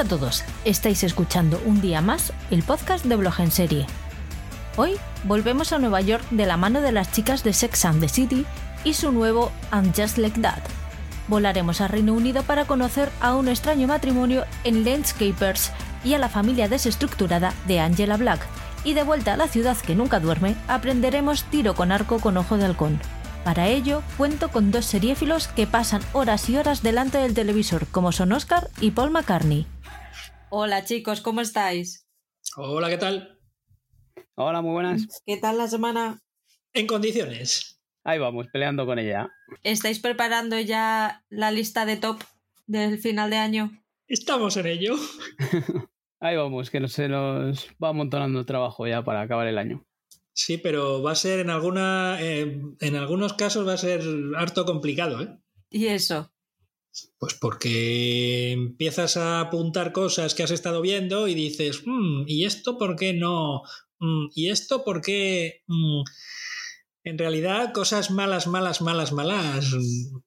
a todos. Estáis escuchando un día más el podcast de Blog en Serie. Hoy volvemos a Nueva York de la mano de las chicas de Sex and the City y su nuevo And Just Like That. Volaremos a Reino Unido para conocer a un extraño matrimonio en Landscapers y a la familia desestructurada de Angela Black. Y de vuelta a la ciudad que nunca duerme, aprenderemos tiro con arco con ojo de halcón. Para ello, cuento con dos seriéfilos que pasan horas y horas delante del televisor, como son Oscar y Paul McCartney. Hola chicos, ¿cómo estáis? Hola, ¿qué tal? Hola, muy buenas. ¿Qué tal la semana? En condiciones. Ahí vamos, peleando con ella. ¿Estáis preparando ya la lista de top del final de año? Estamos en ello. Ahí vamos, que se nos va amontonando trabajo ya para acabar el año. Sí, pero va a ser en alguna. eh, en algunos casos va a ser harto complicado, ¿eh? ¿Y eso? Pues porque empiezas a apuntar cosas que has estado viendo y dices, "Mm, ¿y esto por qué no? Mm, ¿Y esto por qué? Mm". En realidad, cosas malas, malas, malas, malas,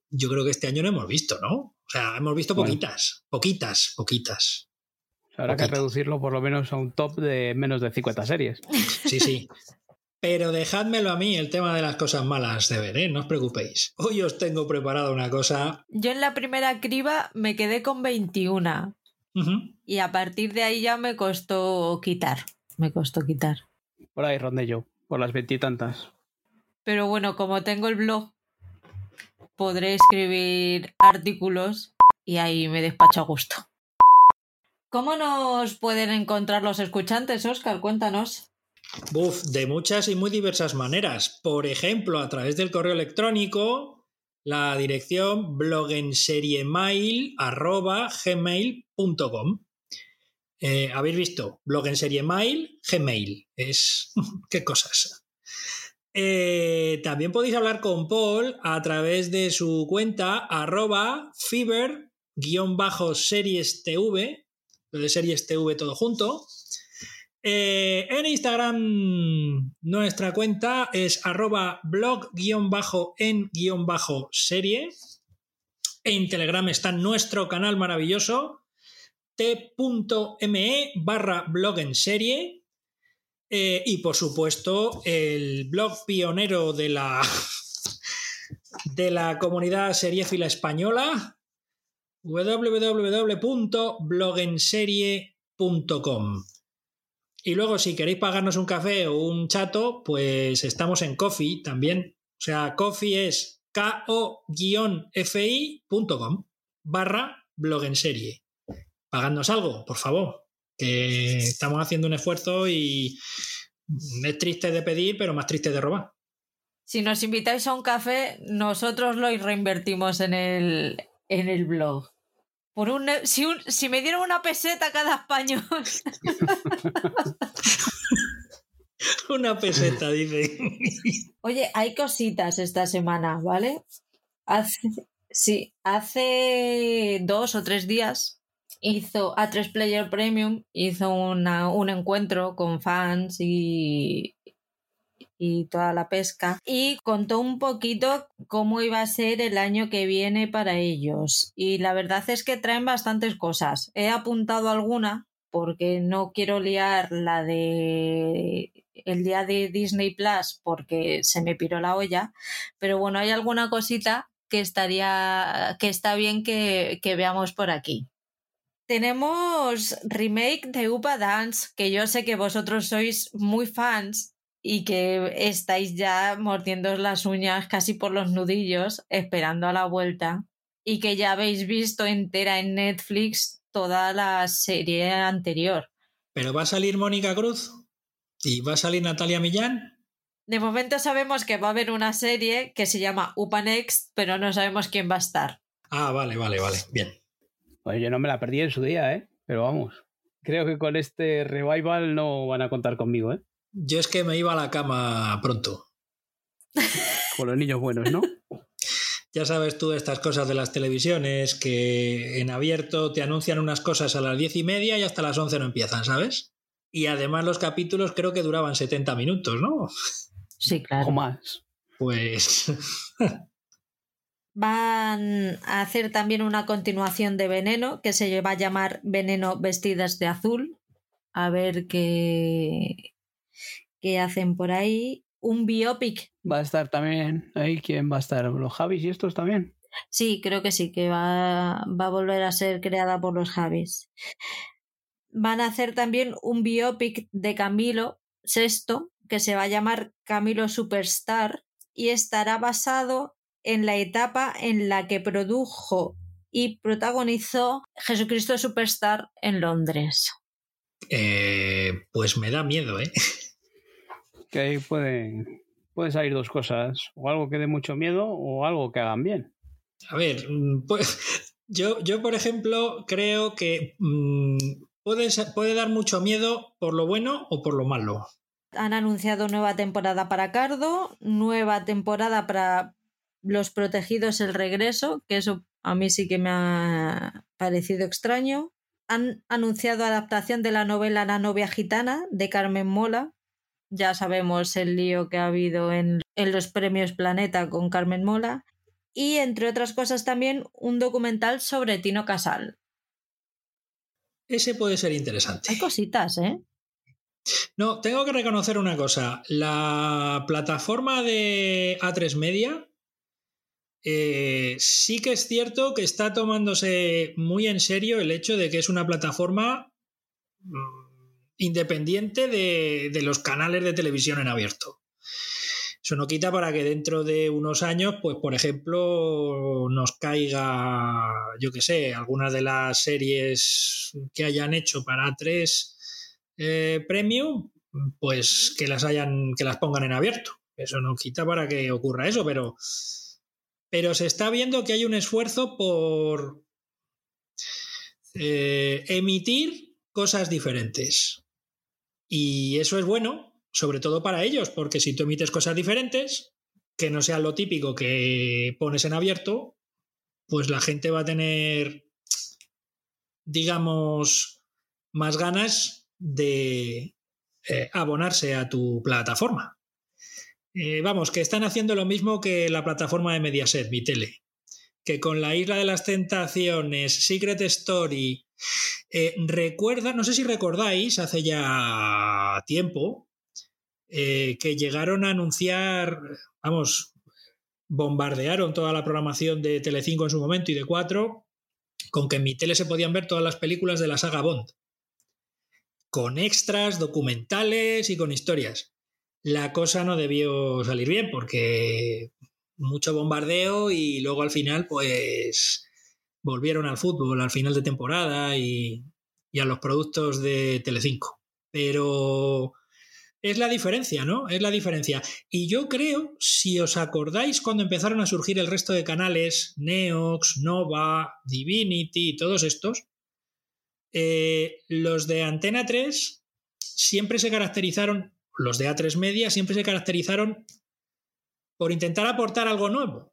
yo creo que este año no hemos visto, ¿no? O sea, hemos visto Bueno. poquitas, poquitas, poquitas. Habrá que reducirlo por lo menos a un top de menos de 50 series. Sí, sí. Pero dejádmelo a mí el tema de las cosas malas de ver, ¿eh? No os preocupéis. Hoy os tengo preparado una cosa. Yo en la primera criba me quedé con 21 Ujú. y a partir de ahí ya me costó quitar. Me costó quitar. Por ahí rondé yo, por las veintitantas. Pero bueno, como tengo el blog, podré escribir artículos y ahí me despacho a gusto. ¿Cómo nos pueden encontrar los escuchantes, Oscar? Cuéntanos. Buf, de muchas y muy diversas maneras. Por ejemplo, a través del correo electrónico, la dirección blogenseriemail.gmail.com. Eh, ¿Habéis visto? Blogenseriemail, Gmail. Es... ¿Qué cosas? Eh, también podéis hablar con Paul a través de su cuenta arroba fiber-series tv, lo de series tv todo junto. Eh, en Instagram nuestra cuenta es blog-en-serie. En Telegram está nuestro canal maravilloso t.me barra. Eh, y por supuesto el blog pionero de la, de la comunidad seriéfila española www.blogenserie.com y luego, si queréis pagarnos un café o un chato, pues estamos en Coffee también. O sea, Coffee es ko-fi.com barra blog en serie. Pagadnos algo, por favor. Que estamos haciendo un esfuerzo y es triste de pedir, pero más triste de robar. Si nos invitáis a un café, nosotros lo reinvertimos en el, en el blog. Por un, si, un- si me dieran una peseta cada español. Una peseta, dice. Oye, hay cositas esta semana, ¿vale? Hace, sí, hace dos o tres días hizo A3 Player Premium, hizo una- un encuentro con fans y, y toda la pesca y contó un poquito cómo iba a ser el año que viene para ellos. Y la verdad es que traen bastantes cosas. He apuntado alguna porque no quiero liar la de el día de Disney Plus porque se me piró la olla, pero bueno, hay alguna cosita que estaría que está bien que, que veamos por aquí. Tenemos remake de Upa Dance, que yo sé que vosotros sois muy fans y que estáis ya mordiendo las uñas casi por los nudillos, esperando a la vuelta, y que ya habéis visto entera en Netflix toda la serie anterior. ¿Pero va a salir Mónica Cruz? ¿Y va a salir Natalia Millán? De momento sabemos que va a haber una serie que se llama Upa Next, pero no sabemos quién va a estar. Ah, vale, vale, vale. Bien. Pues yo no me la perdí en su día, ¿eh? Pero vamos. Creo que con este revival no van a contar conmigo, ¿eh? Yo es que me iba a la cama pronto. Con los niños buenos, ¿no? Ya sabes tú estas cosas de las televisiones que en abierto te anuncian unas cosas a las diez y media y hasta las once no empiezan, ¿sabes? Y además los capítulos creo que duraban 70 minutos, ¿no? Sí, O claro. más. Pues Van a hacer también una continuación de Veneno que se va a llamar Veneno Vestidas de Azul. A ver qué, qué hacen por ahí. Un biopic. Va a estar también ahí. ¿Quién va a estar? ¿Los Javis y estos también? Sí, creo que sí, que va, va a volver a ser creada por los Javis. Van a hacer también un biopic de Camilo VI que se va a llamar Camilo Superstar y estará basado en la etapa en la que produjo y protagonizó Jesucristo Superstar en Londres. Eh, pues me da miedo, ¿eh? Que ahí puede, puede salir dos cosas, o algo que dé mucho miedo o algo que hagan bien. A ver, mm, pues, yo, yo por ejemplo creo que mm, puede, puede dar mucho miedo por lo bueno o por lo malo. Han anunciado nueva temporada para Cardo, nueva temporada para Los Protegidos el Regreso, que eso a mí sí que me ha parecido extraño. Han anunciado adaptación de la novela La novia gitana de Carmen Mola. Ya sabemos el lío que ha habido en, en los premios Planeta con Carmen Mola. Y entre otras cosas también un documental sobre Tino Casal. Ese puede ser interesante. Hay cositas, ¿eh? No, tengo que reconocer una cosa. La plataforma de A3 Media eh, sí que es cierto que está tomándose muy en serio el hecho de que es una plataforma mm, independiente de, los canales de televisión en abierto. Eso no quita para que dentro de unos años, pues por ejemplo, nos caiga, yo qué sé, algunas de las series que hayan hecho para A3 eh, Premium, pues que las hayan, que las pongan en abierto. Eso no quita para que ocurra eso, pero, pero se está viendo que hay un esfuerzo por eh, emitir cosas diferentes. Y eso es bueno, sobre todo para ellos, porque si tú emites cosas diferentes, que no sea lo típico que pones en abierto, pues la gente va a tener, digamos, más ganas de eh, abonarse a tu plataforma. Eh, vamos, que están haciendo lo mismo que la plataforma de Mediaset, mi tele, que con la Isla de las Tentaciones, Secret Story, eh, recuerda, no sé si recordáis, hace ya tiempo, eh, que llegaron a anunciar, vamos, bombardearon toda la programación de Telecinco en su momento y de 4, con que en mi tele se podían ver todas las películas de la saga Bond, con extras, documentales y con historias. La cosa no debió salir bien porque mucho bombardeo y luego al final pues volvieron al fútbol al final de temporada y, y a los productos de Telecinco. Pero es la diferencia, ¿no? Es la diferencia. Y yo creo, si os acordáis cuando empezaron a surgir el resto de canales, Neox, Nova, Divinity y todos estos, eh, los de Antena 3 siempre se caracterizaron, los de A3 Media siempre se caracterizaron por intentar aportar algo nuevo.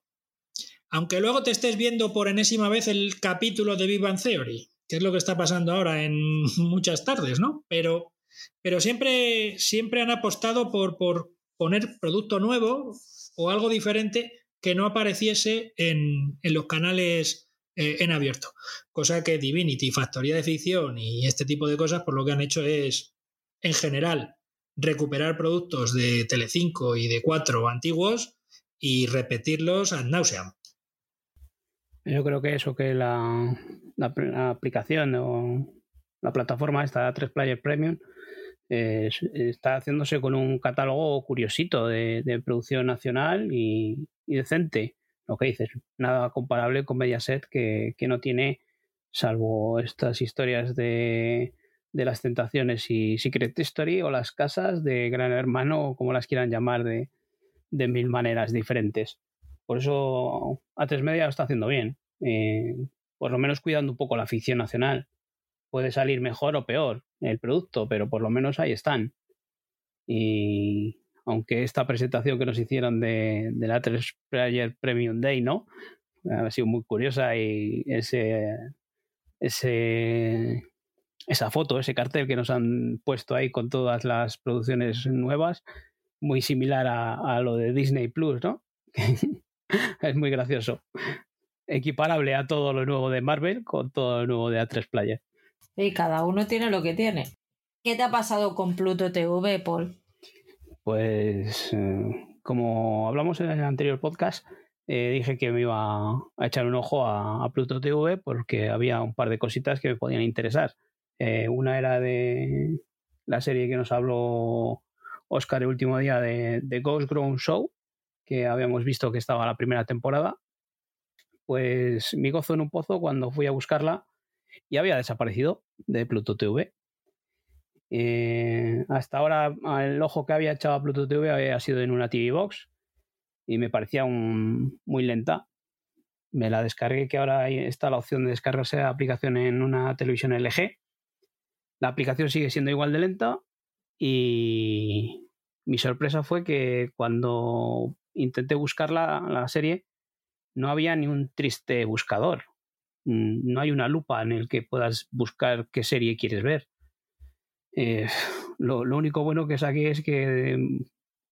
Aunque luego te estés viendo por enésima vez el capítulo de Big Bang Theory, que es lo que está pasando ahora en muchas tardes, ¿no? Pero pero siempre, siempre han apostado por, por poner producto nuevo o algo diferente que no apareciese en, en los canales eh, en abierto. Cosa que Divinity, Factoría de Ficción y este tipo de cosas, por lo que han hecho es, en general, recuperar productos de Telecinco y de 4 antiguos y repetirlos ad nauseam. Yo creo que eso que la, la, aplicación o la plataforma esta 3 Player Premium eh, está haciéndose con un catálogo curiosito de, producción nacional y, decente. Lo que dices, nada comparable con Mediaset que, que no tiene, salvo estas historias de, de, las tentaciones y Secret Story o las casas de Gran Hermano, o como las quieran llamar, de, de mil maneras diferentes. Por eso A3 Media lo está haciendo bien. Eh, por lo menos cuidando un poco la ficción nacional puede salir mejor o peor el producto, pero por lo menos ahí están. Y aunque esta presentación que nos hicieron de, la 3 Player Premium Day, ¿no? Ha sido muy curiosa y ese, ese, esa foto, ese cartel que nos han puesto ahí con todas las producciones nuevas, muy similar a, a lo de Disney Plus, ¿no? es muy gracioso. Equiparable a todo lo nuevo de Marvel con todo lo nuevo de A3 Player. Y cada uno tiene lo que tiene. ¿Qué te ha pasado con Pluto TV, Paul? Pues, eh, como hablamos en el anterior podcast, eh, dije que me iba a echar un ojo a, Pluto TV porque había un par de cositas que me podían interesar. Eh, una era de la serie que nos habló Oscar el último día de, de Ghost Grown Show, que habíamos visto que estaba la primera temporada. Pues mi gozo en un pozo cuando fui a buscarla y había desaparecido de Pluto TV. Eh, hasta ahora el ojo que había echado a Pluto TV había sido en una TV Box y me parecía muy lenta. Me la descargué, que ahora está la opción de descargarse la aplicación en una televisión LG. La aplicación sigue siendo igual de lenta y mi sorpresa fue que cuando intenté buscar la, la serie no había ni un triste buscador. Mm, no hay una lupa en el que puedas buscar qué serie quieres ver. Eh, lo, único bueno que saqué es que mm,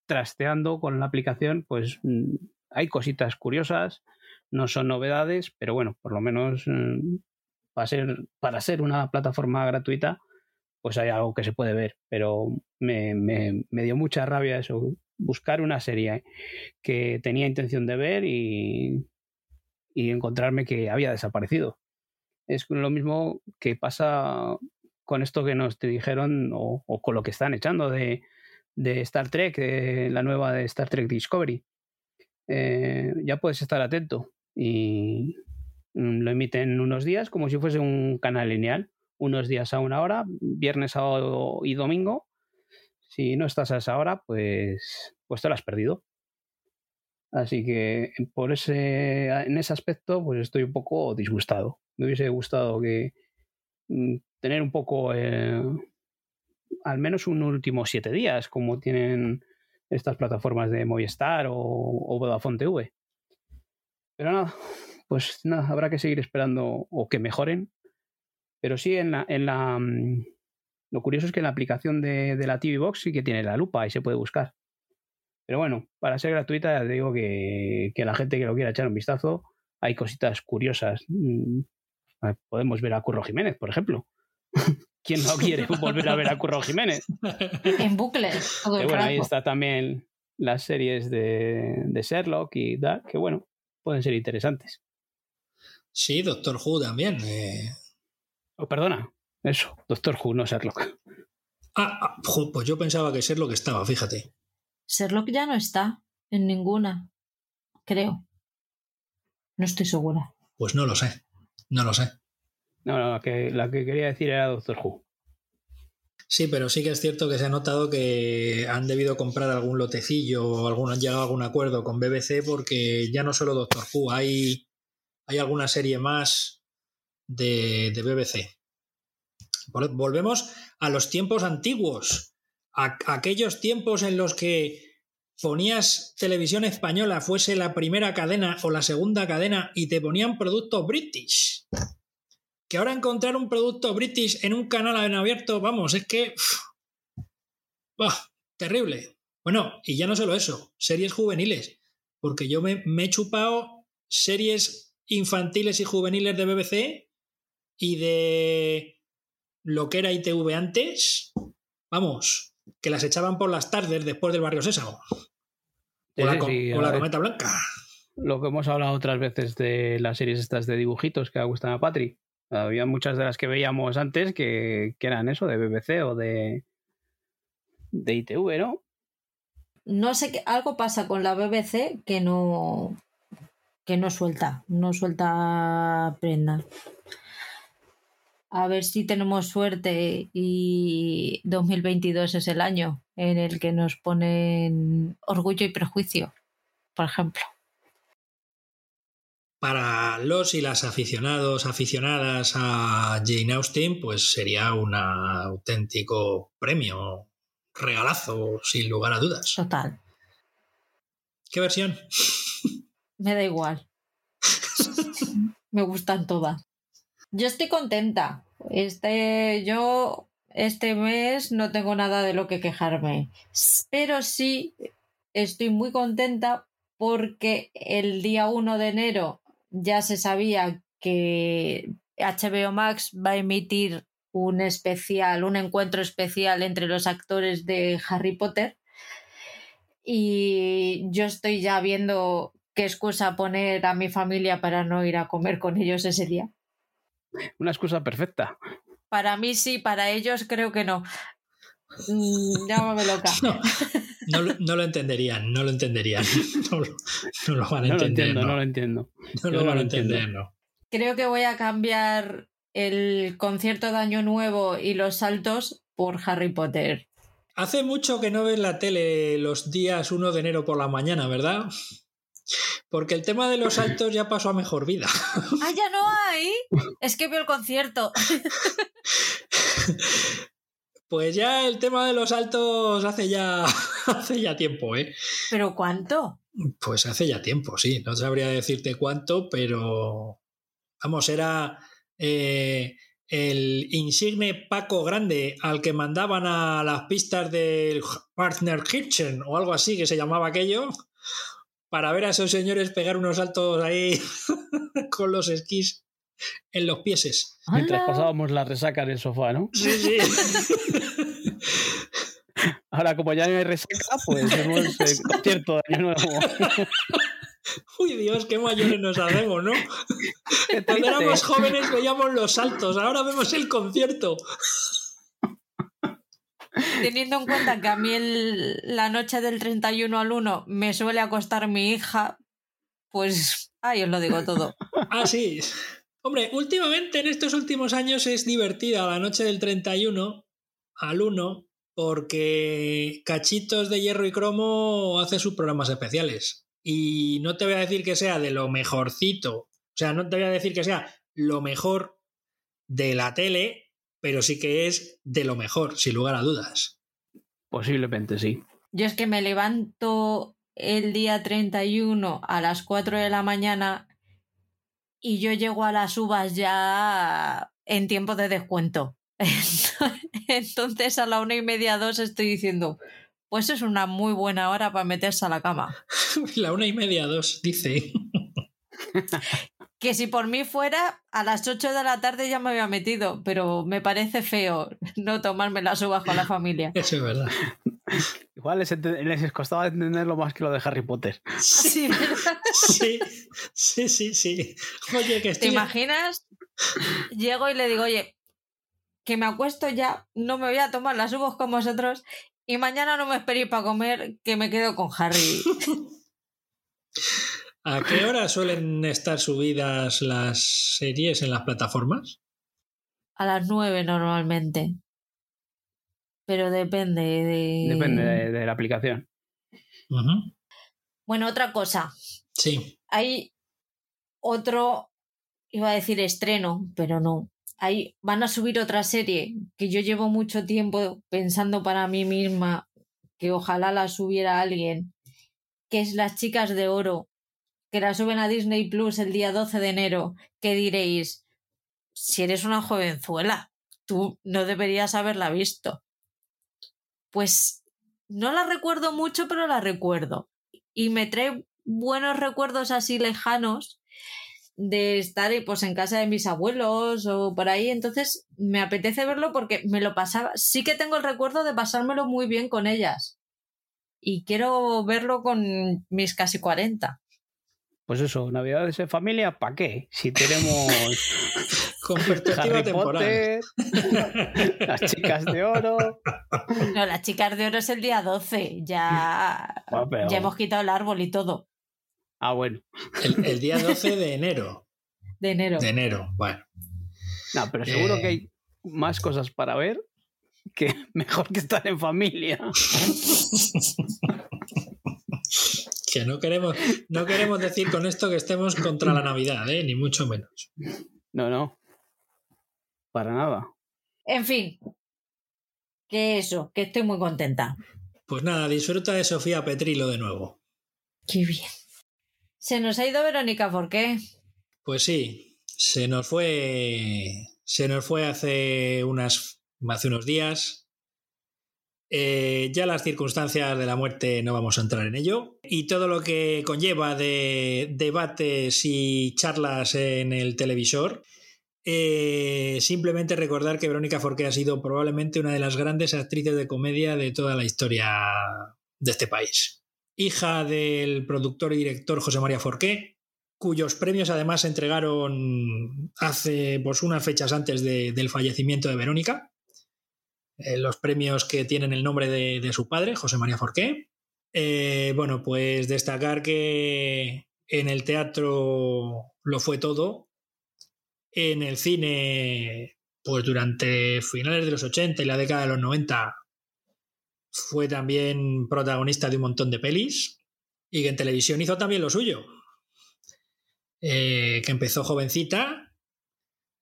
trasteando con la aplicación, pues mm, hay cositas curiosas, no son novedades, pero bueno, por lo menos para, ser, para ser una plataforma gratuita, pues hay algo que se puede ver. Pero me, me, me dio mucha rabia eso, buscar una serie que tenía intención de ver y y encontrarme que había desaparecido. Es lo mismo que pasa con esto que nos te dijeron o, con lo que están echando de, Star Trek, la nueva de Star Trek Discovery. Eh, ya puedes estar atento y mm, lo emiten unos días como si fuese un canal lineal, unos días a una hora, viernes, sábado y domingo. Si no estás a esa hora, pues, pues te lo has perdido. Así que por ese, en ese aspecto, pues estoy un poco disgustado. Me hubiese gustado que mm, tener un poco, eh, al menos un último siete días, como tienen estas plataformas de Movistar o, o Vodafone TV. Pero nada, pues nada, habrá que seguir esperando o que mejoren. Pero sí, en la, en la mm, lo curioso es que en la aplicación de, de la TV Box sí que tiene la lupa y se puede buscar. Pero bueno, para ser gratuita, ya te digo que, la gente que lo quiera echar un vistazo, hay cositas curiosas. Mm, podemos ver a Curro Jiménez, por ejemplo. ¿Quién no quiere volver a ver a Curro Jiménez? En bucle. bueno, ahí está también las series de, de Sherlock y tal, que bueno, pueden ser interesantes. Sí, Doctor Who también. Eh. Oh, perdona, eso, Doctor Who, no Sherlock. Ah, ah pues yo pensaba que Sherlock estaba, fíjate. Sherlock ya no está en ninguna, creo. No estoy segura. Pues no lo sé. No lo sé. No, no, la que, la que quería decir era Doctor Who. Sí, pero sí que es cierto que se ha notado que han debido comprar algún lotecillo o algún, han llegado a algún acuerdo con BBC porque ya no solo Doctor Who, hay, hay alguna serie más de, de BBC. Volvemos a los tiempos antiguos aquellos tiempos en los que ponías televisión española, fuese la primera cadena o la segunda cadena, y te ponían productos british. Que ahora encontrar un producto british en un canal abierto, vamos, es que... terrible. Bueno, y ya no solo eso, series juveniles. Porque yo me he chupado series infantiles y juveniles de BBC y de lo que era ITV antes. Vamos, que las echaban por las tardes después del barrio Sésamo. O la, cometa blanca. Lo que hemos hablado otras veces de las series estas de dibujitos que gustan a Patri. Había muchas de las que veíamos antes que, eran eso, de BBC o de, de ITV, ¿no? No sé qué, algo pasa con la BBC que no que no suelta, no suelta prenda a ver si tenemos suerte y 2022 es el año en el que nos ponen orgullo y prejuicio, por ejemplo. Para los y las aficionados, aficionadas a Jane Austen, pues sería un auténtico premio, regalazo, sin lugar a dudas. Total. ¿Qué versión? Me da igual. Me gustan todas. Yo estoy contenta. Este, yo este mes no tengo nada de lo que quejarme. Pero sí estoy muy contenta porque el día 1 de enero ya se sabía que HBO Max va a emitir un especial, un encuentro especial entre los actores de Harry Potter. Y yo estoy ya viendo qué excusa poner a mi familia para no ir a comer con ellos ese día. Una excusa perfecta. Para mí sí, para ellos creo que no. Mm, llámame loca. No, no, lo entenderían, no lo entenderían. No, lo van a entender. No lo entiendo, no lo van a entender, no. Creo que voy a cambiar el concierto de Año Nuevo y los saltos por Harry Potter. Hace mucho que no ves la tele los días 1 de enero por la mañana, ¿verdad? Porque el tema de los saltos ya pasó a mejor vida. ¡Ah, ya no hay! Es que veo el concierto. Pues ya el tema de los saltos hace ya, hace ya tiempo, ¿eh? ¿Pero cuánto? Pues hace ya tiempo, sí. No sabría decirte cuánto, pero vamos, era eh, el insigne Paco Grande al que mandaban a las pistas del Partner Kitchen o algo así que se llamaba aquello, para ver a esos señores pegar unos saltos ahí con los esquís en los pieses. Mientras pasábamos la resaca del sofá, ¿no? Sí, sí. Ahora, como ya no hay resaca, pues hemos el concierto de Año Nuevo. Uy, Dios, qué mayores nos hacemos, ¿no? Cuando éramos jóvenes veíamos los saltos, ahora vemos el concierto. Teniendo en cuenta que a mí la noche del 31 al 1 me suele acostar mi hija, pues ahí os lo digo todo. Ah, sí. Hombre, últimamente en estos últimos años es divertida la noche del 31 al 1 porque Cachitos de Hierro y Cromo hace sus programas especiales. Y no te voy a decir que sea de lo mejorcito, o sea, no te voy a decir que sea lo mejor de la tele, pero sí que es de lo mejor, sin lugar a dudas. Posiblemente sí. Yo es que me levanto el día 31 a las 4 de la mañana y yo llego a las uvas ya en tiempo de descuento. Entonces a la una y media, dos estoy diciendo, pues es una muy buena hora para meterse a la cama. la una y media, dos, dice. que si por mí fuera, a las 8 de la tarde ya me había metido, pero me parece feo no tomarme las uvas con la familia. Eso es verdad. Igual les, les, costaba entenderlo más que lo de Harry Potter. Sí, sí, sí, sí, sí. Oye, que estoy... ¿Te imaginas? Llego y le digo, oye, que me acuesto ya, no me voy a tomar las uvas con vosotros y mañana no me esperéis para comer, que me quedo con Harry. ¿A qué hora suelen estar subidas las series en las plataformas? A las nueve normalmente. Pero depende de. Depende de, la aplicación. Bueno, otra cosa. Sí. Hay otro, iba a decir estreno, pero no. Hay, van a subir otra serie que yo llevo mucho tiempo pensando para mí misma que ojalá la subiera alguien, que es Las Chicas de Oro, que la suben a Disney Plus el día 12 de enero, que diréis, si eres una jovenzuela, tú no deberías haberla visto. Pues no la recuerdo mucho, pero la recuerdo. Y me trae buenos recuerdos así lejanos de estar pues en casa de mis abuelos o por ahí, entonces me apetece verlo porque me lo pasaba, sí que tengo el recuerdo de pasármelo muy bien con ellas. Y quiero verlo con mis casi 40 pues eso, Navidades en familia, ¿para qué? Si tenemos con perspectiva temporal. las chicas de oro. No, las chicas de oro es el día 12, ya, ya hemos quitado el árbol y todo. Ah, bueno. El, día 12 de enero. De enero. De enero, bueno. No, pero seguro que hay más cosas para ver que mejor que estar en familia. No queremos, no queremos decir con esto que estemos contra la Navidad, ¿eh? ni mucho menos. No, no. Para nada. En fin. Que eso, que estoy muy contenta. Pues nada, disfruta de Sofía Petrilo de nuevo. Qué bien. Se nos ha ido Verónica, ¿por qué? Pues sí, se nos fue. Se nos fue hace unas. hace unos días. Eh, ya las circunstancias de la muerte no vamos a entrar en ello. Y todo lo que conlleva de debates y charlas en el televisor. Eh, simplemente recordar que Verónica Forqué ha sido probablemente una de las grandes actrices de comedia de toda la historia de este país. Hija del productor y director José María Forqué, cuyos premios además se entregaron hace pues, unas fechas antes del fallecimiento de Verónica. Eh, los premios que tienen el nombre de, su padre, José María Forqué. Eh, bueno, pues destacar que en el teatro lo fue todo. En el cine, pues durante finales de los 80 y la década de los 90, fue también protagonista de un montón de pelis. Y que en televisión hizo también lo suyo. Eh, que empezó jovencita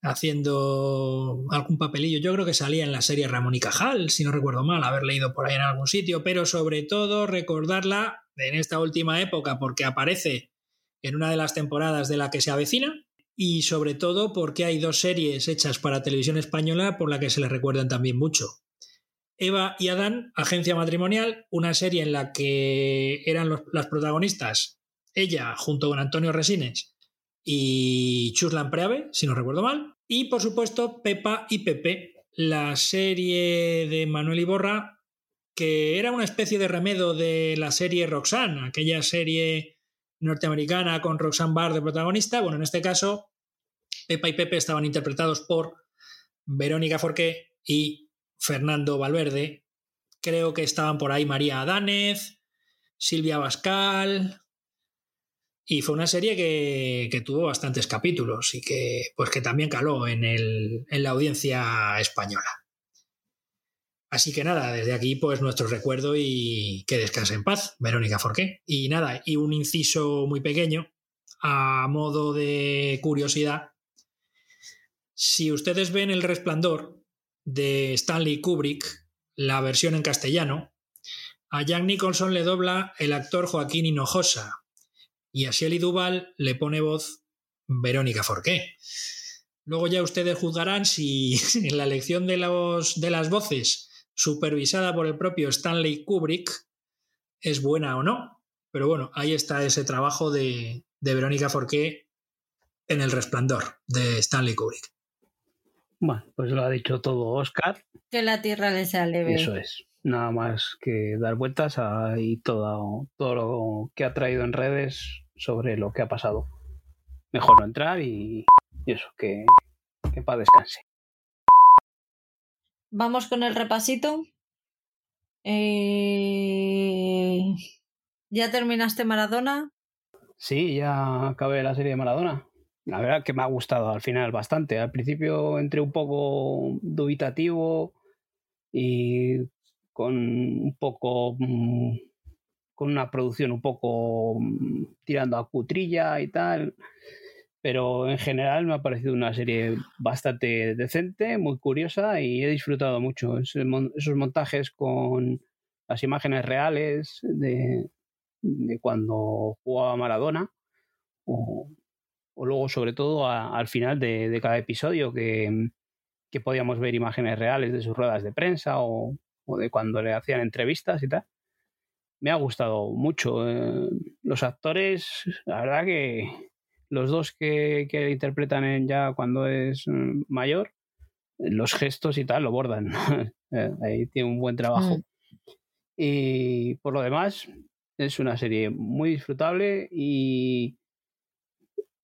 haciendo algún papelillo. Yo creo que salía en la serie Ramón y Cajal, si no recuerdo mal, haber leído por ahí en algún sitio, pero sobre todo recordarla en esta última época porque aparece en una de las temporadas de la que se avecina y sobre todo porque hay dos series hechas para televisión española por la que se le recuerdan también mucho. Eva y Adán, Agencia Matrimonial, una serie en la que eran las protagonistas, ella junto con Antonio Resines y Chuslan Preave, si no recuerdo mal. Y por supuesto, Pepa y Pepe, la serie de Manuel Iborra, que era una especie de remedo de la serie Roxanne, aquella serie norteamericana con Roxanne Barr de protagonista. Bueno, en este caso, Pepa y Pepe estaban interpretados por Verónica Forqué y Fernando Valverde. Creo que estaban por ahí María Adánez, Silvia Bascal, y fue una serie que, tuvo bastantes capítulos y que, pues que también caló en, el, en la audiencia española. Así que nada, desde aquí pues nuestro recuerdo y que descanse en paz, Verónica Forqué. Y nada, y un inciso muy pequeño, a modo de curiosidad. Si ustedes ven El Resplandor de Stanley Kubrick, la versión en castellano, a Jack Nicholson le dobla el actor Joaquín Hinojosa, y a Shelley Duval le pone voz Verónica Forqué. Luego ya ustedes juzgarán si en la elección de, los, de las voces supervisada por el propio Stanley Kubrick es buena o no. Pero bueno, ahí está ese trabajo de, de Verónica Forqué en El Resplandor de Stanley Kubrick. Bueno, pues lo ha dicho todo Oscar. Que la tierra le sale Eso es. Nada más que dar vueltas a y todo, todo lo que ha traído en redes sobre lo que ha pasado. Mejor no entrar y, eso, que, que para descanse. Vamos con el repasito. Eh, ¿Ya terminaste Maradona? Sí, ya acabé la serie de Maradona. La verdad que me ha gustado al final bastante. Al principio entré un poco dubitativo y con un poco mm, con una producción un poco mm, tirando a cutrilla y tal. Pero en general me ha parecido una serie bastante decente, muy curiosa y he disfrutado mucho esos montajes con las imágenes reales de, cuando jugaba Maradona o, luego sobre todo al final de, cada episodio que, podíamos ver imágenes reales de sus ruedas de prensa o, o de cuando le hacían entrevistas y tal me ha gustado mucho. Eh, los actores, la verdad que los dos que, que interpretan en ya cuando es mm, mayor, los gestos y tal lo bordan. Eh, ahí tiene un buen trabajo. Mm. Y por lo demás, es una serie muy disfrutable y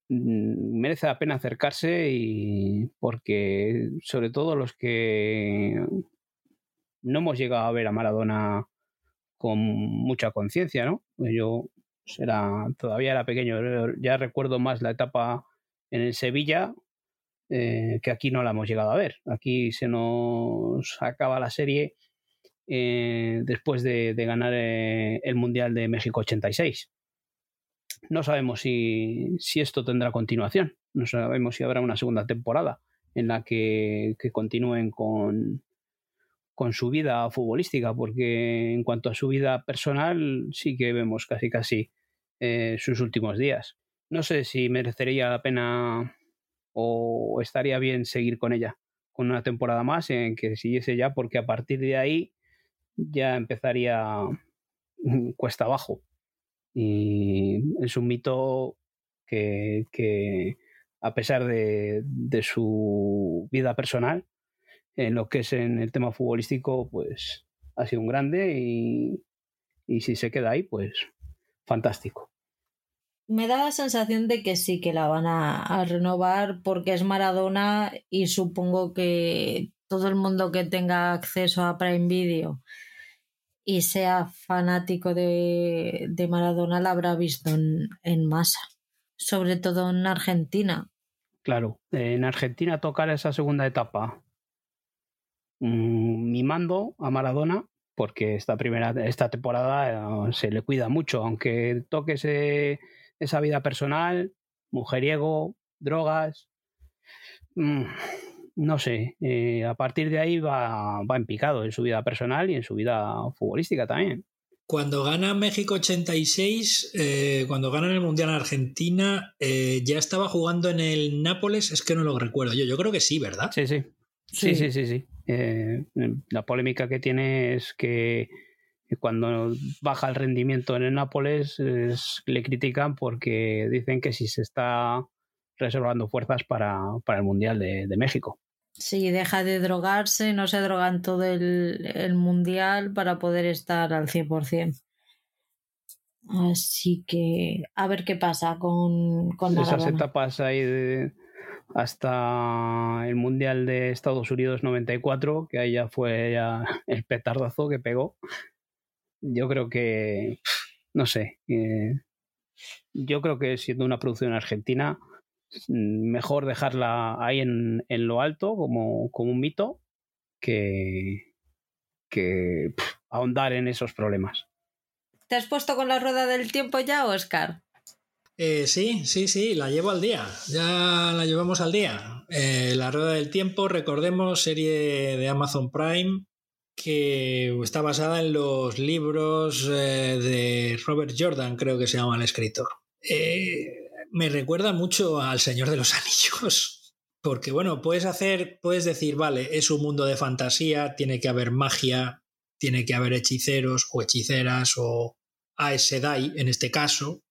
mm, merece la pena acercarse y porque sobre todo los que no hemos llegado a ver a Maradona con mucha conciencia, ¿no? Yo era, todavía era pequeño, ya recuerdo más la etapa en el Sevilla eh, que aquí no la hemos llegado a ver. Aquí se nos acaba la serie eh, después de, ganar eh, el Mundial de México 86. No sabemos si, si, esto tendrá continuación, no sabemos si habrá una segunda temporada en la que continúen con, con su vida futbolística, porque en cuanto a su vida personal sí que vemos casi casi eh, sus últimos días. No sé si merecería la pena o estaría bien seguir con ella, con una temporada más en que siguiese ya, porque a partir de ahí ya empezaría cuesta abajo. Y es un mito que, a pesar de, su vida personal, en lo que es en el tema futbolístico, pues ha sido un grande y, y si se queda ahí, pues fantástico. Me da la sensación de que sí que la van a, a renovar porque es Maradona y supongo que todo el mundo que tenga acceso a Prime Video y sea fanático de, de Maradona la habrá visto en, en, masa, sobre todo en Argentina. Claro, en Argentina tocar esa segunda etapa mmm, mimando a Maradona porque esta primera esta temporada uh, se le cuida mucho, aunque toque ese, esa vida personal, mujeriego, drogas, mmm, no sé, eh, a partir de ahí va, va en picado en su vida personal y en su vida futbolística también. Cuando gana México 86, eh, cuando gana el Mundial en Argentina, eh, ya estaba jugando en el Nápoles, es que no lo recuerdo yo, yo creo que sí, ¿verdad? Sí, sí. Sí, sí, sí, sí. Eh, la polémica que tiene es que cuando baja el rendimiento en el Nápoles es, le critican porque dicen que si se está reservando fuerzas para, para el Mundial de, de, México. Sí, deja de drogarse, no se drogan todo el, el Mundial para poder estar al 100%. Así que a ver qué pasa con, con Esas etapas ahí de, hasta el Mundial de Estados Unidos 94, que ahí ya fue el petardazo que pegó. Yo creo que, no sé, eh, yo creo que siendo una producción argentina, mejor dejarla ahí en, en lo alto como, como, un mito que, que ahondar en esos problemas. ¿Te has puesto con la rueda del tiempo ya, Oscar? Eh, sí, sí, sí, la llevo al día. Ya la llevamos al día. Eh, la Rueda del Tiempo, recordemos, serie de Amazon Prime que está basada en los libros eh, de Robert Jordan, creo que se llama el escritor. Eh, me recuerda mucho al Señor de los Anillos. Porque, bueno, puedes hacer, puedes decir, vale, es un mundo de fantasía, tiene que haber magia, tiene que haber hechiceros o hechiceras o Aes Sedai en este caso.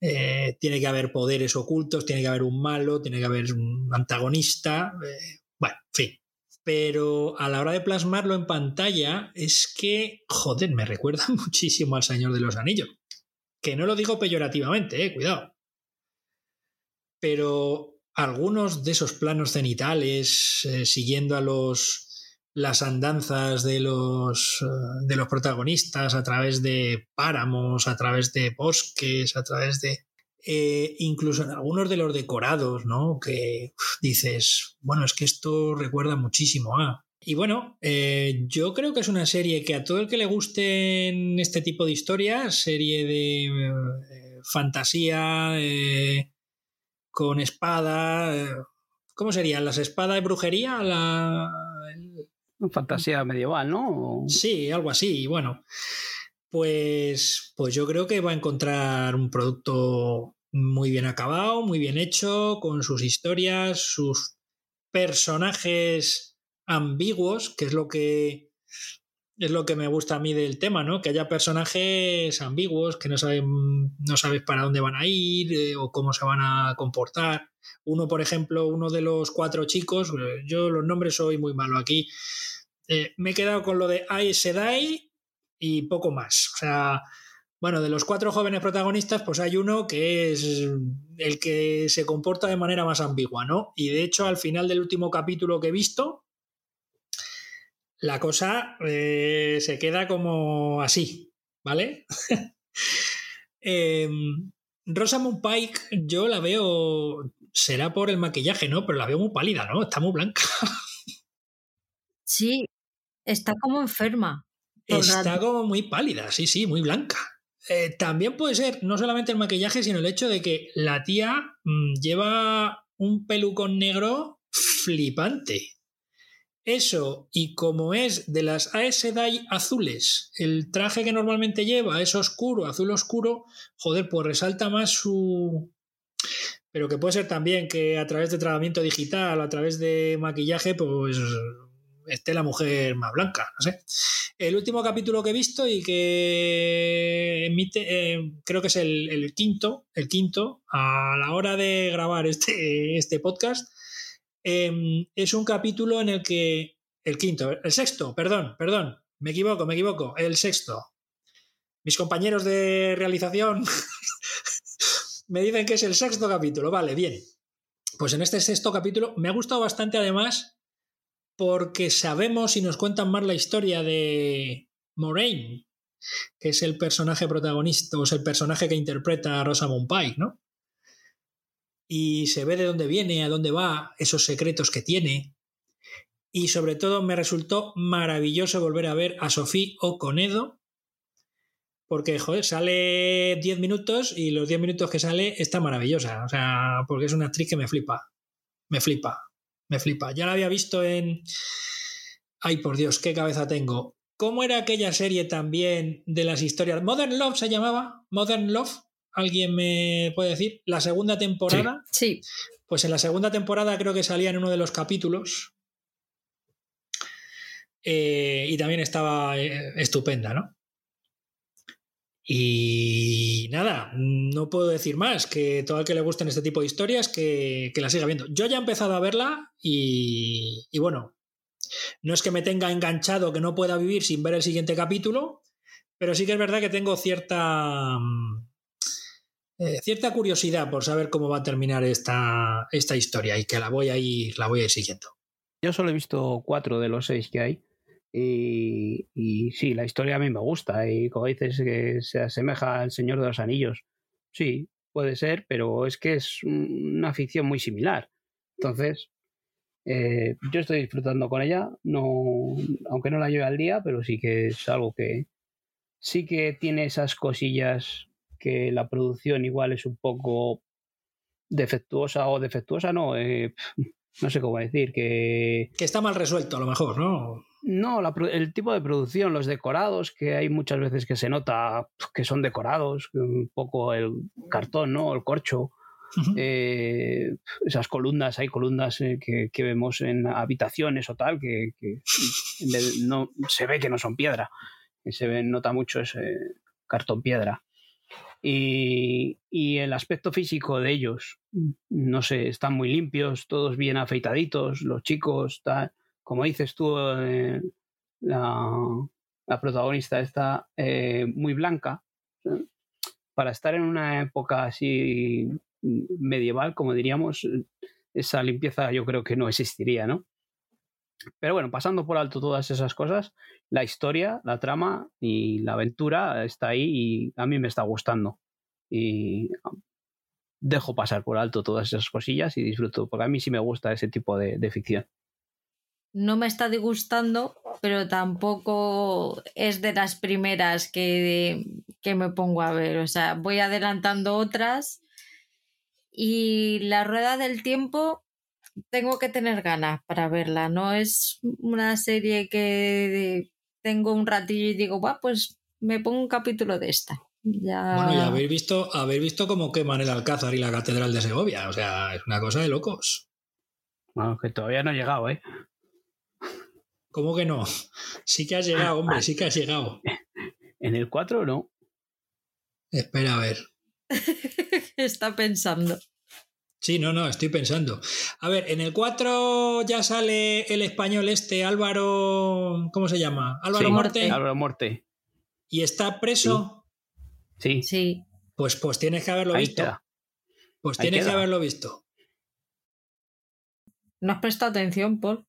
Eh, tiene que haber poderes ocultos, tiene que haber un malo, tiene que haber un antagonista. Eh, bueno, en fin. Pero a la hora de plasmarlo en pantalla, es que, joder, me recuerda muchísimo al Señor de los Anillos. Que no lo digo peyorativamente, eh, cuidado. Pero algunos de esos planos cenitales, siguiendo a los las andanzas de los, de los protagonistas a través de páramos, a través de bosques, a través de... Eh, incluso en algunos de los decorados, ¿no? Que dices, bueno, es que esto recuerda muchísimo a... Y bueno, eh, yo creo que es una serie que a todo el que le guste este tipo de historias, serie de eh, fantasía, eh, con espada, eh, ¿cómo serían? ¿Las espadas de brujería? La, fantasía medieval, ¿no? Sí, algo así. Y bueno, pues, pues yo creo que va a encontrar un producto muy bien acabado, muy bien hecho, con sus historias, sus personajes ambiguos, que es lo que es lo que me gusta a mí del tema, ¿no? Que haya personajes ambiguos que no saben, sabes para dónde van a ir eh, o cómo se van a comportar. Uno, por ejemplo, uno de los cuatro chicos, eh, yo los nombres soy muy malo aquí. Eh, me he quedado con lo de Aes Sedai y poco más. O sea, bueno, de los cuatro jóvenes protagonistas, pues hay uno que es el que se comporta de manera más ambigua, ¿no? Y de hecho, al final del último capítulo que he visto, la cosa eh, se queda como así, ¿vale? eh, Rosamund Pike, yo la veo, será por el maquillaje, ¿no? Pero la veo muy pálida, ¿no? Está muy blanca. Sí, está como enferma. Está como muy pálida, sí, sí, muy blanca. Eh, también puede ser no solamente el maquillaje, sino el hecho de que la tía mmm, lleva un pelucón negro flipante. Eso, y como es de las Aes Sedai azules, el traje que normalmente lleva es oscuro, azul oscuro, joder, pues resalta más su... Pero que puede ser también que a través de tratamiento digital, a través de maquillaje, pues esté la mujer más blanca, no sé. El último capítulo que he visto y que emite, eh, creo que es el, quinto, el quinto, a la hora de grabar este, este podcast, em, es un capítulo en el que, el quinto, el sexto, perdón, perdón, me equivoco, me equivoco, el sexto. Mis compañeros de realización me dicen que es el sexto capítulo, vale, bien. Pues en este sexto capítulo me ha gustado bastante además porque sabemos y nos cuentan más la historia de Moraine, que es el personaje protagonista, o es el personaje que interpreta a Rosamund Pike, ¿no? Y se ve de dónde viene, a dónde va, esos secretos que tiene. Y sobre todo me resultó maravilloso volver a ver a Sophie Oconedo, porque, joder, sale 10 minutos y los 10 minutos que sale está maravillosa. O sea, porque es una actriz que me flipa. Me flipa. Me flipa. Ya la había visto en. Ay, por Dios, qué cabeza tengo. ¿Cómo era aquella serie también de las historias? Modern Love se llamaba. Modern Love. ¿Alguien me puede decir? La segunda temporada. Sí. Pues en la segunda temporada creo que salía en uno de los capítulos. Eh, y también estaba eh, estupenda, ¿no? Y nada, no puedo decir más que todo el que le gusten este tipo de historias que, la siga viendo. Yo ya he empezado a verla y, bueno, no es que me tenga enganchado que no pueda vivir sin ver el siguiente capítulo, pero sí que es verdad que tengo cierta, eh, cierta curiosidad por saber cómo va a terminar esta, esta historia y que la voy a ir, la voy a ir siguiendo. Yo solo he visto cuatro de los seis que hay y, sí, la historia a mí me gusta y como dices que se asemeja al Señor de los Anillos. Sí, puede ser, pero es que es una ficción muy similar. Entonces, eh, yo estoy disfrutando con ella, no, aunque no la lleve al día, pero sí que es algo que sí que tiene esas cosillas que la producción igual es un poco defectuosa o defectuosa, no, eh, no sé cómo decir, que... Que está mal resuelto a lo mejor, ¿no? No, el tipo de producción, los decorados, que hay muchas veces que se nota que son decorados, un poco el cartón, ¿no? El corcho. Eh, esas columnas, hay columnas eh, que, vemos en habitaciones o tal, que, no, se ve que no son piedra. Se ve, nota mucho ese cartón piedra. Y, y, el aspecto físico de ellos, no sé, están muy limpios, todos bien afeitaditos, los chicos, tal como dices tú, eh, la, protagonista está eh, muy blanca. Para estar en una época así medieval, como diríamos, esa limpieza yo creo que no existiría, ¿no? Pero bueno, pasando por alto todas esas cosas, la historia, la trama y la aventura está ahí y a mí me está gustando. Y dejo pasar por alto todas esas cosillas y disfruto, porque a mí sí me gusta ese tipo de ficción no me está disgustando, pero tampoco es de las primeras que, que me pongo a ver. O sea, voy adelantando otras y la rueda del tiempo tengo que tener ganas para verla. No es una serie que tengo un ratillo y digo, va, pues me pongo un capítulo de esta. Ya... Bueno, y habéis visto, habéis visto cómo queman el Alcázar y la Catedral de Segovia. O sea, es una cosa de locos. Bueno, que todavía no ha llegado, ¿eh? ¿Cómo que no? Sí que has llegado, hombre, sí que has llegado. ¿En el 4 no? Espera a ver. Está pensando. Sí, no, no, estoy pensando. A ver, en el 4 ya sale el español este, Álvaro. ¿Cómo se llama? Álvaro Morte. Álvaro Morte. ¿Y está preso? Sí. Sí. Pues, pues tienes que haberlo visto. Pues tienes que haberlo visto. No has prestado atención, Paul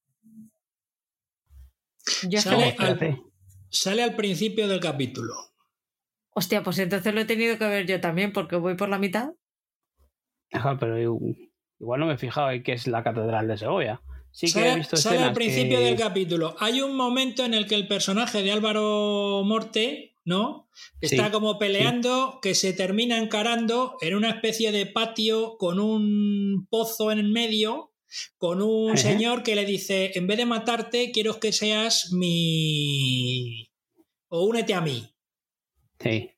sale, al, principio del capítulo. Hostia, pues entonces lo he tenido que ver yo también porque voy por la mitad. Ajá, pero igual no me he fijado en qué es la Catedral de Segovia. Sí sale, que he visto sale al principio del capítulo. Hay un momento en el que el personaje de Álvaro Morte, ¿no? Está como peleando, que se termina encarando en una especie de patio con un pozo en el medio con un señor que le dice, en vez de matarte, quiero que seas mi... o únete a mí. Sí.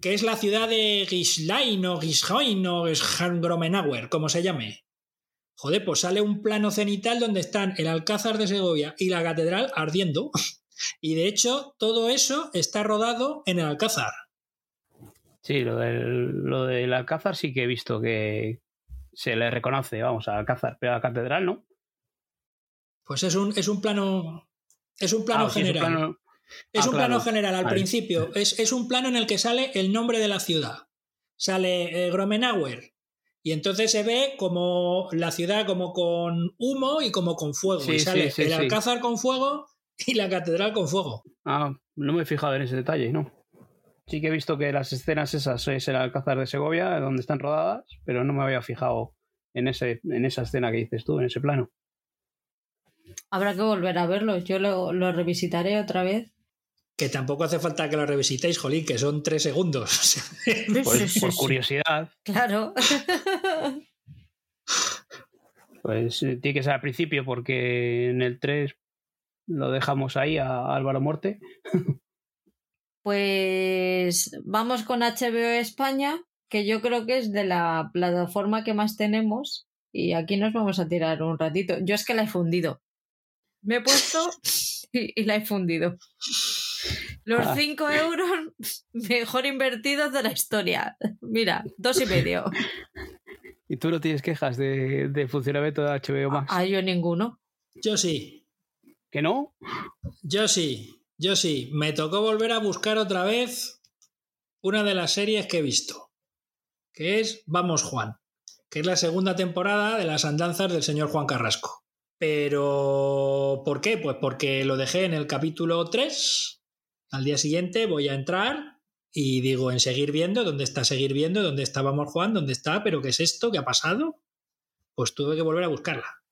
Que es la ciudad de Gislain o Gishoin o Gromenauer, como se llame. Joder, pues sale un plano cenital donde están el Alcázar de Segovia y la catedral ardiendo. Y de hecho, todo eso está rodado en el Alcázar. Sí, lo del, lo del Alcázar sí que he visto que se le reconoce, vamos, al Alcázar, pero a la catedral no. Pues es un, es un plano. Es un plano Ah, sí, es un general. plano- Es Ah, un plano claro. general al Vale. principio. Es, es un plano en el que sale el nombre de la ciudad. Sale eh, Gromenauer. Y entonces se ve como la ciudad como con humo y como con fuego. Sí, y sale sí, sí, el sí. alcázar con fuego y la catedral con fuego. Ah, no me he fijado en ese detalle, ¿no? Sí que he visto que las escenas esas es el Alcázar de Segovia, donde están rodadas, pero no me había fijado en, ese, en esa escena que dices tú, en ese plano. Habrá que volver a verlo. Yo lo, lo revisitaré otra vez. Que tampoco hace falta que lo revisitéis, Jolín, que son tres segundos. Pues Sí, por sí, sí. curiosidad, Claro. pues eh, tiene que ser al principio, porque en el 3 lo dejamos ahí a Álvaro Morte. Pues vamos con HBO España, que yo creo que es de la plataforma que más tenemos. Y aquí nos vamos a tirar un ratito. Yo es que la he fundido. Me he puesto y, y la he fundido. Los Ah. 5 euros mejor invertidos de la historia. Mira, dos y medio. ¿Y tú no tienes quejas de, de funcionamiento de HBO Max? Ah, yo ninguno. yo sí, ¿Que no? yo sí, yo sí. Me tocó volver a buscar otra vez una de las series que he visto, que es Vamos Juan, que es la segunda temporada de las andanzas del señor Juan Carrasco. Pero, ¿por qué? Pues porque lo dejé en el capítulo 3. Al día siguiente voy a entrar y digo en seguir viendo, ¿dónde está seguir viendo? ¿Dónde está Vamos Juan? ¿Dónde está? ¿Pero qué es esto? ¿Qué ha pasado? Pues tuve que volver a buscarla.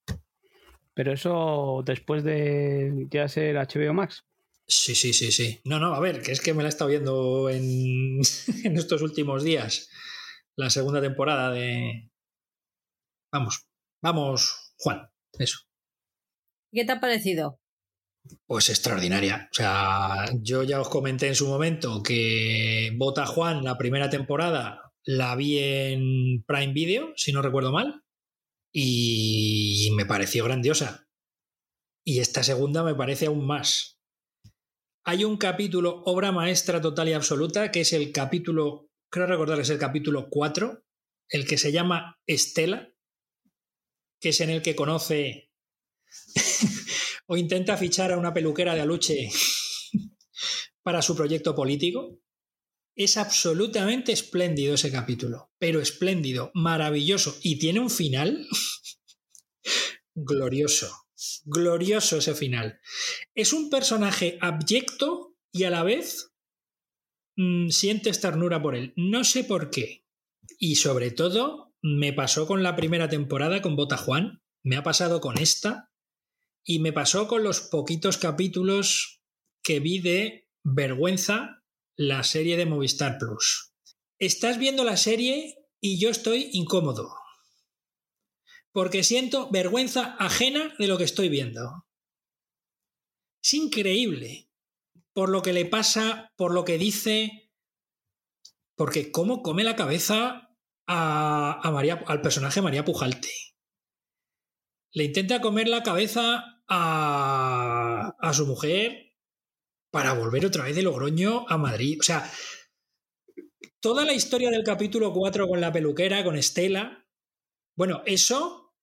Pero eso después de ya ser HBO Max. Sí, sí, sí, sí. No, no, a ver, que es que me la he estado viendo en, en estos últimos días. La segunda temporada de. Vamos, vamos, Juan. Eso. ¿Qué te ha parecido? Pues extraordinaria. O sea, yo ya os comenté en su momento que Bota Juan, la primera temporada, la vi en Prime Video, si no recuerdo mal, y me pareció grandiosa. Y esta segunda me parece aún más. Hay un capítulo, obra maestra total y absoluta, que es el capítulo, creo recordar, es el capítulo 4, el que se llama Estela, que es en el que conoce o intenta fichar a una peluquera de aluche para su proyecto político. Es absolutamente espléndido ese capítulo, pero espléndido, maravilloso y tiene un final glorioso, glorioso ese final. Es un personaje abyecto y a la vez mm, sientes ternura por él. No sé por qué. Y sobre todo, me pasó con la primera temporada con Bota Juan, me ha pasado con esta y me pasó con los poquitos capítulos que vi de Vergüenza, la serie de Movistar Plus. Estás viendo la serie y yo estoy incómodo. Porque siento vergüenza ajena de lo que estoy viendo. Es increíble. Por lo que le pasa, por lo que dice. Porque cómo come la cabeza a, a María, al personaje María Pujalte. Le intenta comer la cabeza a, su mujer para volver otra vez de Logroño a Madrid. O sea, toda la historia del capítulo 4 con la peluquera, con Estela. Bueno, eso,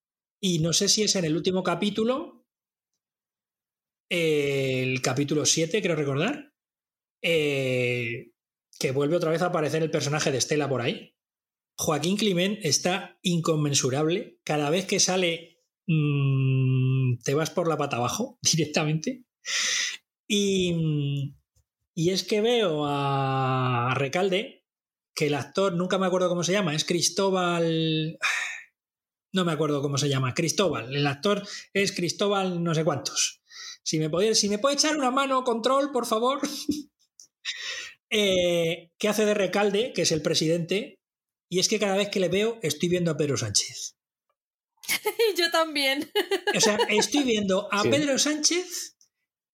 y no sé si es en el último capítulo, el capítulo 7, creo recordar, eh, que vuelve otra vez a aparecer el personaje de Estela por ahí. Joaquín Climent está inconmensurable. Cada vez que sale, mmm, te vas por la pata abajo directamente. Y, y es que veo a Recalde, que el actor, nunca me acuerdo cómo se llama, es Cristóbal. No me acuerdo cómo se llama, Cristóbal. El actor es Cristóbal no sé cuántos. Si me, puede, si me echar una mano, control, por favor. eh, ¿Qué hace de Recalde, que es el presidente? Y es que cada vez que le veo, estoy viendo a Pedro Sánchez. Yo también. O sea, estoy viendo a Sí. Pedro Sánchez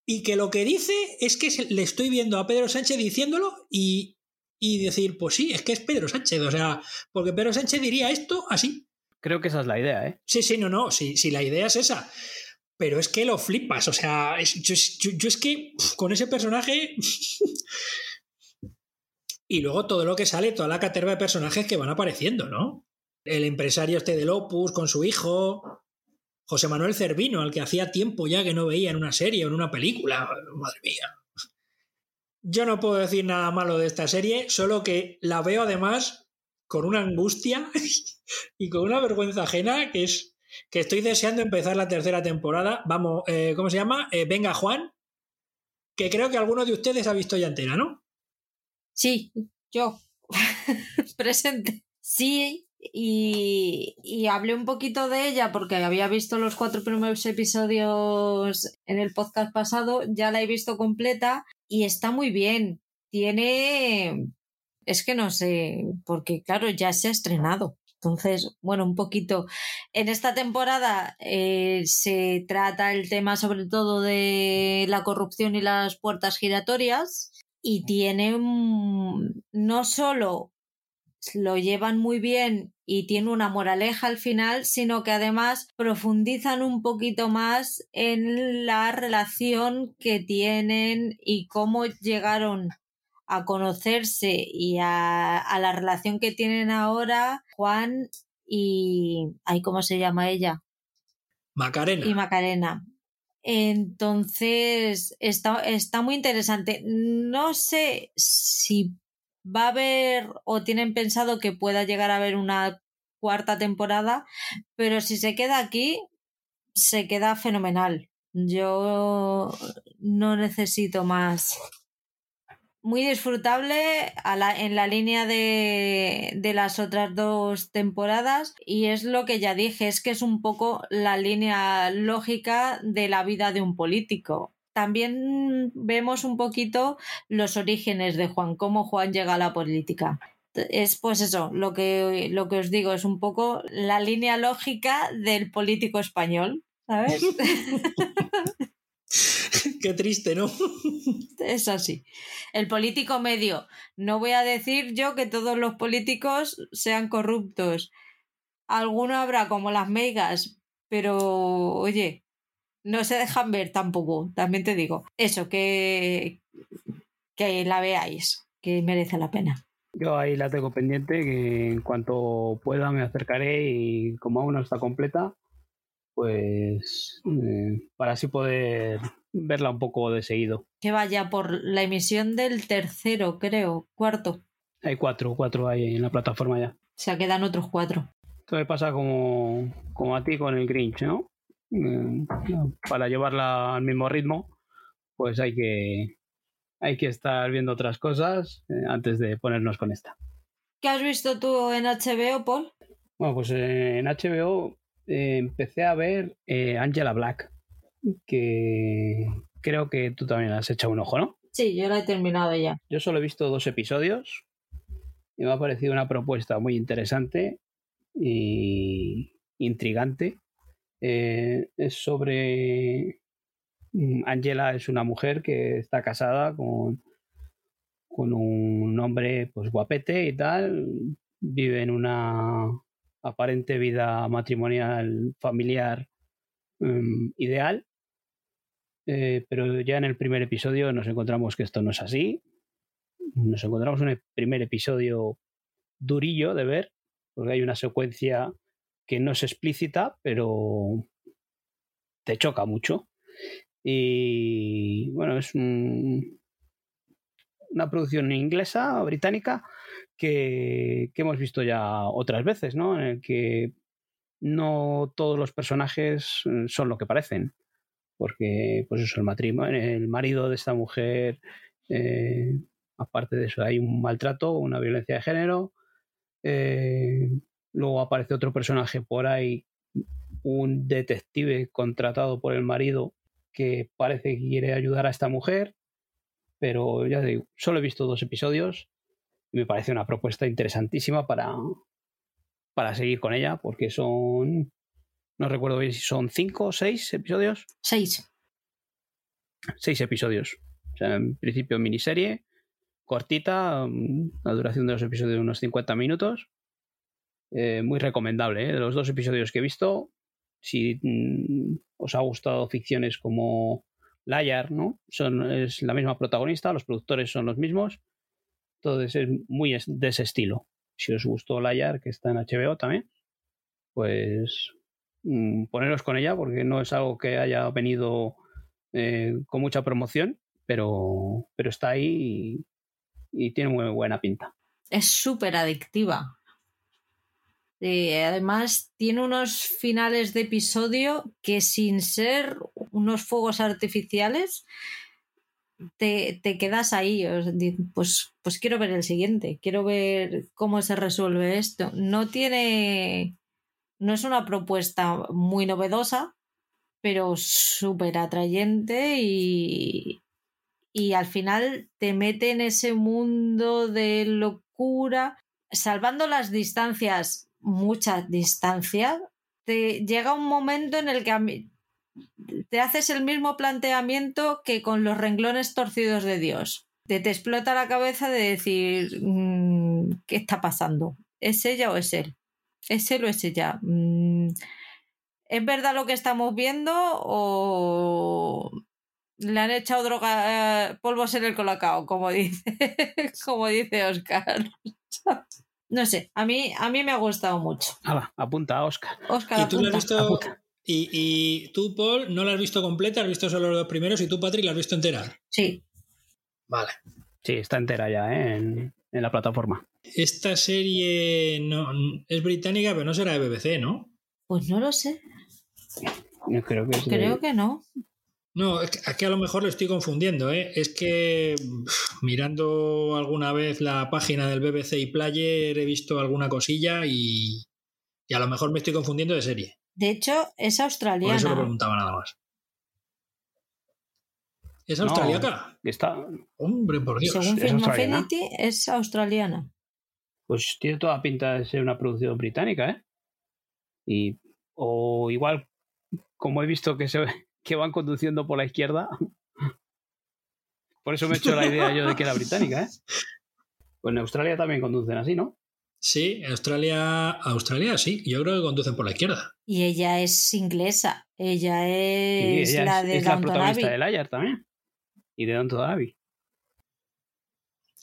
y que lo que dice es que le estoy viendo a Pedro Sánchez diciéndolo y, y decir, pues sí, es que es Pedro Sánchez. O sea, porque Pedro Sánchez diría esto así. Creo que esa es la idea, ¿eh? Sí, sí, no, no, sí, sí la idea es esa. Pero es que lo flipas, o sea, yo, yo, es que con ese personaje... y luego todo lo que sale, toda la caterva de personajes que van apareciendo, ¿no? El empresario este del Opus con su hijo, José Manuel Cervino, al que hacía tiempo ya que no veía en una serie o en una película. Madre mía. Yo no puedo decir nada malo de esta serie, solo que la veo además con una angustia y con una vergüenza ajena que es que estoy deseando empezar la tercera temporada. Vamos, eh, ¿cómo se llama? Eh, Venga Juan, que creo que alguno de ustedes ha visto ya entera, ¿no? Sí, yo. Presente. Sí, y, y, hablé un poquito de ella porque había visto los cuatro primeros episodios en el podcast pasado, ya la he visto completa y está muy bien. Tiene... Es que no sé, porque claro, ya se ha estrenado. Entonces, bueno, un poquito. En esta temporada eh, se trata el tema sobre todo de la corrupción y las puertas giratorias y tiene no solo lo llevan muy bien y tiene una moraleja al final, sino que además profundizan un poquito más en la relación que tienen y cómo llegaron a conocerse y a, la relación que tienen ahora Juan y... Ay, ¿Cómo se llama ella? Macarena. Y Macarena. Entonces, está, está muy interesante. No sé si va a haber o tienen pensado que pueda llegar a haber una cuarta temporada, pero si se queda aquí, se queda fenomenal. Yo no necesito más. Muy disfrutable en la línea de, de las otras dos temporadas y es lo que ya dije, es que es un poco la línea lógica de la vida de un político también vemos un poquito los orígenes de Juan, cómo Juan llega a la política. Es pues eso, lo que, lo que os digo, es un poco la línea lógica del político español, ¿sabes? Qué triste, ¿no? Es así. El político medio. No voy a decir yo que todos los políticos sean corruptos. Alguno habrá como las megas, pero oye, no se dejan ver tampoco, también te digo. Eso, que, que la veáis, que merece la pena. Yo ahí la tengo pendiente, que en cuanto pueda me acercaré y como aún no está completa, pues eh, para así poder verla un poco de seguido. Que vaya por la emisión del tercero, creo, cuarto. Hay cuatro, cuatro hay en la plataforma ya. O sea, quedan otros cuatro. Esto me pasa como, como a ti con el Grinch, ¿no? Mm, para llevarla al mismo ritmo, pues hay que, hay que estar viendo otras cosas eh, antes de ponernos con esta. ¿Qué has visto tú en HBO, Paul? Bueno, pues en HBO eh, empecé a ver eh, Angela Black, que creo que tú también has echado un ojo, ¿no? Sí, yo la he terminado ya. Yo solo he visto dos episodios y me ha parecido una propuesta muy interesante y intrigante eh, es sobre mm, Angela es una mujer que está casada con, con un hombre pues guapete y tal, vive en una aparente vida matrimonial familiar mm, ideal, eh, pero ya en el primer episodio nos encontramos que esto no es así. Nos encontramos un primer episodio durillo de ver, porque hay una secuencia que no es explícita, pero te choca mucho. Y bueno, es una producción inglesa, británica, que, hemos visto ya otras veces, ¿no? En el que no todos los personajes mm, son lo que parecen. Porque, pues eso, el matrimonio, el marido de esta mujer, eh, aparte de eso, hay un maltrato, una violencia de género. Eh, Luego aparece otro personaje por ahí, un detective contratado por el marido que parece que quiere ayudar a esta mujer, pero ya digo, solo he visto dos episodios y me parece una propuesta interesantísima para, para seguir con ella, porque son, no recuerdo bien si son cinco o seis episodios. Seis. Seis episodios. O sea, en principio miniserie, cortita, mm, la duración de los episodios de unos 50 minutos eh, muy recomendable. ¿eh? De los dos episodios que he visto, si mm, os ha gustado ficciones como Layar, ¿no? Son, es la misma protagonista, los productores son los mismos. Entonces es muy de ese estilo. Si os gustó Layar, que está en HBO también, pues mm, poneros con ella porque no es algo que haya venido eh, con mucha promoción, pero, pero está ahí y, y tiene muy buena pinta. Es súper adictiva. Eh, además, tiene unos finales de episodio que sin ser unos fuegos artificiales, te, te quedas ahí. Pues, pues quiero ver el siguiente, quiero ver cómo se resuelve esto. No tiene. No es una propuesta muy novedosa, pero súper atrayente y, y al final te mete en ese mundo de locura, salvando las distancias, muchas distancias, te llega un momento en el que a mí- te haces el mismo planteamiento que con los renglones torcidos de Dios. Te, te explota la cabeza de decir, mm, ¿qué está pasando? ¿Es ella o es él? ¿Es él o es ella? Mm, ¿Es verdad lo que estamos viendo o le han echado droga, eh, polvos en el colacao, como dice, como dice Oscar? No sé, a mí, a mí me ha gustado mucho. Hala, apunta a Oscar. Oscar, ¿Y tú, la has apunta. visto, apunta. y, y tú, Paul, no la has visto completa, has visto solo los dos primeros y tú, Patrick, la has visto entera. Sí, Vale. Sí, está entera ya ¿eh? en, en la plataforma. Esta serie no, es británica, pero no será de BBC, ¿no? pues no lo sé, Yo creo que de- creo que no. No, es que, aquí a lo mejor lo estoy confundiendo, ¿eh? Es que mirando alguna vez la página del BBC y Player he visto alguna cosilla y, y a lo mejor me estoy confundiendo de serie. De hecho, es Por eso lo australiana. preguntaba nada más. ¿Es No. australiaca? Está, Hombre, por Dios. Según es Film australiana. Affinity, es australiana. pues tiene toda pinta de ser una producción británica, ¿eh? Y, o igual, como he visto que, se, que van conduciendo por la izquierda, por eso me he hecho la idea yo de que era británica, ¿eh? Pues en Australia también conducen así, ¿no? Sí, Australia, Australia sí, yo creo que conducen por la izquierda. Y ella es inglesa. Ella Sí, es ella la es, de es la protagonista Abbey. de Layar también. Y de Downton Abbey.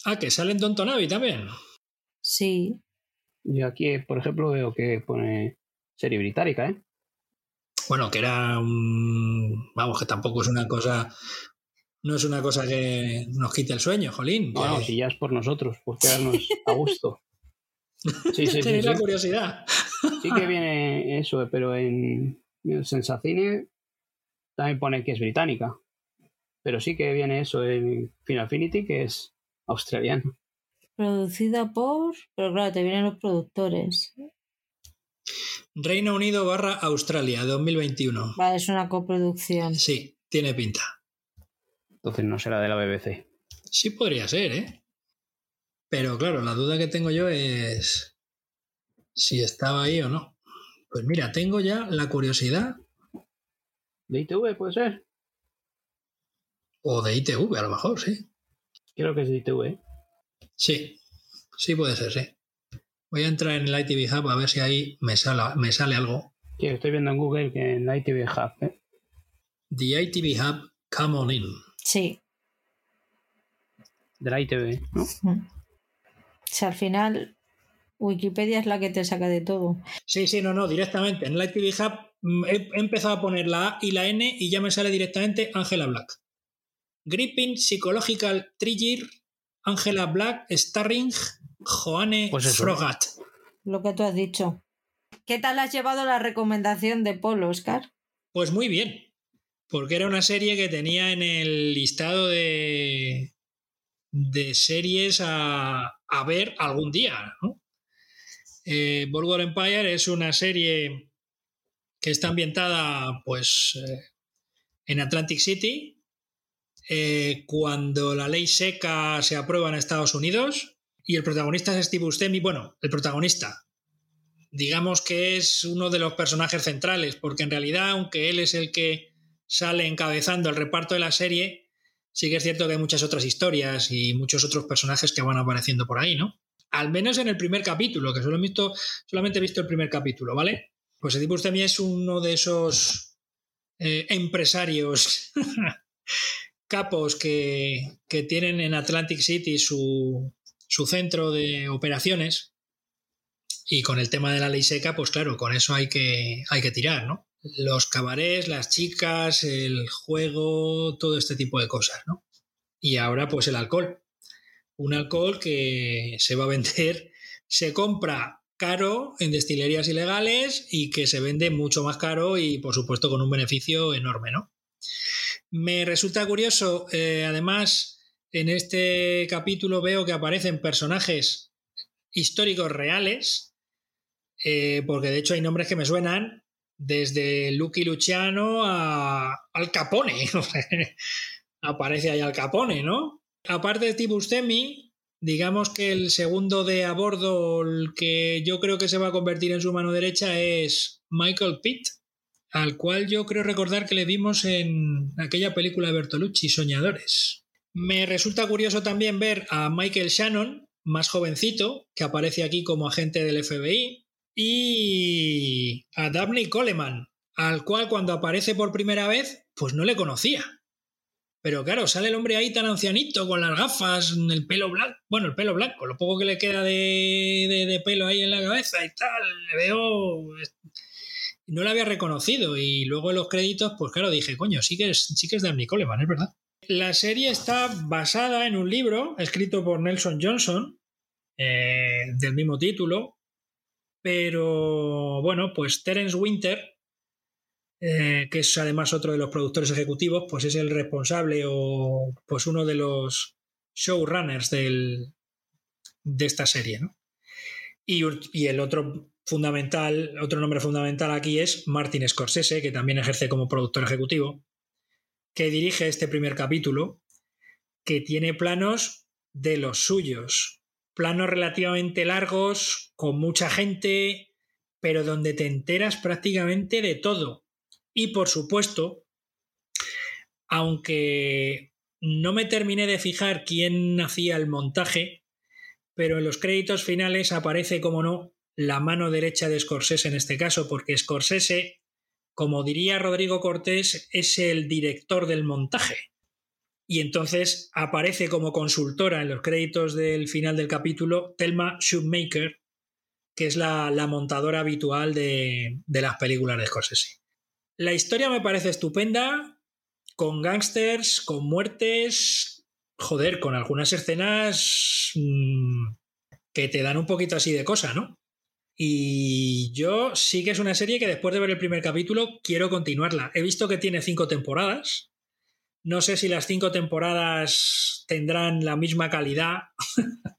Ah, que sale en Downton Abbey también. Sí. Yo aquí, por ejemplo, veo que pone serie británica, ¿eh? Bueno, que era un... Vamos, que tampoco es una cosa... No es una cosa que nos quite el sueño, jolín. No, no, que- si ya es por nosotros, por quedarnos a gusto. Sí, sí, sí. Tenéis sí. la curiosidad. Sí que viene eso, pero en, en Sensacine también pone que es británica. Pero sí que viene eso en Final Affinity, que es australiano. Producida por. Pero claro, te vienen los productores. Reino Unido barra Australia, 2021. Vale, es una coproducción. Sí, tiene pinta. Entonces no será de la BBC. Sí podría ser, ¿eh? Pero claro, la duda que tengo yo es si estaba ahí o no. Pues mira, tengo ya la curiosidad, ¿De ITV puede ser? o de ITV a lo mejor, sí. Creo que es de ITV. ¿eh? Sí, sí puede ser, sí. Voy a entrar en el ITV Hub a ver si ahí me sale, me sale algo. Sí, estoy viendo en Google que en la ITV Hub. ¿eh? The ITV Hub, come on in. Sí. De la ITV, ¿no? Sea, al final, Wikipedia es la que te saca de todo. Sí, sí, no, no, directamente. En el ITV Hub mm, he, he empezado a poner la A y la N y ya me sale directamente Angela Black. Gripping Psychological Trigger, Angela Black, Starring, Joanne Pues. Frogat. Lo que tú has dicho. ¿Qué tal has llevado la recomendación de Paul, Oscar? Pues muy bien, porque era una serie que tenía en el listado de, de series a, a ver algún día. ¿no? Eh, Empire es una serie que está ambientada pues, eh, en Atlantic City, eh, cuando la ley seca se aprueba en Estados Unidos y el protagonista es Steve Buscemi. Bueno, el protagonista, digamos que es uno de los personajes centrales, porque en realidad, aunque él es el que sale encabezando el reparto de la serie, sí que es cierto que hay muchas otras historias y muchos otros personajes que van apareciendo por ahí, ¿no? Al menos en el primer capítulo, que solo visto, solamente he visto el primer capítulo, ¿vale? Pues Eddie Buscemi es uno de esos eh, empresarios capos que, que, tienen en Atlantic City su, su centro de operaciones. Y con el tema de la ley seca, pues claro, con eso hay que, hay que tirar, ¿no? Los cabarets, las chicas, el juego, todo este tipo de cosas, ¿no? Y ahora, pues el alcohol. Un alcohol que se va a vender, se compra caro en destilerías ilegales y que se vende mucho más caro y, por supuesto, con un beneficio enorme, ¿no? Me resulta curioso, eh, además, en este capítulo veo que aparecen personajes históricos reales, eh, porque de hecho hay nombres que me suenan, desde Lucky Luciano a Al Capone. Aparece ahí Al Capone, ¿no? Aparte de Tibustemi, digamos que el segundo de a bordo, el que yo creo que se va a convertir en su mano derecha, es Michael Pitt, al cual yo creo recordar que le vimos en aquella película de Bertolucci, Soñadores. Me resulta curioso también ver a Michael Shannon, más jovencito, que aparece aquí como agente del FBI, y a Dabney Coleman, al cual cuando aparece por primera vez, pues no le conocía. Pero claro, sale el hombre ahí tan ancianito, con las gafas, el pelo blanco, bueno, el pelo blanco, lo poco que le queda de, pelo ahí en la cabeza y tal, le veo... No lo había reconocido y luego en los créditos, pues claro, dije, coño, sí que es, sí que es Dabney Coleman, es verdad. La serie está basada en un libro escrito por Nelson Johnson, eh, del mismo título, pero bueno, pues Terence Winter, eh, que es además otro de los productores ejecutivos, pues es el responsable o pues uno de los showrunners del, de esta serie. Y, y, el otro fundamental, otro nombre fundamental aquí es Martin Scorsese, que también ejerce como productor ejecutivo que dirige este primer capítulo, que tiene planos de los suyos, planos relativamente largos, con mucha gente, pero donde te enteras prácticamente de todo. Y por supuesto, aunque no me terminé de fijar quién hacía el montaje, pero en los créditos finales aparece, como no, la mano derecha de Scorsese en este caso, porque Scorsese como diría Rodrigo Cortés, es el director del montaje. Y entonces aparece como consultora en los créditos del final del capítulo Thelma Shoemaker, que es la, montadora habitual de, las películas de Scorsese. La historia me parece estupenda, con gángsters, con muertes, joder, con algunas escenas mmm, que te dan un poquito así de cosa, ¿no? Y yo sí que es una serie que después de ver el primer capítulo quiero continuarla. He visto que tiene cinco temporadas. No sé si las cinco temporadas tendrán la misma calidad.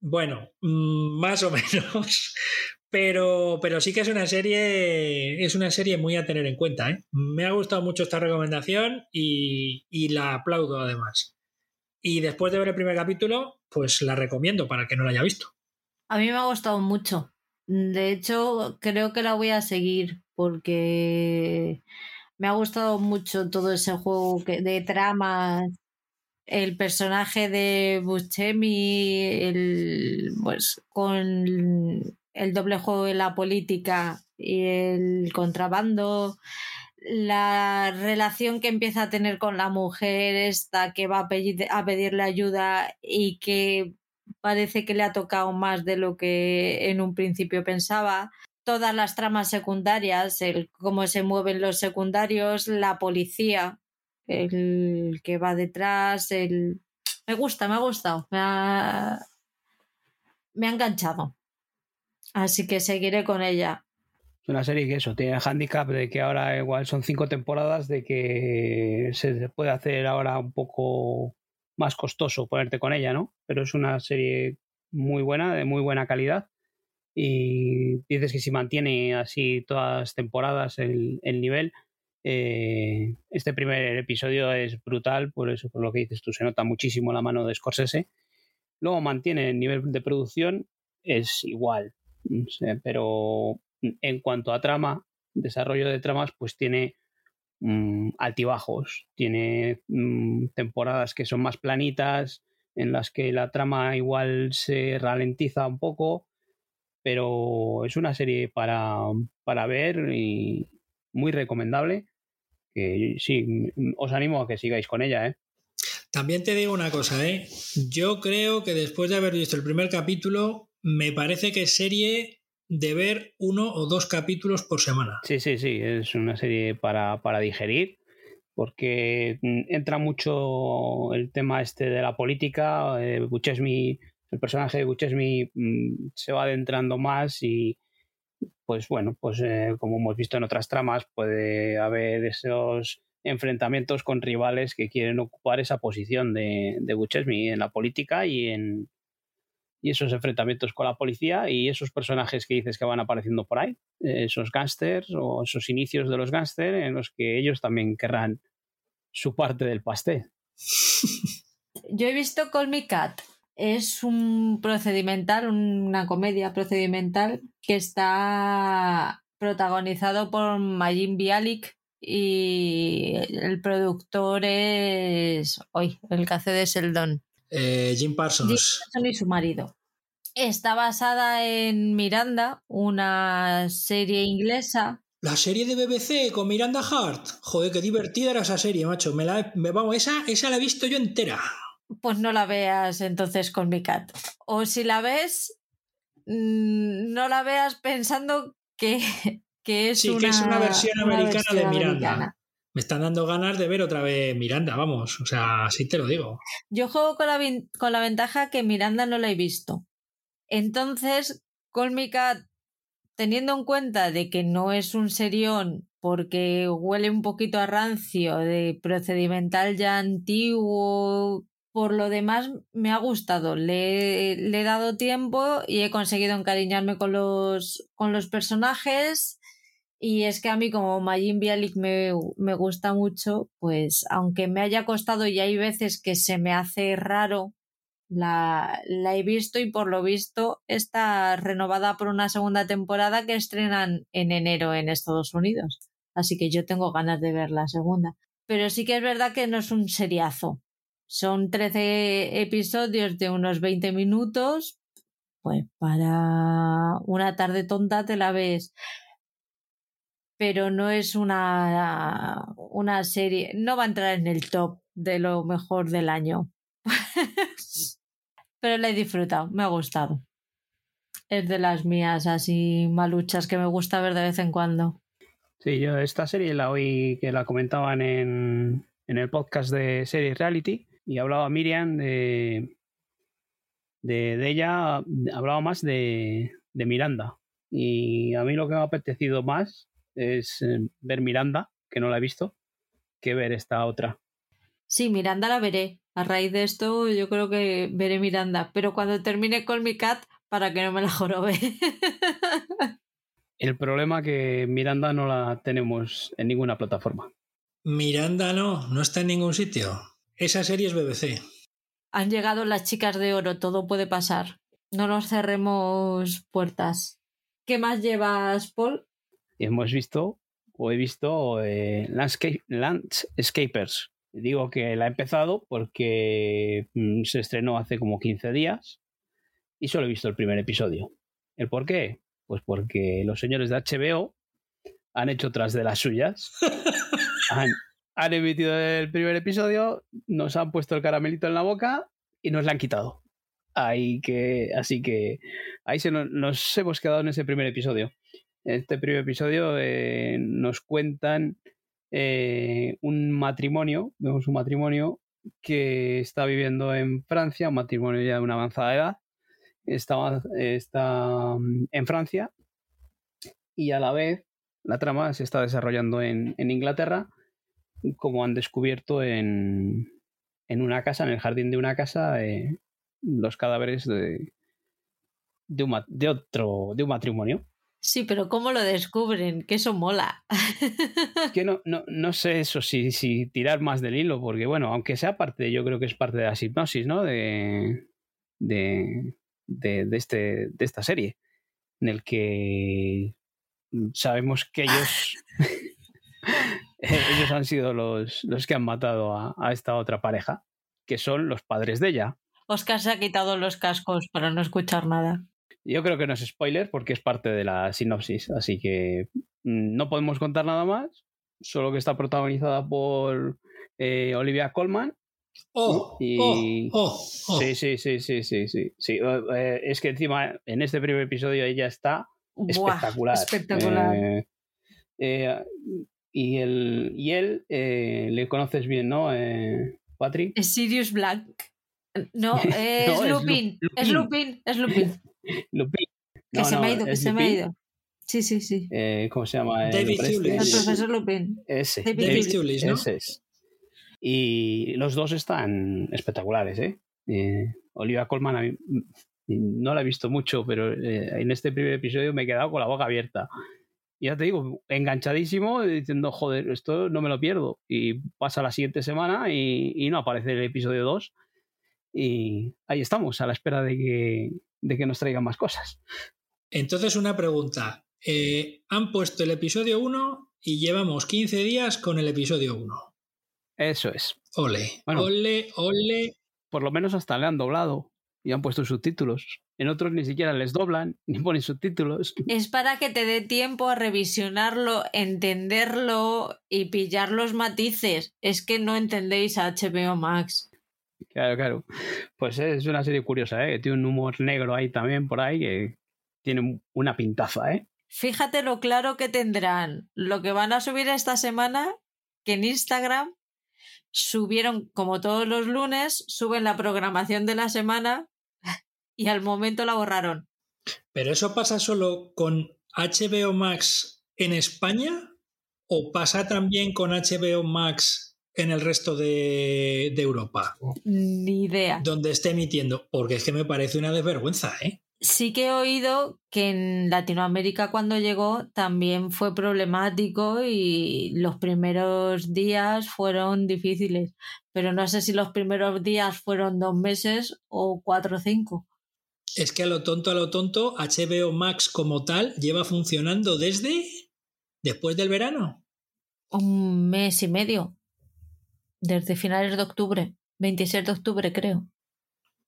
bueno, mm, más o menos. Pero, pero sí que es una serie. Es una serie muy a tener en cuenta. ¿eh? Me ha gustado mucho esta recomendación y, y la aplaudo además. Y después de ver el primer capítulo, pues la recomiendo para que no la haya visto. A mí me ha gustado mucho. De hecho, creo que la voy a seguir porque me ha gustado mucho todo ese juego de tramas, el personaje de Buscemi, el, pues, con el doble juego de la política y el contrabando, la relación que empieza a tener con la mujer esta que va a, a pedirle ayuda y que parece que le ha tocado más de lo que en un principio pensaba. Todas las tramas secundarias, el cómo se mueven los secundarios, la policía, el que va detrás, el... Me gusta, me ha gustado, me ha, me ha enganchado. Así que seguiré con ella. Es una serie que eso, tiene el handicap de que ahora igual son cinco temporadas, de que se puede hacer ahora un poco más costoso ponerte con ella, ¿no? Pero es una serie muy buena, de muy buena calidad. Y dices que si mantiene así todas las temporadas el, nivel, eh, este primer episodio es brutal, por eso, por lo que dices tú, se nota muchísimo la mano de Scorsese. Luego mantiene el nivel de producción, es igual, pero en cuanto a trama, desarrollo de tramas, pues tiene Mm, altibajos, tiene mm, temporadas que son más planitas, en las que la trama igual se ralentiza un poco, pero es una serie para, para ver y muy recomendable. Que sí, os animo a que sigáis con ella, ¿eh? También te digo una cosa, ¿eh? Yo creo que después de haber visto el primer capítulo, me parece que es serie de ver uno o dos capítulos por semana. Sí, sí, sí, es una serie para, para digerir porque mm, entra mucho el tema este de la política. Eh, el personaje de Buchesmi mm, se va adentrando más y, pues bueno, pues eh, como hemos visto en otras tramas, puede haber esos enfrentamientos con rivales que quieren ocupar esa posición de, de Buchesmi en la política y en y esos enfrentamientos con la policía y esos personajes que dices que van apareciendo por ahí, esos gángsters o esos inicios de los gángsters en los que ellos también querrán su parte del pastel. Yo he visto Call Me Cat. Es un procedimental, una comedia procedimental que está protagonizado por Majin Bialik y el productor es hoy el que hace de Seldon. Eh, Jim Parsons. Jim Parsons y su marido. Está basada en Miranda, una serie inglesa la serie de BBC con Miranda Hart. Joder, qué divertida era esa serie, macho. Me la, me, vamos, esa, esa la he visto yo entera. Pues no la veas entonces con mi cat. O si la ves, mm, no la veas pensando que, que es, sí, una, que es una versión americana de Miranda. Me están dando ganas de ver otra vez Miranda, vamos. O sea, así te lo digo. Yo juego con la, con la ventaja que Miranda no la he visto. Entonces, con mi cat teniendo en cuenta de que no es un serión porque huele un poquito a rancio, de procedimental ya antiguo, por lo demás me ha gustado. Le, he dado tiempo y he conseguido encariñarme con los, con los personajes. Y es que a mí como Majin Bialik me, me gusta mucho, pues aunque me haya costado y hay veces que se me hace raro la, la, he visto y por lo visto está renovada por una segunda temporada que estrenan en enero en Estados Unidos. Así que yo tengo ganas de ver la segunda. Pero sí que es verdad que no es un seriazo. Son 13 episodios de unos 20 minutos. Pues para una tarde tonta te la ves. Pero no es una, una serie. No va a entrar en el top de lo mejor del año. pero la he disfrutado, me ha gustado. Es de las mías así maluchas que me gusta ver de vez en cuando. Sí, yo esta serie la oí que la comentaban en, en el podcast de Series Reality y hablaba Miriam de, de, ella, hablaba más de, de Miranda. Y a mí lo que me ha apetecido más es eh, ver Miranda, que no la he visto, que ver esta otra. Sí, Miranda la veré. A raíz de esto, yo creo que veré Miranda. Pero cuando termine con mi cat, para que no me la jorobe. El problema que Miranda no la tenemos en ninguna plataforma. Miranda no, no está en ningún sitio. Esa serie es BBC. Han llegado las chicas de oro, todo puede pasar. No nos cerremos puertas. ¿Qué más llevas, Paul? Hemos visto, o he visto, eh, Landscapers, Digo que la he empezado porque mm, se estrenó hace como 15 días y solo he visto el primer episodio. ¿El por qué? Pues porque los señores de HBO han hecho otras de las suyas. han, emitido el primer episodio, nos han puesto el caramelito en la boca y nos la han quitado. Ahí que, así que ahí se nos, hemos quedado en ese primer episodio. En este primer episodio eh, nos cuentan eh, un matrimonio, vemos un matrimonio que está viviendo en Francia, un matrimonio ya de una avanzada edad, está, mm, en Francia y a la vez la trama se está desarrollando en, Inglaterra, como han descubierto en, una casa, en el jardín de una casa, eh, los cadáveres de, otro, de un matrimonio. Sí, pero ¿cómo lo descubren? Que eso mola. que no, no, no sé eso, si, si tirar más del hilo, porque bueno, aunque sea parte, yo creo que es parte de la hipnosis, ¿no? De, de, de, este, de esta serie, en el que sabemos que ellos, ellos han sido los, los que han matado a, a esta otra pareja, que son los padres de ella. Oscar se ha quitado los cascos para no escuchar nada. Yo creo que no es spoiler porque es parte de la sinopsis, así que mm, no podemos contar nada más, solo que está protagonizada por eh, Olivia Colman. Oh, y... oh, oh, oh. Sí, sí, sí, sí, sí, sí. sí. Eh, es que encima en este primer episodio ella está Buah, espectacular. espectacular. Eh, eh, y, el, y él eh, le conoces bien, ¿no, eh, Patrick? Es Sirius Black. No, es No, es Lupin. Lu- Es Lupin, es Lupin. Lupin. Que No, se me ha ido, que se me ha ido. Sí, sí, sí. Eh, ¿Cómo se llama? el David. El Es- profesor Lupin. Ese. David David ¿no? Ese es. Y los dos están espectaculares, ¿eh? Eh, Olivia Colman a mí, mm, no la he visto mucho, pero eh, en este primer episodio me he quedado con la boca abierta. Y ya te digo, enganchadísimo, diciendo, joder, esto no me lo pierdo. Y pasa la siguiente semana y, y no aparece el episodio 2. Y ahí estamos, a la espera de que, de que nos traigan más cosas. Entonces, una pregunta. Eh, han puesto el episodio 1 y llevamos 15 días con el episodio 1. Eso es. Ole, Bueno. ole, ole. Por lo menos hasta le han doblado y han puesto subtítulos. En otros ni siquiera les doblan ni ponen subtítulos. Es para que te dé tiempo a revisionarlo, entenderlo y pillar los matices. Es que no entendéis a HBO Max. Claro, claro. Pues es una serie curiosa, ¿eh? Tiene un humor negro ahí también por ahí que tiene una pintaza, ¿eh? Fíjate lo claro que tendrán. Lo que van a subir esta semana, que en Instagram subieron, como todos los lunes, suben la programación de la semana y al momento la borraron. ¿Pero eso pasa solo con HBO Max en España o pasa también con HBO Max en el resto de, de Europa, Ni idea. donde esté emitiendo? Porque es que me parece una desvergüenza, ¿eh? Sí que he oído que en Latinoamérica cuando llegó también fue problemático y los primeros días fueron difíciles, pero no sé si los primeros días fueron dos meses o cuatro o cinco. Es que a lo tonto, a lo tonto, HBO Max como tal lleva funcionando desde después del verano. Un mes y medio, desde finales de octubre, 26 de octubre creo.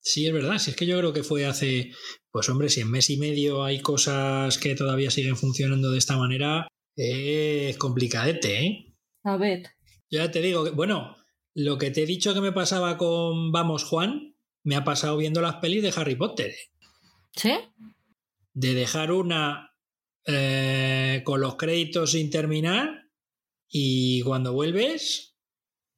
Sí, es verdad. Si es que yo creo que fue hace, pues hombre, si en mes y medio hay cosas que todavía siguen funcionando de esta manera, es complicadete, ¿eh? A ver. Yo ya te digo, que, bueno, lo que te he dicho que me pasaba con Vamos Juan, me ha pasado viendo las pelis de Harry Potter. ¿Sí? De dejar una eh, con los créditos sin terminar y cuando vuelves...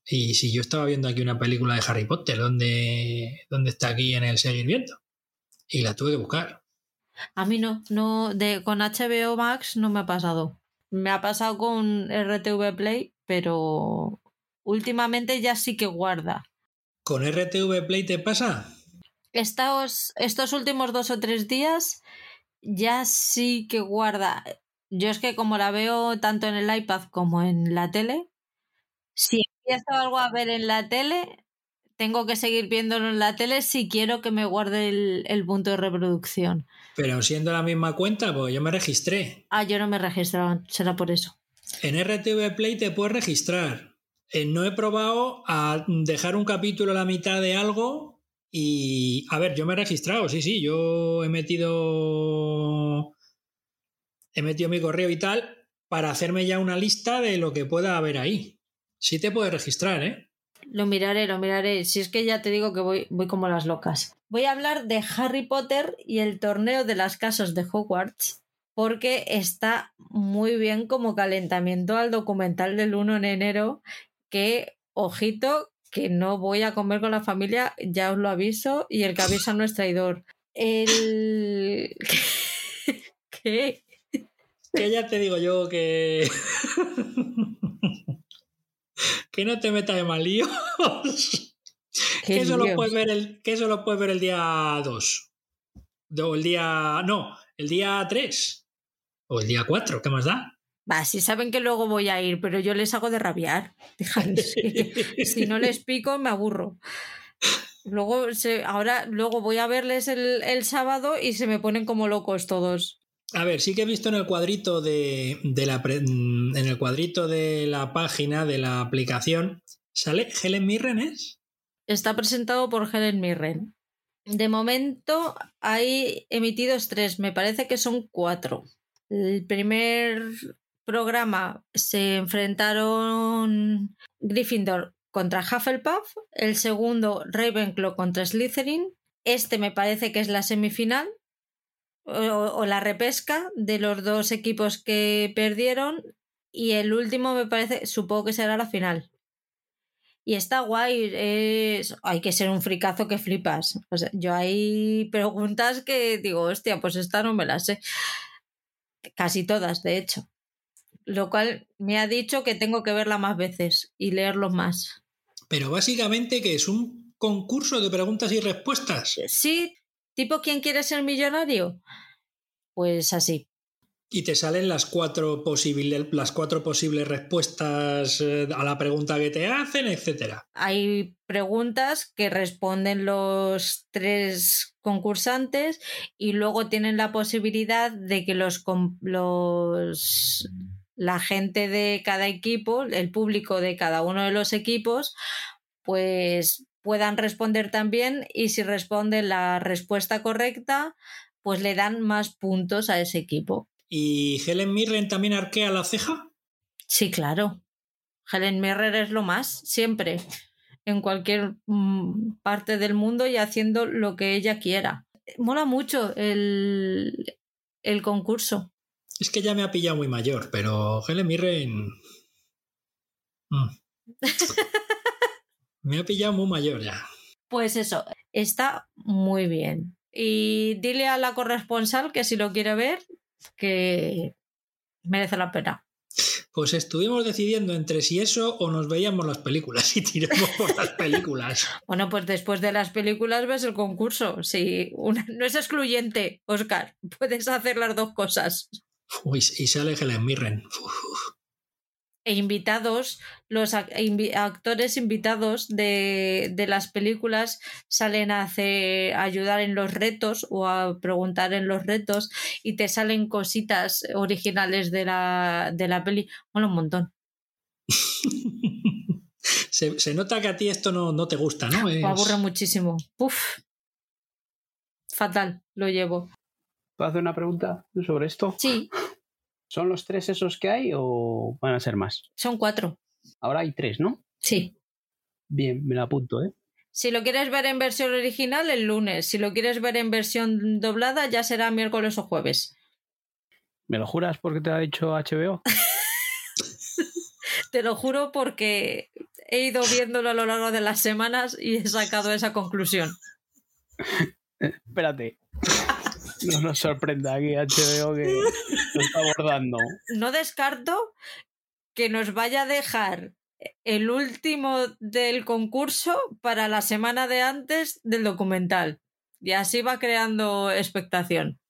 Y si yo estaba viendo aquí una película de Harry Potter, ¿dónde, dónde está aquí en el seguir viendo? Y la tuve que buscar. A mí no, no de, con HBO Max no me ha pasado. Me ha pasado con RTV Play, pero últimamente ya sí que guarda. ¿Con RTV Play te pasa? Estos, estos últimos dos o tres días ya sí que guarda. Yo es que como la veo tanto en el iPad como en la tele, si empiezo algo a ver en la tele, tengo que seguir viéndolo en la tele si quiero que me guarde el, el punto de reproducción. Pero siendo la misma cuenta, pues yo me registré. Ah, yo no me registraba, será por eso. En RTV Play te puedes registrar. Eh, no he probado a dejar un capítulo a la mitad de algo y... A ver, yo me he registrado, sí, sí, yo he metido... He metido mi correo y tal para hacerme ya una lista de lo que pueda haber ahí. Sí te puedes registrar, ¿eh? Lo miraré, lo miraré. Si es que ya te digo que voy, voy como las locas. Voy a hablar de Harry Potter y el torneo de las casas de Hogwarts, porque está muy bien como calentamiento al documental del 1 de enero, que, ojito, que no voy a comer con la familia, ya os lo aviso, y el que avisa no es traidor. El... ¿Qué? Que ya te digo yo que... que no te metas en mal lío. ¿Qué que, eso lo líos? puedes ver el, que eso lo puedes ver el día 2. O el día... No, el día 3. O el día 4, ¿qué más da? Va, si saben que luego voy a ir, pero yo les hago de rabiar. Déjales, si no les pico, me aburro. Luego, se, ahora, luego voy a verles el, el sábado y se me ponen como locos todos. A ver, sí que he visto en el cuadrito de, de la pre- en el cuadrito de la página de la aplicación sale Helen Mirren, ¿es? Está presentado por Helen Mirren. De momento hay emitidos tres, me parece que son cuatro. El primer programa se enfrentaron Gryffindor contra Hufflepuff, el segundo Ravenclaw contra Slytherin, este me parece que es la semifinal o, o, la repesca de los dos equipos que perdieron y el último me parece, supongo que será la final. Y está guay, es... hay que ser un fricazo que flipas. O sea, yo hay preguntas que digo, hostia, pues esta no me la sé. Casi todas, de hecho. Lo cual me ha dicho que tengo que verla más veces y leerlo más. Pero básicamente que es un concurso de preguntas y respuestas. Sí, tipo ¿quién quiere ser millonario? Pues así. Y te salen las cuatro, posibles, las cuatro posibles respuestas eh, a la pregunta que te hacen, etcétera. Hay preguntas que responden los tres concursantes y luego tienen la posibilidad de que los, los la gente de cada equipo, el público de cada uno de los equipos, pues puedan responder también y si responden la respuesta correcta, pues le dan más puntos a ese equipo. ¿Y Helen Mirren también arquea la ceja? Sí, claro. Helen Mirren es lo más, siempre, en cualquier mm, parte del mundo y haciendo lo que ella quiera. Mola mucho el, el concurso. Es que ya me ha pillado muy mayor, pero Helen Mirren. Mm. me ha pillado muy mayor ya. Pues eso, está muy bien. Y dile a la corresponsal que si lo quiere ver, que merece la pena. Pues estuvimos decidiendo entre si eso o nos veíamos las películas y tiramos por las películas. bueno, pues después de las películas ves el concurso. Sí, una, no es excluyente, Oscar. Puedes hacer las dos cosas. Uy, y sale Helen Mirren. Uf. E invitados, los actores invitados de, de, las películas salen a, hacer, a ayudar en los retos o a preguntar en los retos y te salen cositas originales de la, de la peli. Bueno, un montón. se, se, nota que a ti esto no, no te gusta, ¿no? Es... Me aburre muchísimo. Uf. Fatal, lo llevo. ¿Puedo hacer una pregunta sobre esto? Sí. ¿Son los tres esos que hay o van a ser más? Son cuatro. Ahora hay tres, ¿no? Sí. Bien, me la apunto, ¿eh? Si lo quieres ver en versión original, el lunes. Si lo quieres ver en versión doblada, ya será miércoles o jueves. ¿Me lo juras porque te ha dicho HBO? te lo juro porque he ido viéndolo a lo largo de las semanas y he sacado esa conclusión. Espérate. No nos sorprenda aquí HBO que nos está abordando. No descarto que nos vaya a dejar el último del concurso para la semana de antes del documental. Y así va creando expectación.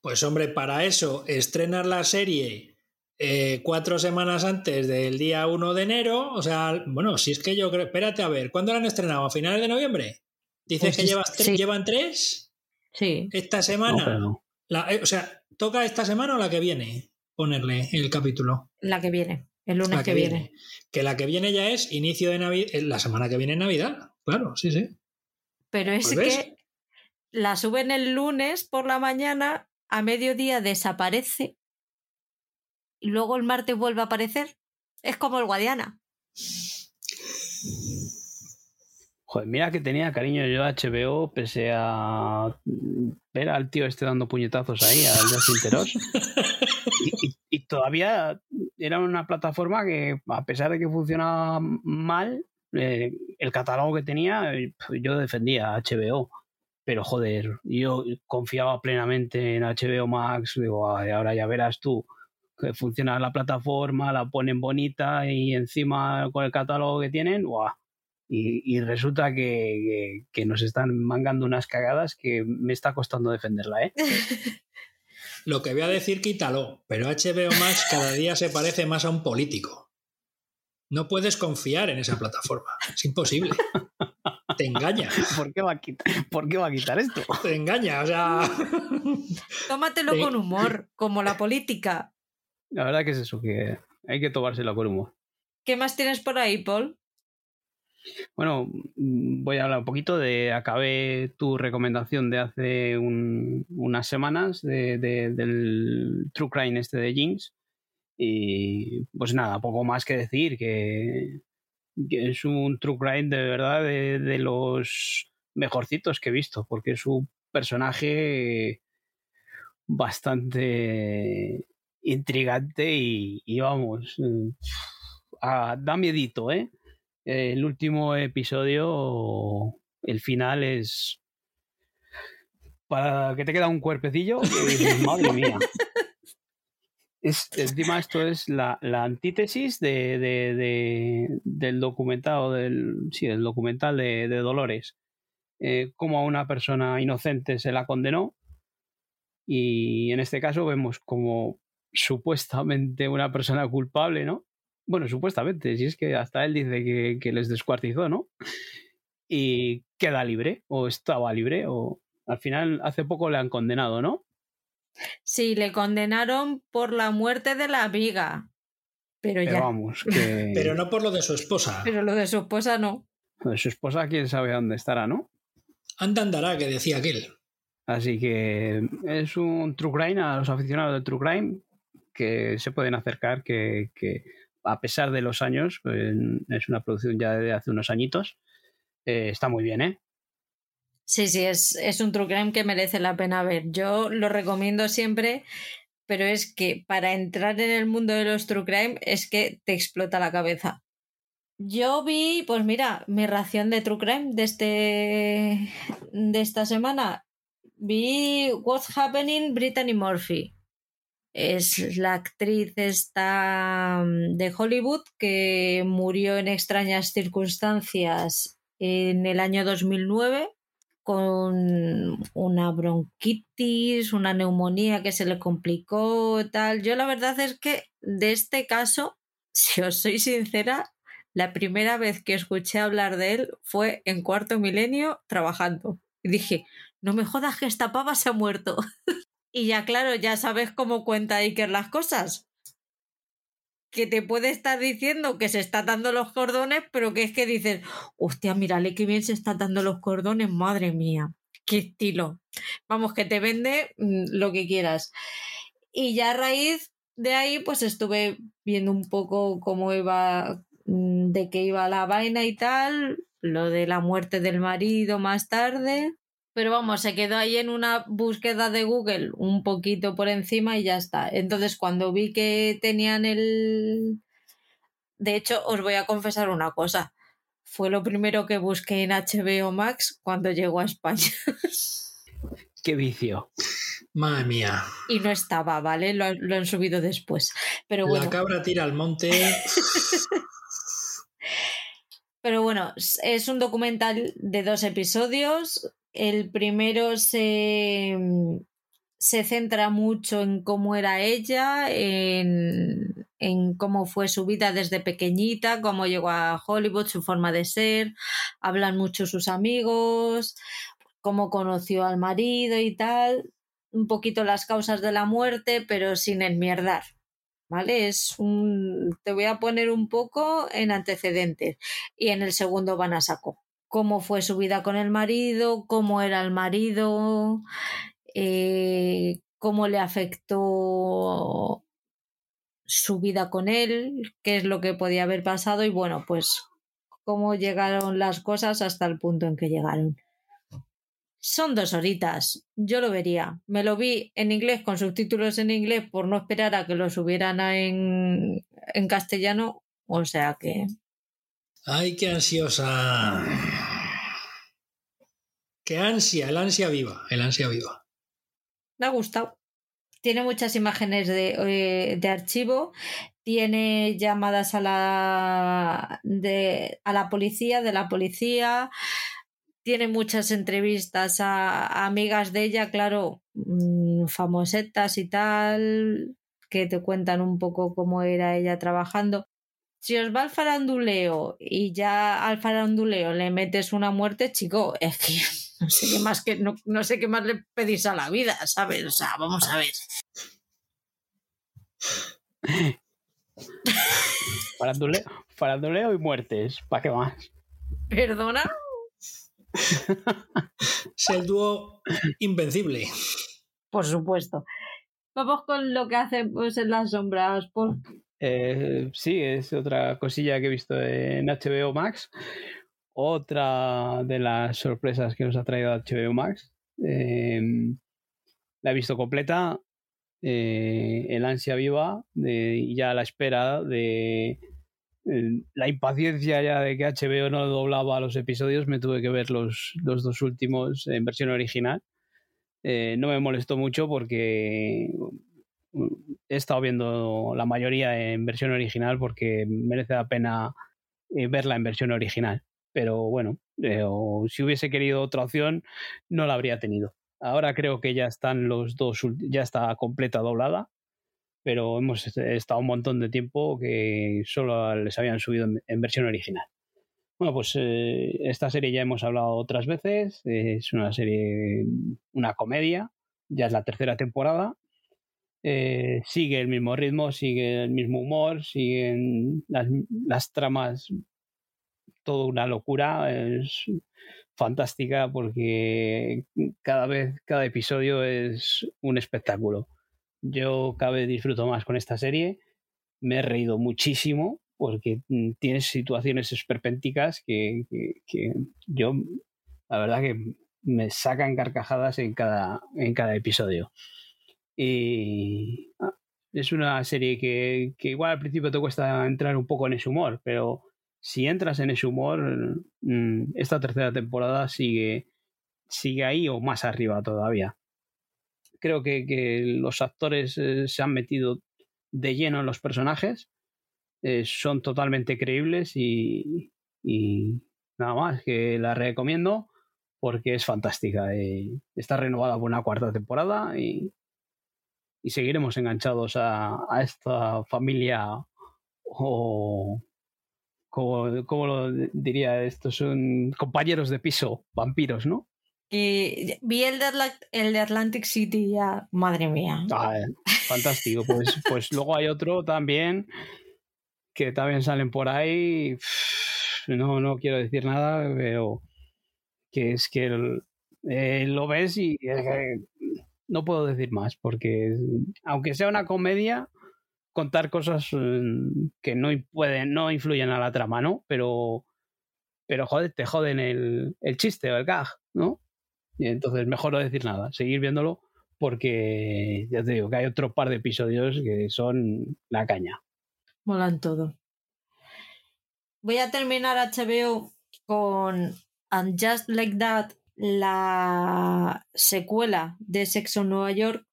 Pues hombre, para eso, estrenar la serie eh, cuatro semanas antes del día 1 de enero. O sea, bueno, si es que yo creo. Espérate a ver, ¿cuándo la han estrenado? ¿A finales de noviembre? ¿Dices pues que llevas sí. llevan tres? Sí. Esta semana. No, no. La, eh, o sea, ¿toca esta semana o la que viene ponerle el capítulo? La que viene, el lunes La que, viene. Que la que viene ya es inicio de Navidad. La semana que viene es Navidad. Claro, sí, sí. Pero es Pues que la suben el lunes por la mañana, a mediodía desaparece y luego el martes vuelve a aparecer. Es como el Guadiana. Joder, mira que tenía cariño yo a HBO, pese a ver al tío este dando puñetazos ahí, al de Sinteros. Y, y, y, todavía era una plataforma que, a pesar de que funcionaba mal, eh, el catálogo que tenía, yo defendía a HBO. Pero joder, yo confiaba plenamente en HBO Max. Digo, "Ay, ahora ya verás tú que funciona la plataforma, la ponen bonita y encima con el catálogo que tienen, ¡guau! Y, y, resulta que, que, que, nos están mangando unas cagadas que me está costando defenderla, ¿eh? Lo que voy a decir, quítalo, pero HBO Max cada día se parece más a un político. No puedes confiar en esa plataforma, es imposible. Te engaña. ¿Por qué va a quitar, ¿por qué va a quitar esto? Te engaña, o sea. Tómatelo Te- con humor, como la política. La verdad que es eso, que hay que tomárselo con humor. ¿Qué más tienes por ahí, Paul? Bueno, mm, voy a hablar un poquito de. Acabé tu recomendación de hace unas semanas de, del True Crime este de Jinx. Y pues nada, poco más que decir, que, es un True Crime de verdad de, los mejorcitos que he visto, porque es un personaje bastante intrigante y, vamos, da miedito, ¿eh? El último episodio, el final es para que te queda un cuerpecillo, madre mía. Es, encima esto es la, antítesis de, del documental, del, sí, del documental de, Dolores. Eh, como a una persona inocente se la condenó y en este caso vemos como supuestamente una persona culpable, ¿no? Bueno, supuestamente, si es que hasta él dice que, les descuartizó, ¿no? Y queda libre, o estaba libre, o al final hace poco le han condenado, ¿no? Sí, le condenaron por la muerte de la amiga. Pero, ya. Vamos, Pero no por lo de su esposa. Pero lo de su esposa no. Lo de su esposa, quién sabe dónde estará, ¿no? Anda andará, que decía aquel. Así que es un True Crime a los aficionados del True Crime que se pueden acercar, que, a pesar de los años, es una producción ya de hace unos añitos, eh, está muy bien, ¿eh? Sí, sí, es, es un true crime que merece la pena ver. Yo lo recomiendo siempre, pero es que para entrar en el mundo de los true crime es que te explota la cabeza. Yo vi, pues mira, mi ración de true crime de, este, de esta semana. Vi What's Happening Brittany Murphy es la actriz esta mm, de Hollywood que murió en extrañas circunstancias en el año 2009 con una bronquitis, una neumonía que se le complicó, tal. Yo la verdad es que de este caso, si os soy sincera, la primera vez que escuché hablar de él fue en cuarto milenio trabajando. Y dije, no me jodas que esta pava se ha muerto. Y ya, claro, ya sabes cómo cuenta Iker las cosas. Que te puede estar diciendo que se está dando los cordones, pero que es que dices, hostia, mírale qué bien se está dando los cordones, madre mía, qué estilo. Vamos, que te vende mm, lo que quieras. Y ya a raíz de ahí, pues estuve viendo un poco cómo iba, mm, de qué iba la vaina y tal, lo de la muerte del marido más tarde. Pero vamos, se quedó ahí en una búsqueda de Google un poquito por encima y ya está. Entonces, cuando vi que tenían el... De hecho, os voy a confesar una cosa. Fue lo primero que busqué en HBO Max cuando llegó a España. Qué vicio. Madre mía. Y no estaba, ¿vale? Lo, han subido después. Pero bueno. La cabra tira al monte. Pero bueno, es un documental de dos episodios el primero se, se centra mucho en cómo era ella, en, en, cómo fue su vida desde pequeñita, cómo llegó a Hollywood, su forma de ser, hablan mucho sus amigos, cómo conoció al marido y tal, un poquito las causas de la muerte, pero sin enmierdar. ¿Vale? Es un. Te voy a poner un poco en antecedentes. Y en el segundo van a saco cómo fue su vida con el marido, cómo era el marido, eh, cómo le afectó su vida con él, qué es lo que podía haber pasado y bueno, pues cómo llegaron las cosas hasta el punto en que llegaron. Son dos horitas, yo lo vería. Me lo vi en inglés con subtítulos en inglés por no esperar a que lo subieran en, en castellano, o sea que Ay, qué ansiosa. Qué ansia, el ansia viva, el ansia viva. Me ha gustado. Tiene muchas imágenes de, eh, archivo, tiene llamadas a la, de, a la policía, de la policía, tiene muchas entrevistas a, amigas de ella, claro, mm, famosetas y tal, que te cuentan un poco cómo era ella trabajando si os va al faranduleo y ya al faranduleo le metes una muerte, chico, es que no sé qué más que no, sé qué más le pedís a la vida, ¿sabes? O sea, vamos a ver. faranduleo, faranduleo y muertes, ¿para qué más? ¿Perdona? es el dúo invencible. Por supuesto. Vamos con lo que hace pues, en las sombras, Paul. Eh, sí, es otra cosilla que he visto en HBO Max. Otra de las sorpresas que nos ha traído HBO Max. Em, la he visto completa. Eh, el ansia viva y ya la espera de la impaciencia ya de que HBO no doblaba los episodios. Me tuve que ver los, los dos últimos en versión original. Eh, no me molestó mucho porque he estado viendo la mayoría en versión original porque merece la pena eh, verla en versión original. Pero bueno, eh, si hubiese querido otra opción, no la habría tenido. Ahora creo que ya están los dos, ya está completa doblada, pero hemos estado un montón de tiempo que solo les habían subido en, versión original. Bueno, pues eh, esta serie ya hemos hablado otras veces, es una serie, una comedia, ya es la tercera temporada eh, sigue el mismo ritmo, sigue el mismo humor, siguen las, las tramas, todo una locura, es fantástica porque cada vez, cada episodio es un espectáculo. Yo cada vez disfruto más con esta serie, me he reído muchísimo porque mm, tiene situaciones esperpénticas que, que yo, la verdad que me sacan carcajadas en cada, en cada episodio. Y ah, es una serie que, igual al principio te cuesta entrar un poco en ese humor, pero si entras en ese humor, mm, esta tercera temporada sigue, sigue ahí o más arriba todavía. Creo que, los actores eh, se han metido de lleno en los personajes, eh, son totalmente creíbles y, nada más, que la recomiendo porque es fantástica. Eh, está renovada por una cuarta temporada y, y seguiremos enganchados a, esta familia o como, lo diría esto son compañeros de piso vampiros no y vi el de, el de Atlantic City ya madre mía. Ah, fantástico pues pues luego hay otro también que también salen por ahí no no quiero decir nada pero que es que eh, lo ves y no puedo decir más, porque aunque sea una comedia, contar cosas mm, que no pueden, no influyen a la trama, ¿no? Pero, pero joder, te joden el, el chiste o el gag, ¿no? Y entonces mejor no decir nada, seguir viéndolo, porque ya te digo que hay otro par de episodios que son la caña. Molan todo. Voy a terminar HBO con And Just Like That, la secuela de Sexo en Nueva York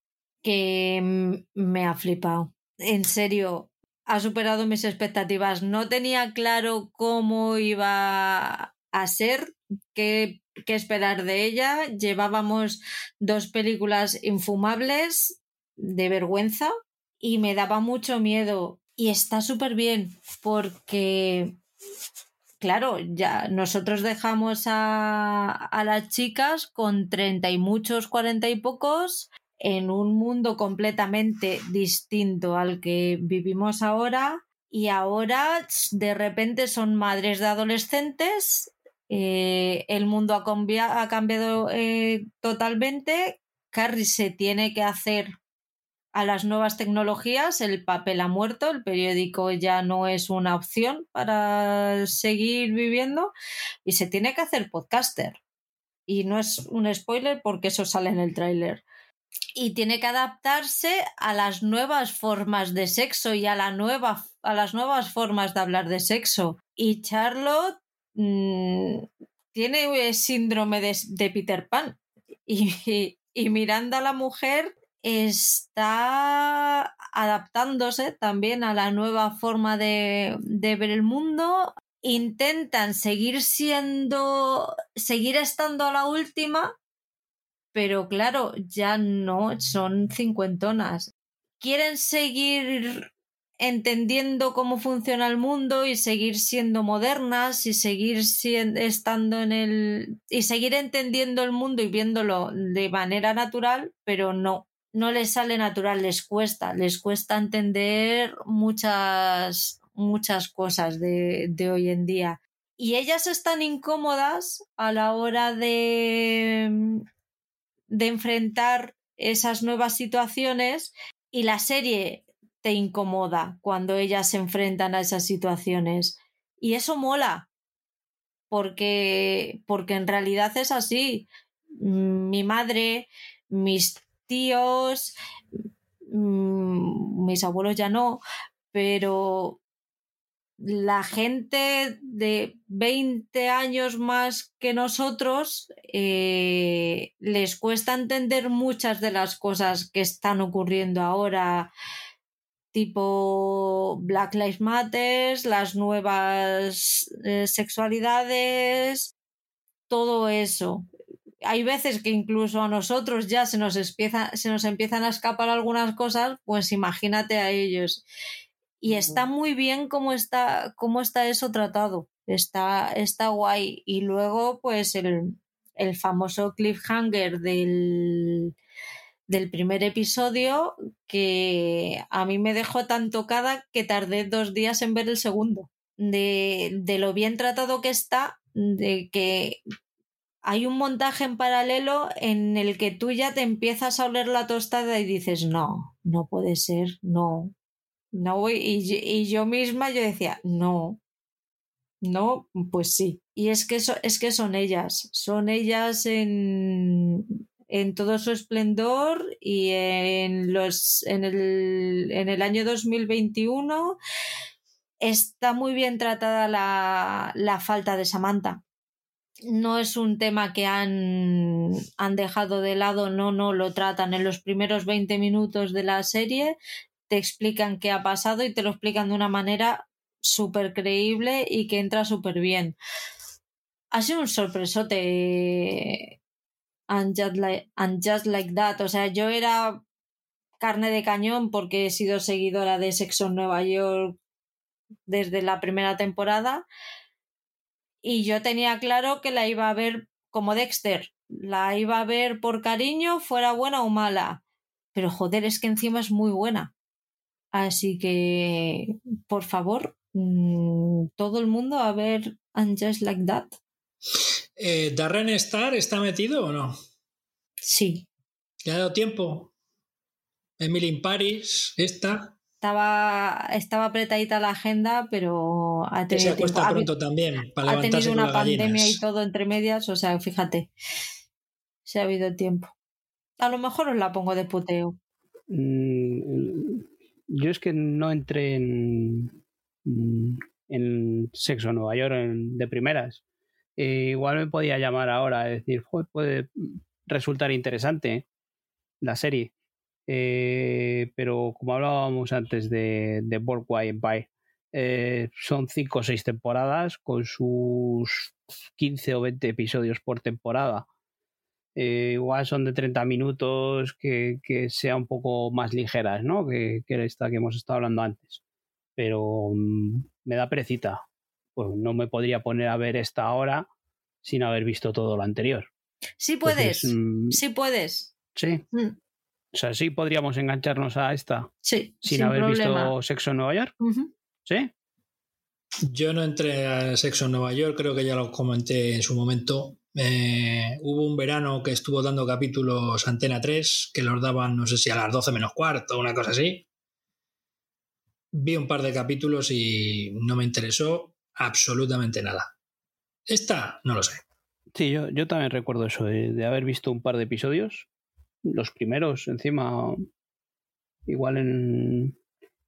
que me ha flipado. En serio, ha superado mis expectativas. No tenía claro cómo iba a ser, qué, qué esperar de ella. Llevábamos dos películas infumables de vergüenza y me daba mucho miedo. Y está súper bien porque claro, ya nosotros dejamos a, las chicas con treinta y muchos, cuarenta y pocos, en un mundo completamente distinto al que vivimos ahora. Y ahora de repente son madres de adolescentes, eh, el mundo ha, ha cambiado eh, totalmente, Carrie se tiene que hacer a las nuevas tecnologías, el papel ha muerto, el periódico ya no es una opción para seguir viviendo y se tiene que hacer podcaster. Y no es un spoiler porque eso sale en el tráiler. Y tiene que adaptarse a las nuevas formas de sexo y a, la nueva, a las nuevas formas de hablar de sexo. Y Charlotte mm, tiene síndrome de, Peter Pan. Y, y Miranda, la mujer, está adaptándose también a la nueva forma de, ver el mundo. Intentan seguir siendo, seguir estando a la última, pero claro, ya no son cincuentonas. Quieren seguir entendiendo cómo funciona el mundo y seguir siendo modernas y seguir estando en el y seguir entendiendo el mundo y viéndolo de manera natural, pero no no les sale natural, les cuesta, les cuesta entender muchas, muchas cosas de, hoy en día. y ellas están incómodas a la hora de, de enfrentar esas nuevas situaciones y la serie te incomoda cuando ellas se enfrentan a esas situaciones. Y eso mola, porque, porque en realidad es así. Mi madre, mis tíos, mm, mis abuelos ya no, pero la gente de 20 años más que nosotros eh, les cuesta entender muchas de las cosas que están ocurriendo ahora, tipo Black Lives Matter, las nuevas eh, sexualidades, todo eso. Hay veces que incluso a nosotros ya se nos, empieza, se nos empiezan a escapar algunas cosas, pues imagínate a ellos. Y está muy bien cómo está, cómo está eso tratado. Está, está guay. Y luego, pues, el, el famoso cliffhanger del, del primer episodio que a mí me dejó tan tocada que tardé dos días en ver el segundo. De, de lo bien tratado que está, de que hay un montaje en paralelo en el que tú ya te empiezas a oler la tostada y dices, no, no puede ser, no, no voy, y, yo misma yo decía, no, no, pues sí. Y es que, es que son ellas, son ellas en, en todo su esplendor y en, los, en, el, en el año 2021 está muy bien tratada la, la falta de Samantha no es un tema que han, han, dejado de lado, no, no, lo tratan en los primeros 20 minutos de la serie, te explican qué ha pasado y te lo explican de una manera súper creíble y que entra súper bien. Ha sido un sorpresote. And just, like, just like that. O sea, yo era carne de cañón porque he sido seguidora de Sexo en Nueva York desde la primera temporada y yo tenía claro que la iba a ver como Dexter. La iba a ver por cariño, fuera buena o mala. Pero joder, es que encima es muy buena. Así que, por favor, mm, todo el mundo a ver And Just Like That. Eh, ¿Darren Star está metido o no? Sí. ¿Le ha dado tiempo? Emily in Paris, esta. Estaba, estaba apretadita la agenda, pero ha tenido, pronto también, ha tenido una pandemia y todo entre medias, o sea, fíjate, se ha habido tiempo. A lo mejor os la pongo de puteo. Mm, yo es que no entré en, en Sexo Nueva York de primeras. Eh, igual me podía llamar ahora, es decir, puede resultar interesante la serie. Eh, pero como hablábamos antes de, de Boardwalk Empire, eh, son cinco o seis temporadas con sus 15 o 20 episodios por temporada. Eh, igual son de 30 minutos, que, que sea un poco más ligeras, ¿no? Que, que, esta que hemos estado hablando antes. Pero mm, me da perecita. Pues no me podría poner a ver esta ahora sin haber visto todo lo anterior. Sí puedes, mm, sí puedes. Sí. Mm. O sea, sí podríamos engancharnos a esta. Sí. Sin, haber visto Sexo en Nueva York. Sí. Yo no entré a Sexo en Nueva York, creo que ya lo comenté en su momento. Eh, hubo un verano que estuvo dando capítulos Antena 3, que los daban, no sé si a las 12 menos cuarto o una cosa así. Vi un par de capítulos y no me interesó absolutamente nada. Esta, no lo sé. Sí, yo, yo también recuerdo eso, de, haber visto un par de episodios. Los primeros, encima, igual en,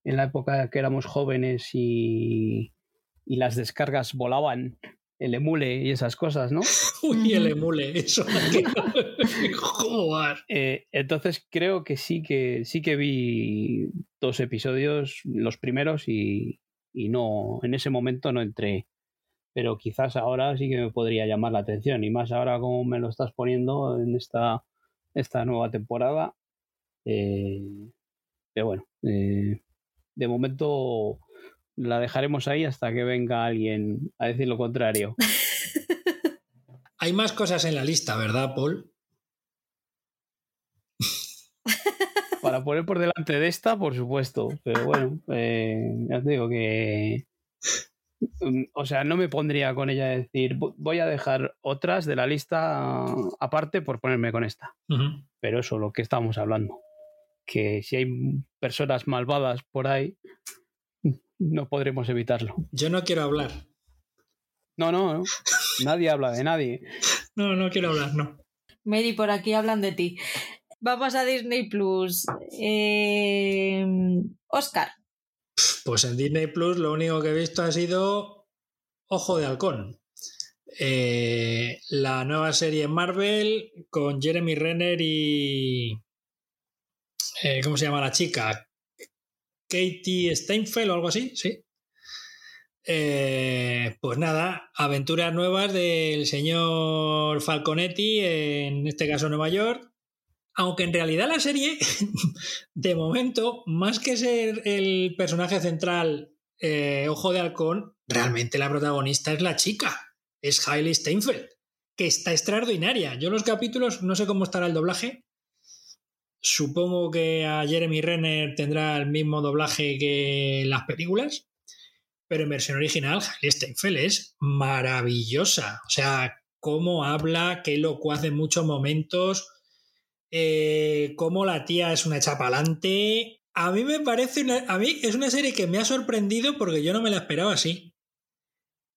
en la época que éramos jóvenes y, y las descargas volaban el emule y esas cosas, ¿no? Uy, el emule, eso. eh, entonces creo que sí que sí que vi dos episodios, los primeros, y, y, no, en ese momento no entré. Pero quizás ahora sí que me podría llamar la atención. Y más ahora como me lo estás poniendo en esta, esta nueva temporada. Eh, pero bueno, eh, de momento la dejaremos ahí hasta que venga alguien a decir lo contrario. Hay más cosas en la lista, ¿verdad, Paul? Para poner por delante de esta, por supuesto. Pero bueno, eh, ya te digo que o sea, no me pondría con ella a decir, voy a dejar otras de la lista aparte por ponerme con esta. Pero eso, lo que estamos hablando. Que si hay personas malvadas por ahí, no podremos evitarlo. Yo no quiero hablar. No, no, no. nadie habla de nadie. No, no quiero hablar, no. Mary, por aquí hablan de ti. Vamos a Disney Plus. Eh, Oscar. Pues en Disney Plus lo único que he visto ha sido Ojo de Halcón. Eh, la nueva serie Marvel con Jeremy Renner y. Eh, ¿Cómo se llama la chica? Katie Steinfeld o algo así, sí. Eh, pues nada, aventuras nuevas del señor Falconetti, en este caso Nueva York. Aunque en realidad la serie, de momento, más que ser el personaje central eh, Ojo de Halcón, realmente la protagonista es la chica, es Hailey Steinfeld, que está extraordinaria. Yo los capítulos, no sé cómo estará el doblaje. Supongo que a Jeremy Renner tendrá el mismo doblaje que las películas pero en versión original, Hailey Steinfeld es maravillosa. O sea, cómo habla, qué locuaz en muchos momentos, eh, cómo la tía es una chapalante. A mí me parece una, A mí es una serie que me ha sorprendido porque yo no me la esperaba así.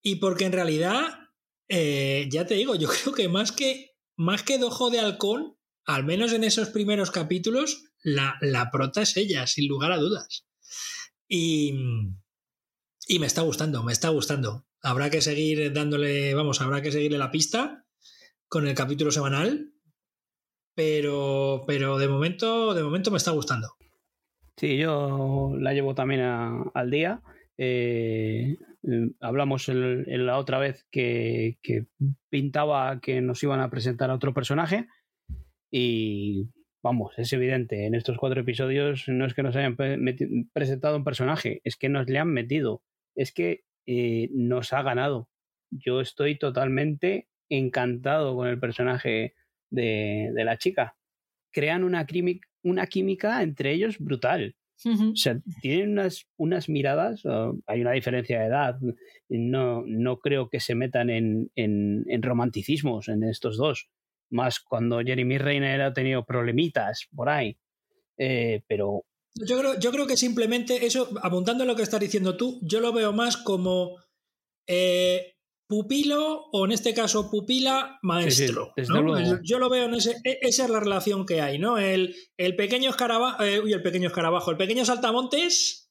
Y porque en realidad, eh, ya te digo, yo creo que más que, más que Dojo de Halcón, al menos en esos primeros capítulos, la, la prota es ella, sin lugar a dudas. Y, y me está gustando, me está gustando. Habrá que seguir dándole, vamos, habrá que seguirle la pista con el capítulo semanal. Pero, pero de momento, de momento me está gustando. Sí, yo la llevo también al día. Eh, hablamos en, la otra vez que, que, pintaba que nos iban a presentar a otro personaje y vamos, es evidente, en estos cuatro episodios no es que nos hayan presentado un personaje, es que nos le han metido es que eh, nos ha ganado. Yo estoy totalmente encantado con el personaje de, la chica. Crean una, una química entre ellos brutal. O sea, tienen unas, unas miradas, hay una diferencia de edad, no, no creo que se metan en, en, romanticismos en estos dos, más cuando Jeremy Reiner ha tenido problemitas por ahí, eh, pero yo creo, yo creo que simplemente eso, apuntando a lo que estás diciendo tú, yo lo veo más como eh, pupilo o en este caso pupila maestro. Yo lo veo en ese, e, esa es la relación que hay, ¿no? El, el pequeño escarabajo, eh, uy, el pequeño escarabajo, el pequeño saltamontes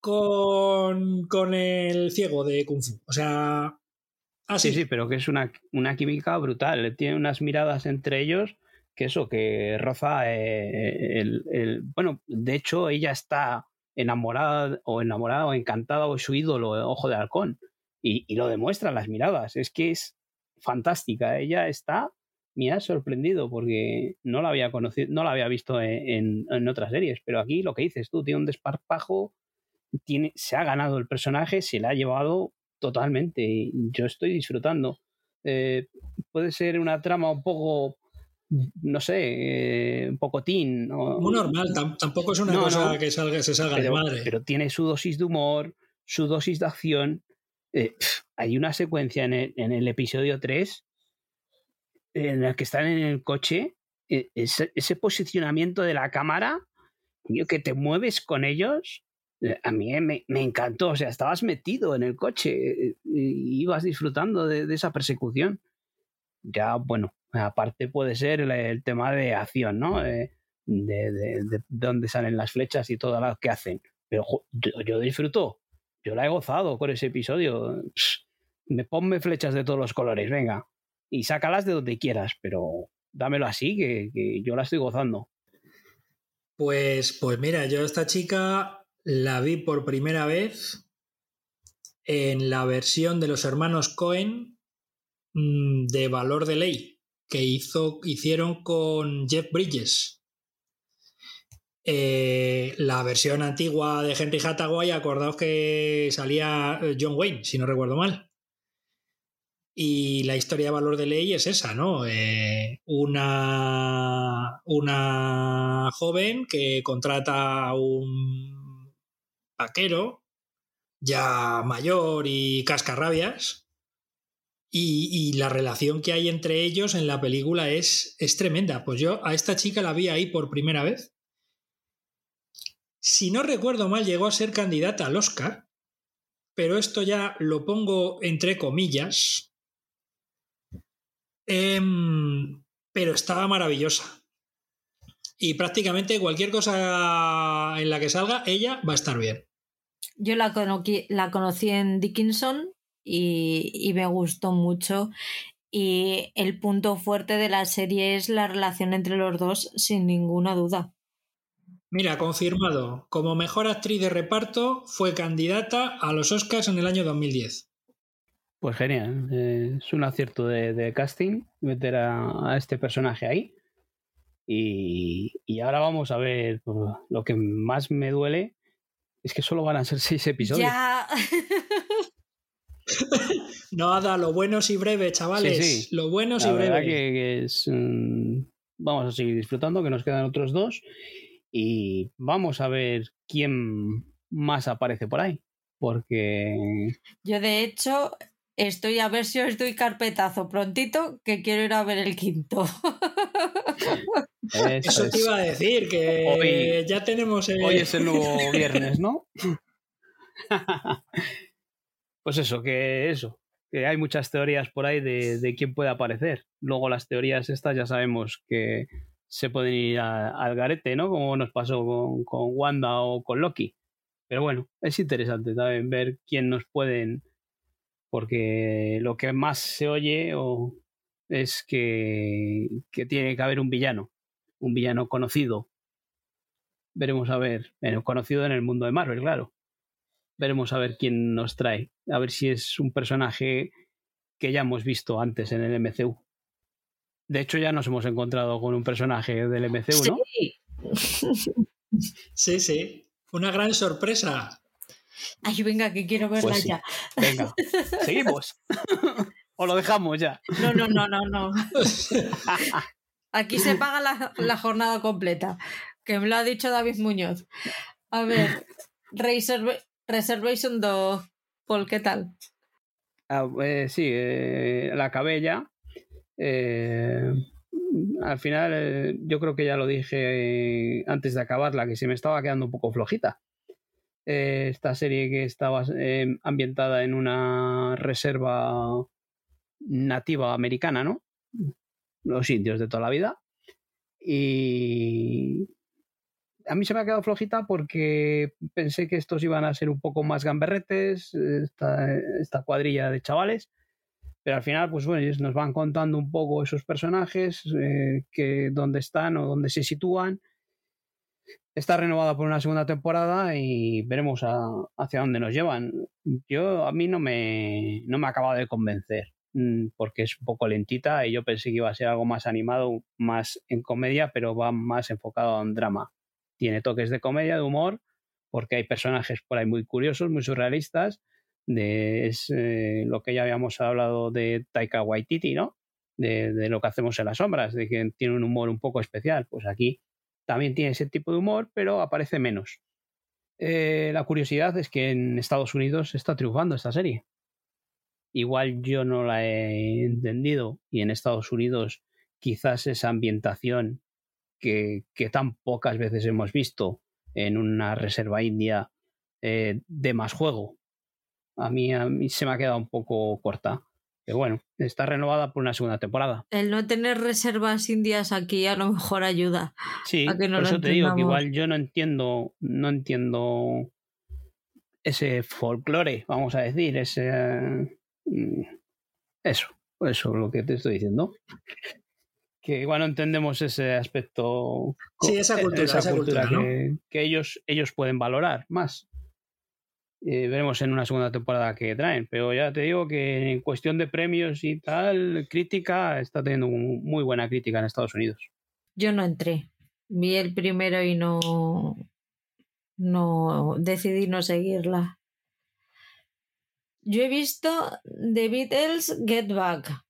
con, con el ciego de Kung Fu. O sea, así. Sí, sí, pero que es una, una química brutal. Tiene unas miradas entre ellos que eso, que roza eh, el, Bueno, de hecho, ella está enamorada o enamorada o encantada o su ídolo, Ojo de Halcón. Y, lo demuestran las miradas. Es que es fantástica. Ella está. Me ha sorprendido porque no la había conocido, no la había visto en, otras series. Pero aquí lo que dices tú, tiene un desparpajo, tiene, se ha ganado el personaje, se la ha llevado totalmente. yo estoy disfrutando. Eh, puede ser una trama un poco no sé, eh, un poco teen. Muy normal, tampoco es una cosa que salga, se salga de madre. Pero tiene su dosis de humor, su dosis de acción. Eh, hay una secuencia en el, episodio 3 en la que están en el coche, eh, ese, posicionamiento de la cámara, que te mueves con ellos, a mí me, encantó. O sea, estabas metido en el coche y ibas disfrutando de esa persecución. Ya, bueno, Aparte puede ser el, tema de acción, ¿no? de, de, dónde salen las flechas y todo lo que hacen. Pero yo, disfruto, yo la he gozado con ese episodio. Me ponme flechas de todos los colores, venga. Y sácalas de donde quieras, pero dámelo así, que, que yo la estoy gozando. Pues, pues mira, yo esta chica la vi por primera vez en la versión de los hermanos Cohen mm, de Valor de Ley que hizo, hicieron con Jeff Bridges. Eh, la versión antigua de Henry Hathaway, acordaos que salía eh, John Wayne, si no recuerdo mal. Y la historia de valor de ley es esa, ¿no? Eh, una, una joven que contrata a un vaquero ya mayor y cascarrabias. Y, y, la relación que hay entre ellos en la película es, es tremenda. Pues yo a esta chica la vi ahí por primera vez. Si no recuerdo mal, llegó a ser candidata al Oscar, pero esto ya lo pongo entre comillas. Em, pero estaba maravillosa. Y prácticamente cualquier cosa en la que salga, ella va a estar bien. Yo la, conocí, la conocí en Dickinson y, y me gustó mucho. Y el punto fuerte de la serie es la relación entre los dos, sin ninguna duda. Mira, confirmado. Como mejor actriz de reparto, fue candidata a los Oscars en el año 2010. Pues genial. Eh, es un acierto de, casting meter a, este personaje ahí. Y, y, ahora vamos a ver pues, lo que más me duele es que solo van a ser seis episodios. Ya. Nada, lo bueno y breve, chavales. Lo bueno y breve. Que, es, mm, vamos a seguir disfrutando, que nos quedan otros dos. Y vamos a ver quién más aparece por ahí. Porque. Yo, de hecho, estoy a ver si os doy carpetazo prontito, que quiero ir a ver el quinto. Eso, te iba a decir, que ya tenemos. Hoy es el nuevo viernes, ¿no? pues eso, que eso. Que hay muchas teorías por ahí de, quién puede aparecer. Luego las teorías estas ya sabemos que se pueden ir al garete, ¿no? Como nos pasó con, con Wanda o con Loki. Pero bueno, es interesante también ver quién nos pueden porque lo que más se oye es que, tiene que haber un villano, un villano conocido. Veremos a ver, bueno, conocido en el mundo de Marvel, claro. Veremos a ver quién nos trae, a ver si es un personaje que ya hemos visto antes en el MCU. De hecho, ya nos hemos encontrado con un personaje del MCU, ¿no? Sí, sí, sí. Una gran sorpresa. Ay, venga, que quiero verla pues ya. Venga, seguimos. o lo dejamos ya. No, no, no, no, no. Aquí se paga la, jornada completa, que me lo ha dicho David Muñoz. A ver, Reservation 2, Paul, ¿qué tal? Ah, eh, sí, eh, la ya. Eh, al final, yo creo que ya lo dije antes de acabarla, que se me estaba quedando un poco flojita. Eh, esta serie que estaba eh, ambientada en una reserva nativa americana, ¿no? Los indios de toda la vida. Y a mí se me ha quedado flojita porque pensé que estos iban a ser un poco más gamberretes, esta cuadrilla de chavales. Pero al final, pues bueno, nos van contando un poco esos personajes, eh, que dónde están o dónde se sitúan está renovada por una segunda temporada y veremos hacia dónde nos llevan. Yo a mí no me, no me ha acabado de convencer mm, porque es un poco lentita y yo pensé que iba a ser algo más animado, más en comedia, pero va más enfocado en drama. Tiene toques de comedia, de humor, porque hay personajes por ahí muy curiosos, muy surrealistas. De, es eh, lo que ya habíamos hablado de Taika Waititi, ¿no? De, lo que hacemos en las sombras, de que tiene un humor un poco especial. Pues aquí también tiene ese tipo de humor, pero aparece menos. Eh, la curiosidad es que en Estados Unidos está triunfando esta serie. Igual yo no la he entendido y en Estados Unidos quizás esa ambientación que, tan pocas veces hemos visto en una reserva india eh, de más juego. A mí, a mí se me ha quedado un poco corta que bueno, está renovada por una segunda temporada. El no tener reservas indias aquí a lo mejor ayuda. Sí, por eso te digo que igual yo no entiendo, no entiendo ese folclore, vamos a decir, ese mm, eso, eso es lo que te estoy diciendo. Que igual no entendemos ese aspecto. Sí, esa cultura, que, ellos, ellos pueden valorar más. Eh, veremos en una segunda temporada que traen. Pero ya te digo que en cuestión de premios y tal, crítica, está teniendo muy buena crítica en Estados Unidos. Yo no entré. Vi el primero y no. No. Decidí no seguirla. Yo he visto The Beatles Get Back.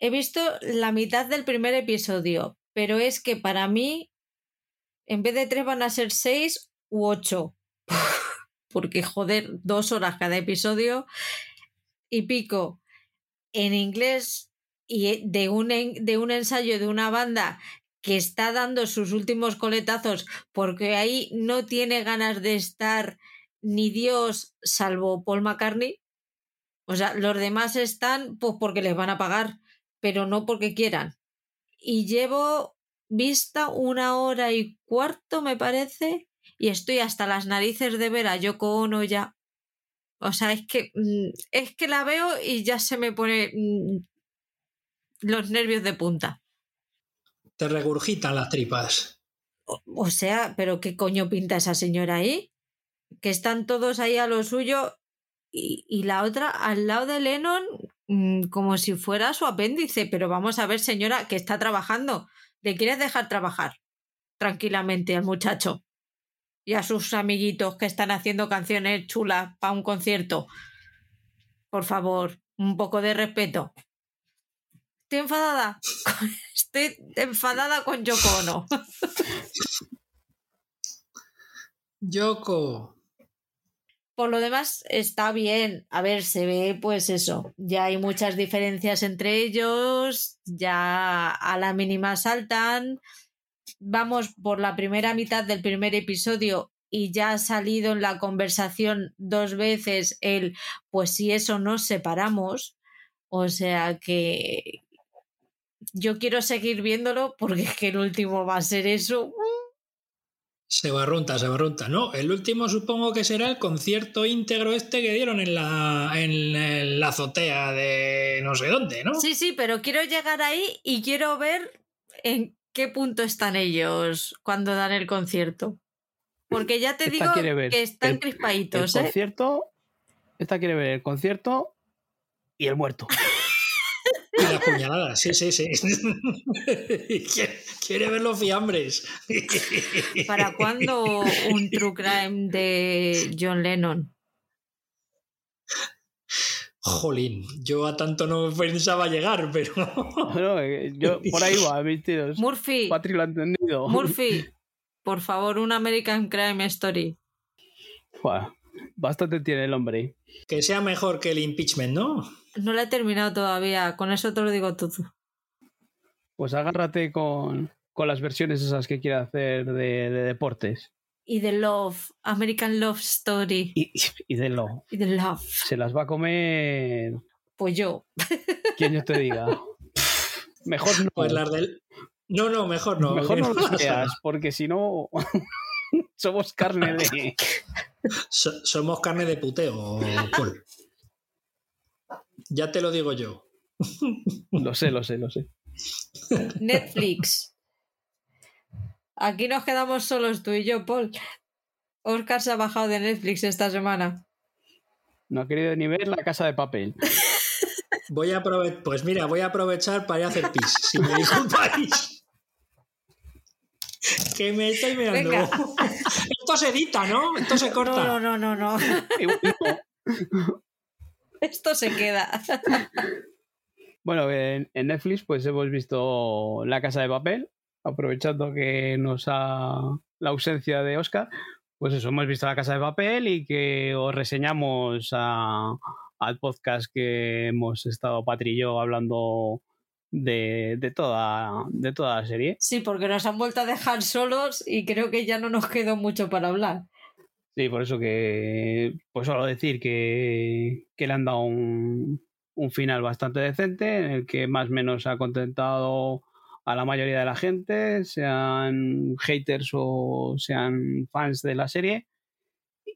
He visto la mitad del primer episodio, pero es que para mí, en vez de tres van a ser seis u ocho. porque joder, dos horas cada episodio y pico en inglés y de un, de un ensayo de una banda que está dando sus últimos coletazos porque ahí no tiene ganas de estar ni Dios salvo Paul McCartney. O sea, los demás están pues porque les van a pagar, pero no porque quieran. Y llevo vista una hora y cuarto, me parece, y estoy hasta las narices de ver a Yoko Ono ya. O sea, es que mm, es que la veo y ya se me pone mm, los nervios de punta. Te regurgitan las tripas. O, sea, pero ¿qué coño pinta esa señora ahí? Que están todos ahí a lo suyo y, y la otra al lado de Lennon mm, como si fuera su apéndice. Pero vamos a ver, señora, que está trabajando. ¿Le quieres dejar trabajar tranquilamente al muchacho? Y a sus amiguitos que están haciendo canciones chulas para un concierto. Por favor, un poco de respeto. Estoy enfadada. Estoy enfadada con Yoko Ono. Yoko. Por lo demás, está bien. A ver, se ve, pues eso. Ya hay muchas diferencias entre ellos. Ya a la mínima saltan. Vamos por la primera mitad del primer episodio y ya ha salido en la conversación dos veces el pues si eso nos separamos. O sea que, yo quiero seguir viéndolo porque es que el último va a ser eso. Se barrunta, se barrunta. No, el último supongo que será el concierto íntegro este que dieron en la, en la azotea de no sé dónde, ¿no? Sí, sí, pero quiero llegar ahí y quiero ver en qué punto están ellos cuando dan el concierto. Porque ya te digo que están crispaditos. El ¿eh? concierto, esta quiere ver el concierto y el muerto. la puñalada, sí, sí, sí. Quiere ver los fiambres. ¿Para cuándo un true crime de John Lennon? Jolín, yo a tanto no pensaba llegar, pero. Eh, yo por ahí va, mis tíos. Murphy. Patri lo ha entendido. Murphy, por favor, un American Crime Story. bastante tiene el hombre. Que sea mejor que el impeachment, ¿no? No la he terminado todavía, con eso te lo digo todo. Pues agárrate con, las versiones esas que quiera hacer de, deportes. Y de Love, American Love Story. Y, de Love. Y de Love. Se las va a comer. Pues yo. Quien yo te diga. Mejor no. Pues las del. No, no, mejor no. Mejor no lo veas, porque si no. somos carne de. somos carne de puteo, Paul. Ya te lo digo yo. Lo sé, lo sé, lo sé. Netflix. Aquí nos quedamos solos tú y yo, Paul. Oscar se ha bajado de Netflix esta semana. No ha querido ni ver la casa de papel. Voy a aprovechar, pues mira, voy a aprovechar para ir a hacer pis, si me disculpáis. que me estoy mirando. Esto se edita, ¿no? Esto se corta. No, no, no, no. no. Esto se queda. Bueno, en, Netflix pues hemos visto La Casa de Papel, aprovechando que nos ha la ausencia de Oscar, pues eso, hemos visto La Casa de Papel y que os reseñamos al podcast que hemos estado Patri y yo hablando de, toda, de toda la serie. Sí, porque nos han vuelto a dejar solos y creo que ya no nos quedó mucho para hablar. Sí, por eso que, pues solo decir que, le han dado un, final bastante decente, en el que más o menos ha contentado a la mayoría de la gente, sean haters o sean fans de la serie.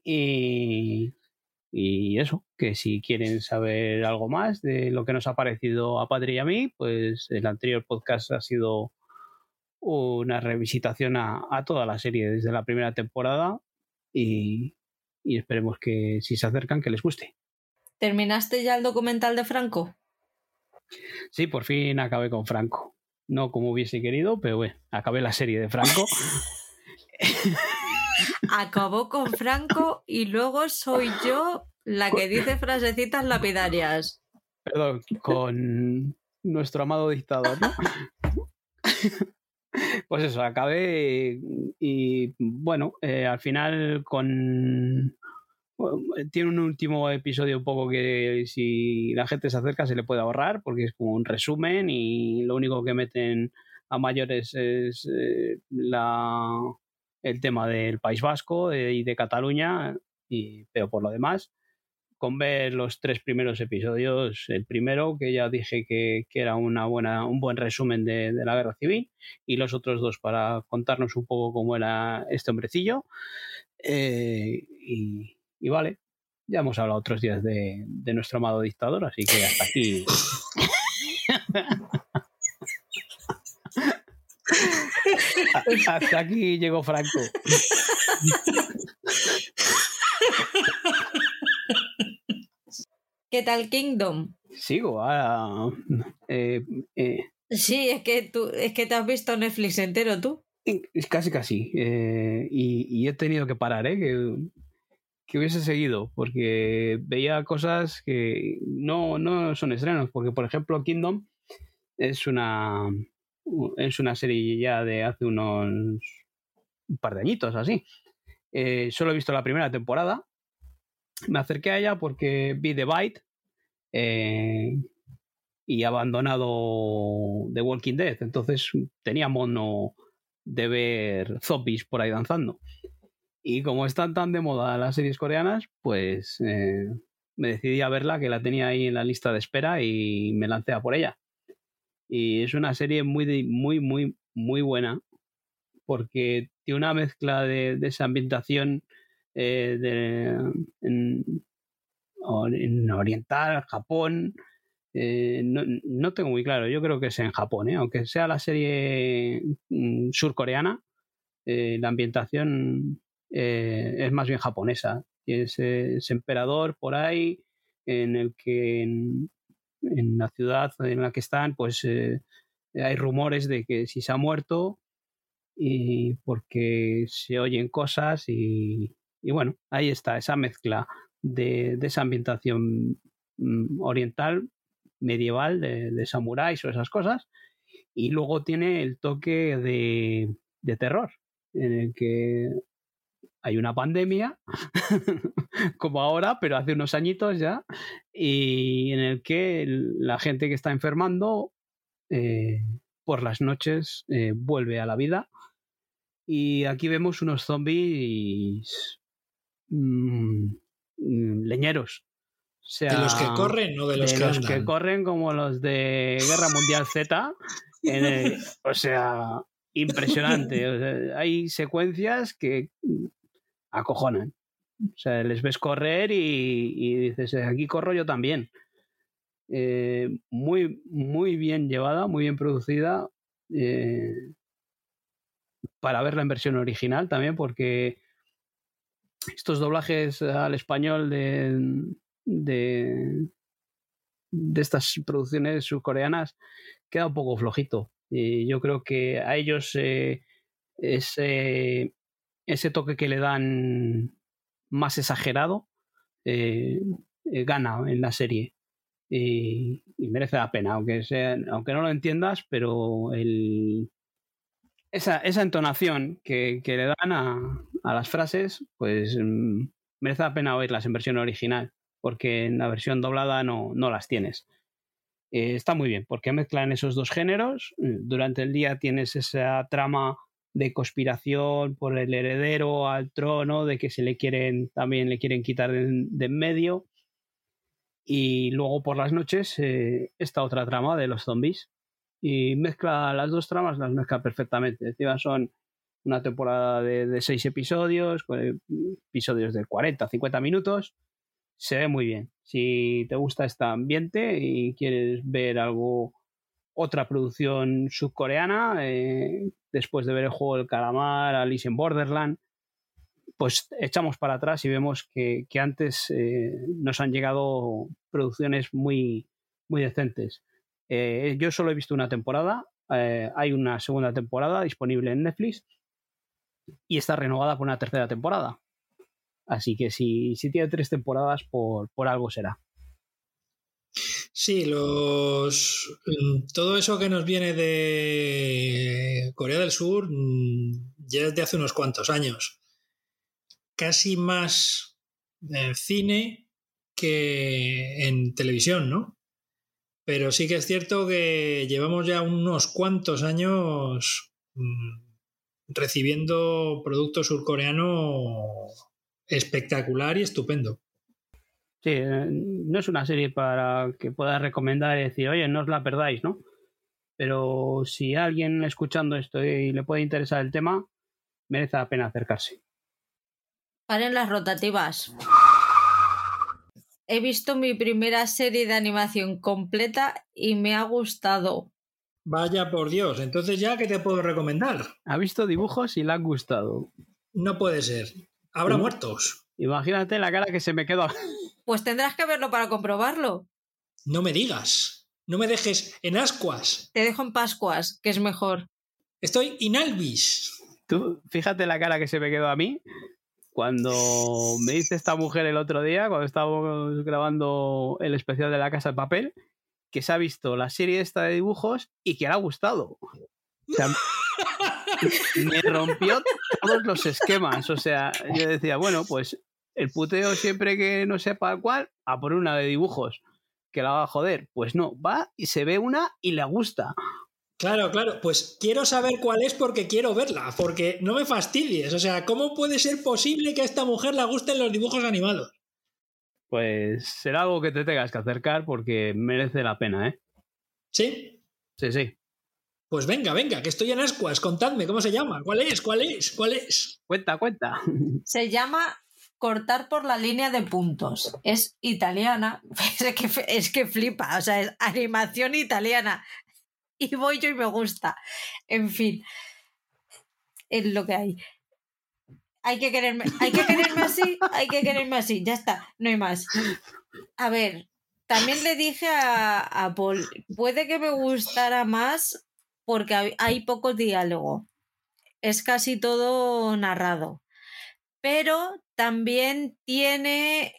Y, y eso, que si quieren saber algo más de lo que nos ha parecido a Padre y a mí, pues el anterior podcast ha sido una revisitación a, a toda la serie desde la primera temporada y, esperemos que si se acercan que les guste. ¿Terminaste ya el documental de Franco? Sí, por fin acabé con Franco. No como hubiese querido, pero bueno, acabé la serie de Franco. Acabó con Franco y luego soy yo la que dice frasecitas lapidarias. Perdón, con nuestro amado dictador, ¿no? Pues eso, acabé y, bueno, eh, al final con tiene un último episodio un poco que si la gente se acerca se le puede ahorrar porque es como un resumen y lo único que meten a mayores es eh, la, el tema del País Vasco eh, y de Cataluña, y, pero por lo demás, con ver los tres primeros episodios, el primero que ya dije que, era una buena, un buen resumen de, la guerra civil y los otros dos para contarnos un poco cómo era este hombrecillo. Eh, y, y, vale, ya hemos hablado otros días de, de nuestro amado dictador, así que hasta aquí. Hasta aquí llegó Franco. ¿Qué tal Kingdom? Sigo. Ah, eh, eh. Sí, es que tú, es que te has visto Netflix entero tú. Casi, casi. Eh, y, he tenido que parar, ¿eh? Que, que, hubiese seguido, porque veía cosas que no, no son estrenos, porque por ejemplo Kingdom es una, es una serie ya de hace unos un par de añitos, así. Eh, solo he visto la primera temporada. Me acerqué a ella porque vi The Bite eh, y abandonado The Walking Dead. Entonces tenía mono de ver zombies por ahí danzando. Y como están tan de moda las series coreanas, pues eh, me decidí a verla, que la tenía ahí en la lista de espera y me lancé a por ella. Y es una serie muy, muy, muy, muy buena porque tiene una mezcla de, esa ambientación eh, en, oriental, Japón. Eh, no, tengo muy claro, yo creo que es en Japón, ¿eh? aunque sea la serie mm, surcoreana, la ambientación es más bien japonesa. Ese, ese, emperador por ahí en el que en la ciudad en la que están, pues eh, hay rumores de que si se ha muerto y porque se oyen cosas y, bueno, ahí está esa mezcla de, esa ambientación mm, oriental, medieval, de, de, samuráis o esas cosas, y luego tiene el toque de, de terror, en el que hay una pandemia, como ahora, pero hace unos añitos ya, y en el que la gente que está enfermando eh, por las noches eh, vuelve a la vida. Y aquí vemos unos zombies mm, mm, leñeros. ¿De los que corren o de los, que, los que corren como los de Guerra Mundial Z? o sea, impresionante. hay secuencias que acojonan. O sea, les ves correr y, dices, eh, aquí corro yo también. Eh, muy, muy bien llevada, muy bien producida. Eh, para verla en versión original también, porque estos doblajes al español de, de, estas producciones surcoreanas queda un poco flojito. Y yo creo que a ellos ese ese toque que le dan más exagerado eh, eh, gana en la serie. Y, merece la pena, aunque, sea, aunque no lo entiendas, pero esa, esa entonación que, le dan a, las frases, pues mm, merece la pena oírlas en versión original, porque en la versión doblada no, no las tienes. Eh, está muy bien, porque mezclan esos dos géneros. Durante el día tienes esa trama de conspiración por el heredero al trono, de que se le quieren, también le quieren quitar de, en medio. Y luego por las noches eh, esta otra trama de los zombies. Y mezcla las dos tramas, las mezcla perfectamente. Encima son una temporada de, seis episodios, episodios de 40, 50 minutos. Se ve muy bien. Si te gusta este ambiente y quieres ver algo otra producción subcoreana, eh, después de ver el juego del calamar, Alice in Borderland, pues echamos para atrás y vemos que, antes eh, nos han llegado producciones muy, muy decentes. Eh, yo solo he visto una temporada, hay una segunda temporada disponible en Netflix y está renovada por una tercera temporada. Así que si, tiene tres temporadas, por, por algo será. Sí, los mm, todo eso que nos viene de Corea del Sur mm, ya desde hace unos cuantos años. Casi más en cine que en televisión, ¿no? Pero sí que es cierto que llevamos ya unos cuantos años mm, recibiendo producto surcoreano espectacular y estupendo. Sí, eh, no es una serie para que puedas recomendar y decir, oye, no os la perdáis, ¿no? Pero si alguien escuchando esto y le puede interesar el tema, merece la pena acercarse. Paren las rotativas. He visto mi primera serie de animación completa y me ha gustado. Vaya por Dios, entonces ya, ¿qué te puedo recomendar? Ha visto dibujos y le han gustado. No puede ser. Habrá muertos. Imagínate la cara que se me quedó. Pues tendrás que verlo para comprobarlo. No me digas. No me dejes en ascuas. Te dejo en Pascuas, que es mejor. Estoy inalvis. Tú, fíjate la cara que se me quedó a mí cuando me dice esta mujer el otro día, cuando estábamos grabando el especial de la Casa de Papel, que se ha visto la serie esta de dibujos y que le ha gustado. O sea, me rompió todos los esquemas. O sea, yo decía, bueno, pues el puteo siempre que no sepa cuál, a por una de dibujos que la va a joder. Pues no, va y se ve una y le gusta. Claro, claro, pues quiero saber cuál es porque quiero verla, porque no me fastidies. O sea, ¿cómo puede ser posible que a esta mujer le gusten los dibujos animados? Pues será algo que te tengas que acercar porque merece la pena, ¿eh? ¿Sí? Sí, sí. Pues venga, venga, que estoy en ascuas. Contadme, ¿cómo se llama? ¿Cuál es? ¿Cuál es? ¿Cuál es? Cuenta, cuenta. Se llama Cortar por la línea de puntos. Es italiana. Es que, es que flipa. O sea, es animación italiana. Y voy yo y me gusta. En fin. Es lo que hay. Hay que quererme, hay que quererme así, hay que quererme así, ya está, no hay más. A ver, también le dije a, a Paul, puede que me gustara más porque hay- hay poco diálogo. Es casi todo narrado. Pero también tiene.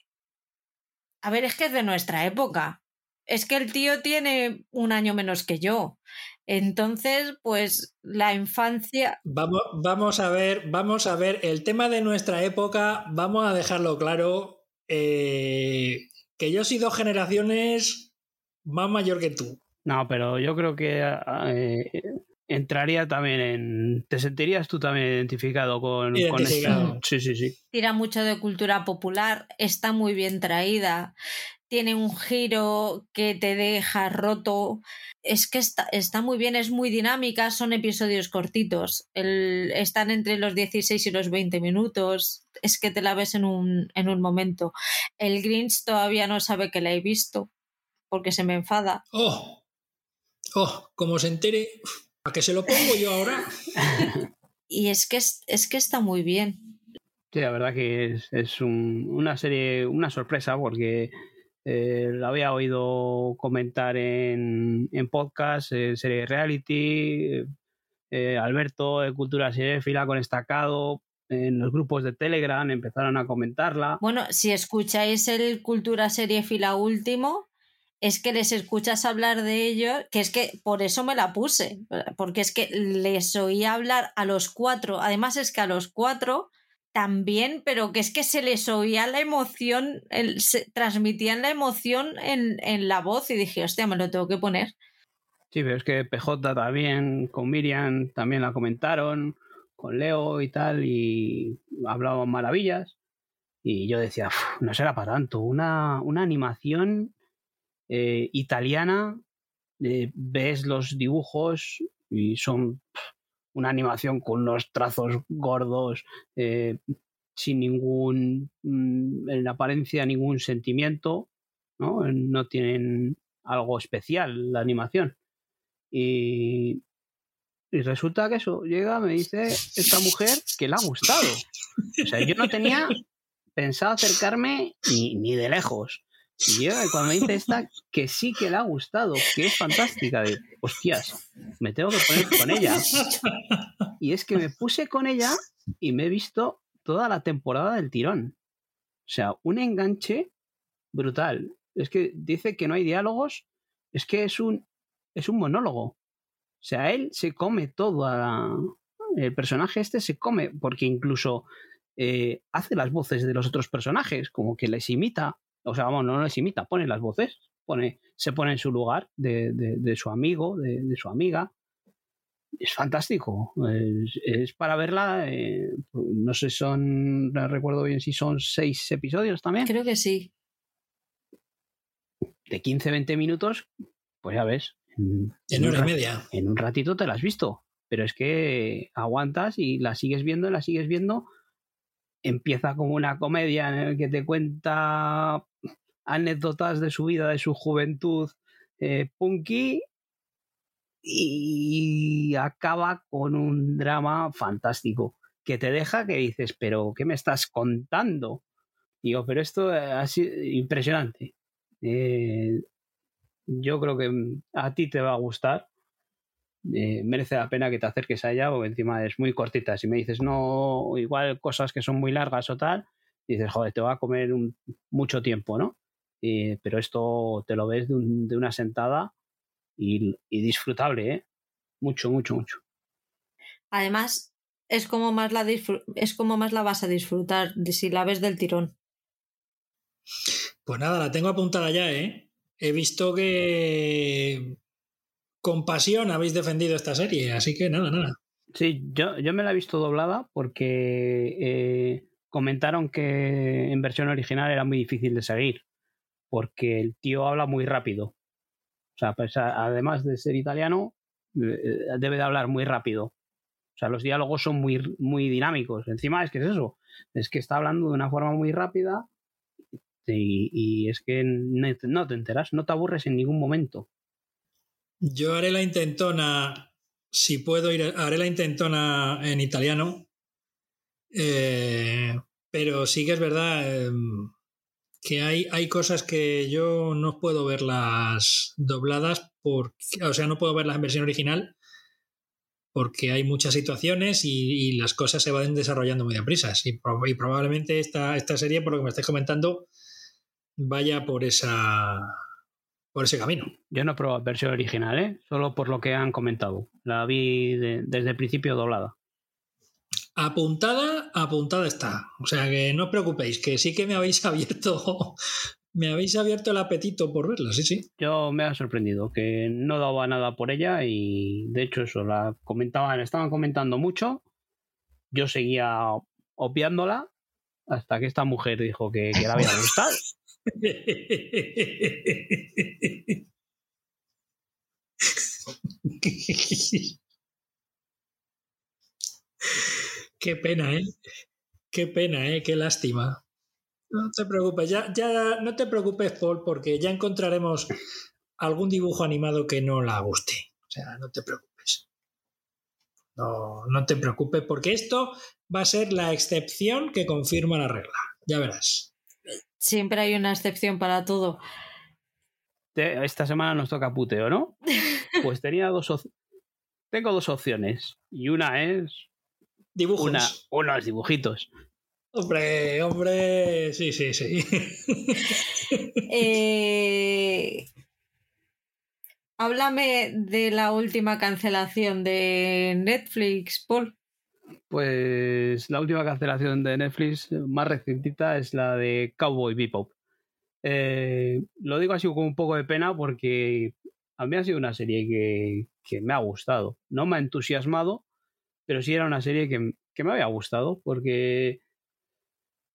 A ver, es que es de nuestra época. Es que el tío tiene un año menos que yo. Entonces, pues la infancia. Vamos, vamos a ver, vamos a ver, el tema de nuestra época, vamos a dejarlo claro, eh, que yo soy dos generaciones más mayor que tú. No, pero yo creo que eh, entraría también en. ¿Te sentirías tú también identificado con, con Identificado. esta? Sí, sí, sí. tira mucho de cultura popular, está muy bien traída, tiene un giro que te deja roto. Es que está, está muy bien, es muy dinámica, son episodios cortitos, el- están entre los 16 y los 20 minutos, es que te la ves en un, en un momento. El Grinch todavía no sabe que la he visto, porque se me enfada. Oh, oh, como se entere, ¿a qué se lo pongo yo ahora? Y es que, es, es que está muy bien. Sí, la verdad que es, es un- una serie, una sorpresa, porque eh, la había oído comentar en, en podcast, en serie de reality, eh, eh, Alberto de Cultura Seriéfila con Estacado, en los grupos de Telegram empezaron a comentarla. Bueno, si escucháis el Cultura Serie Fila último, es que les escuchas hablar de ello, que es que por eso me la puse, porque es que les oí hablar a los cuatro, además es que a los cuatro también, pero que es que se les oía la emoción, el- se transmitían la emoción en, en la voz y dije, hostia, me lo tengo que poner. Sí, pero es que PJ también, con Miriam también la comentaron, con Leo y tal, y hablaban maravillas. Y yo decía, "Uf, no será para tanto. Una, una animación eh, italiana, eh, ves los dibujos y son una animación con unos trazos gordos, eh, sin ningún, mm, en apariencia, ningún sentimiento, ¿no? No tienen algo especial la animación. Y, y resulta que eso llega, me dice esta mujer que le ha gustado. O sea, yo no tenía pensado acercarme ni, ni de lejos. Y llega cuando me dice esta que sí que le ha gustado, que es fantástica, de hostias, me tengo que poner con ella. Y es que me puse con ella y me he visto toda la temporada del tirón. O sea, un enganche brutal. Es que dice que no hay diálogos, es que es un, es un monólogo. O sea, él se come todo a El personaje este se come, porque incluso eh, hace las voces de los otros personajes, como que les imita, o sea, vamos, no les imita, pone las voces, pone, se pone en su lugar de, su amigo, de, su amiga. Es fantástico. Es, para verla. Eh, no sé, son. No recuerdo bien si son seis episodios también. Creo que sí. De 15-20 minutos, pues ya ves. En, hora y media. En un ratito te la has visto. Pero es que aguantas y la sigues viendo, y la sigues viendo. Empieza como una comedia en la que te cuenta anécdotas de su vida, de su juventud eh, punky y acaba con un drama fantástico que te deja que dices, pero ¿qué me estás contando? Digo, pero esto ha sido impresionante. Eh, yo creo que a ti te va a gustar. Eh, merece la pena que te acerques a ella porque encima es muy cortita. Si me dices, no, igual cosas que son muy largas o tal, dices, joder, te va a comer mucho tiempo, ¿no? pero esto te lo ves de, una sentada y, disfrutable, ¿eh? Mucho, mucho, mucho. Además, es como más la es como más la vas a disfrutar de si la ves del tirón. Pues nada, la tengo apuntada ya, ¿eh? He visto que con pasión habéis defendido esta serie, así que nada, nada. Sí, yo, yo me la he visto doblada porque eh, comentaron que en versión original era muy difícil de seguir porque el tío habla muy rápido. O sea, pues, además de ser italiano, eh, debe de hablar muy rápido. O sea, los diálogos son muy, muy dinámicos. Encima es que es eso, es que está hablando de una forma muy rápida y, es que no te enteras, no te aburres en ningún momento. Yo haré la intentona, si puedo ir, haré la intentona en italiano, eh, pero sí que es verdad, em, que hay, hay cosas que yo no puedo verlas dobladas, porque, o sea, no puedo verlas en versión original porque hay muchas situaciones y, las cosas se van desarrollando muy deprisa. Y, probablemente esta, esta serie, por lo que me estáis comentando, vaya por esa por ese camino. Yo no he probado versión original, ¿eh? solo por lo que han comentado. La vi desde el principio doblada. Apuntada, apuntada está. O sea que no os preocupéis, que sí que me habéis abierto, me habéis abierto el apetito por verla, sí, sí. Yo me ha sorprendido, que no daba nada por ella y de hecho eso, la comentaban, estaban comentando mucho. Yo seguía obviándola hasta que esta mujer dijo que, que la había gustado. Qué pena, ¿eh? Qué pena, ¿eh? Qué lástima. No te preocupes, ya, ya no te preocupes, Paul, porque ya encontraremos algún dibujo animado que no la guste. O sea, no te preocupes. No, no te preocupes, porque esto va a ser la excepción que confirma la regla. Ya verás. Siempre hay una excepción para todo. Esta semana nos toca puteo, ¿no? Pues tenía dos tengo dos opciones. Y una es Dibujos. Una, unos dibujitos. Hombre, hombre, sí, sí, sí. Eh, háblame de la última cancelación de Netflix, Paul. Pues la última cancelación de Netflix más recientita es la de Cowboy Bebop. Eh, lo digo así con un poco de pena porque a mí ha sido una serie que, que me ha gustado. No me ha entusiasmado, pero sí era una serie que, me había gustado porque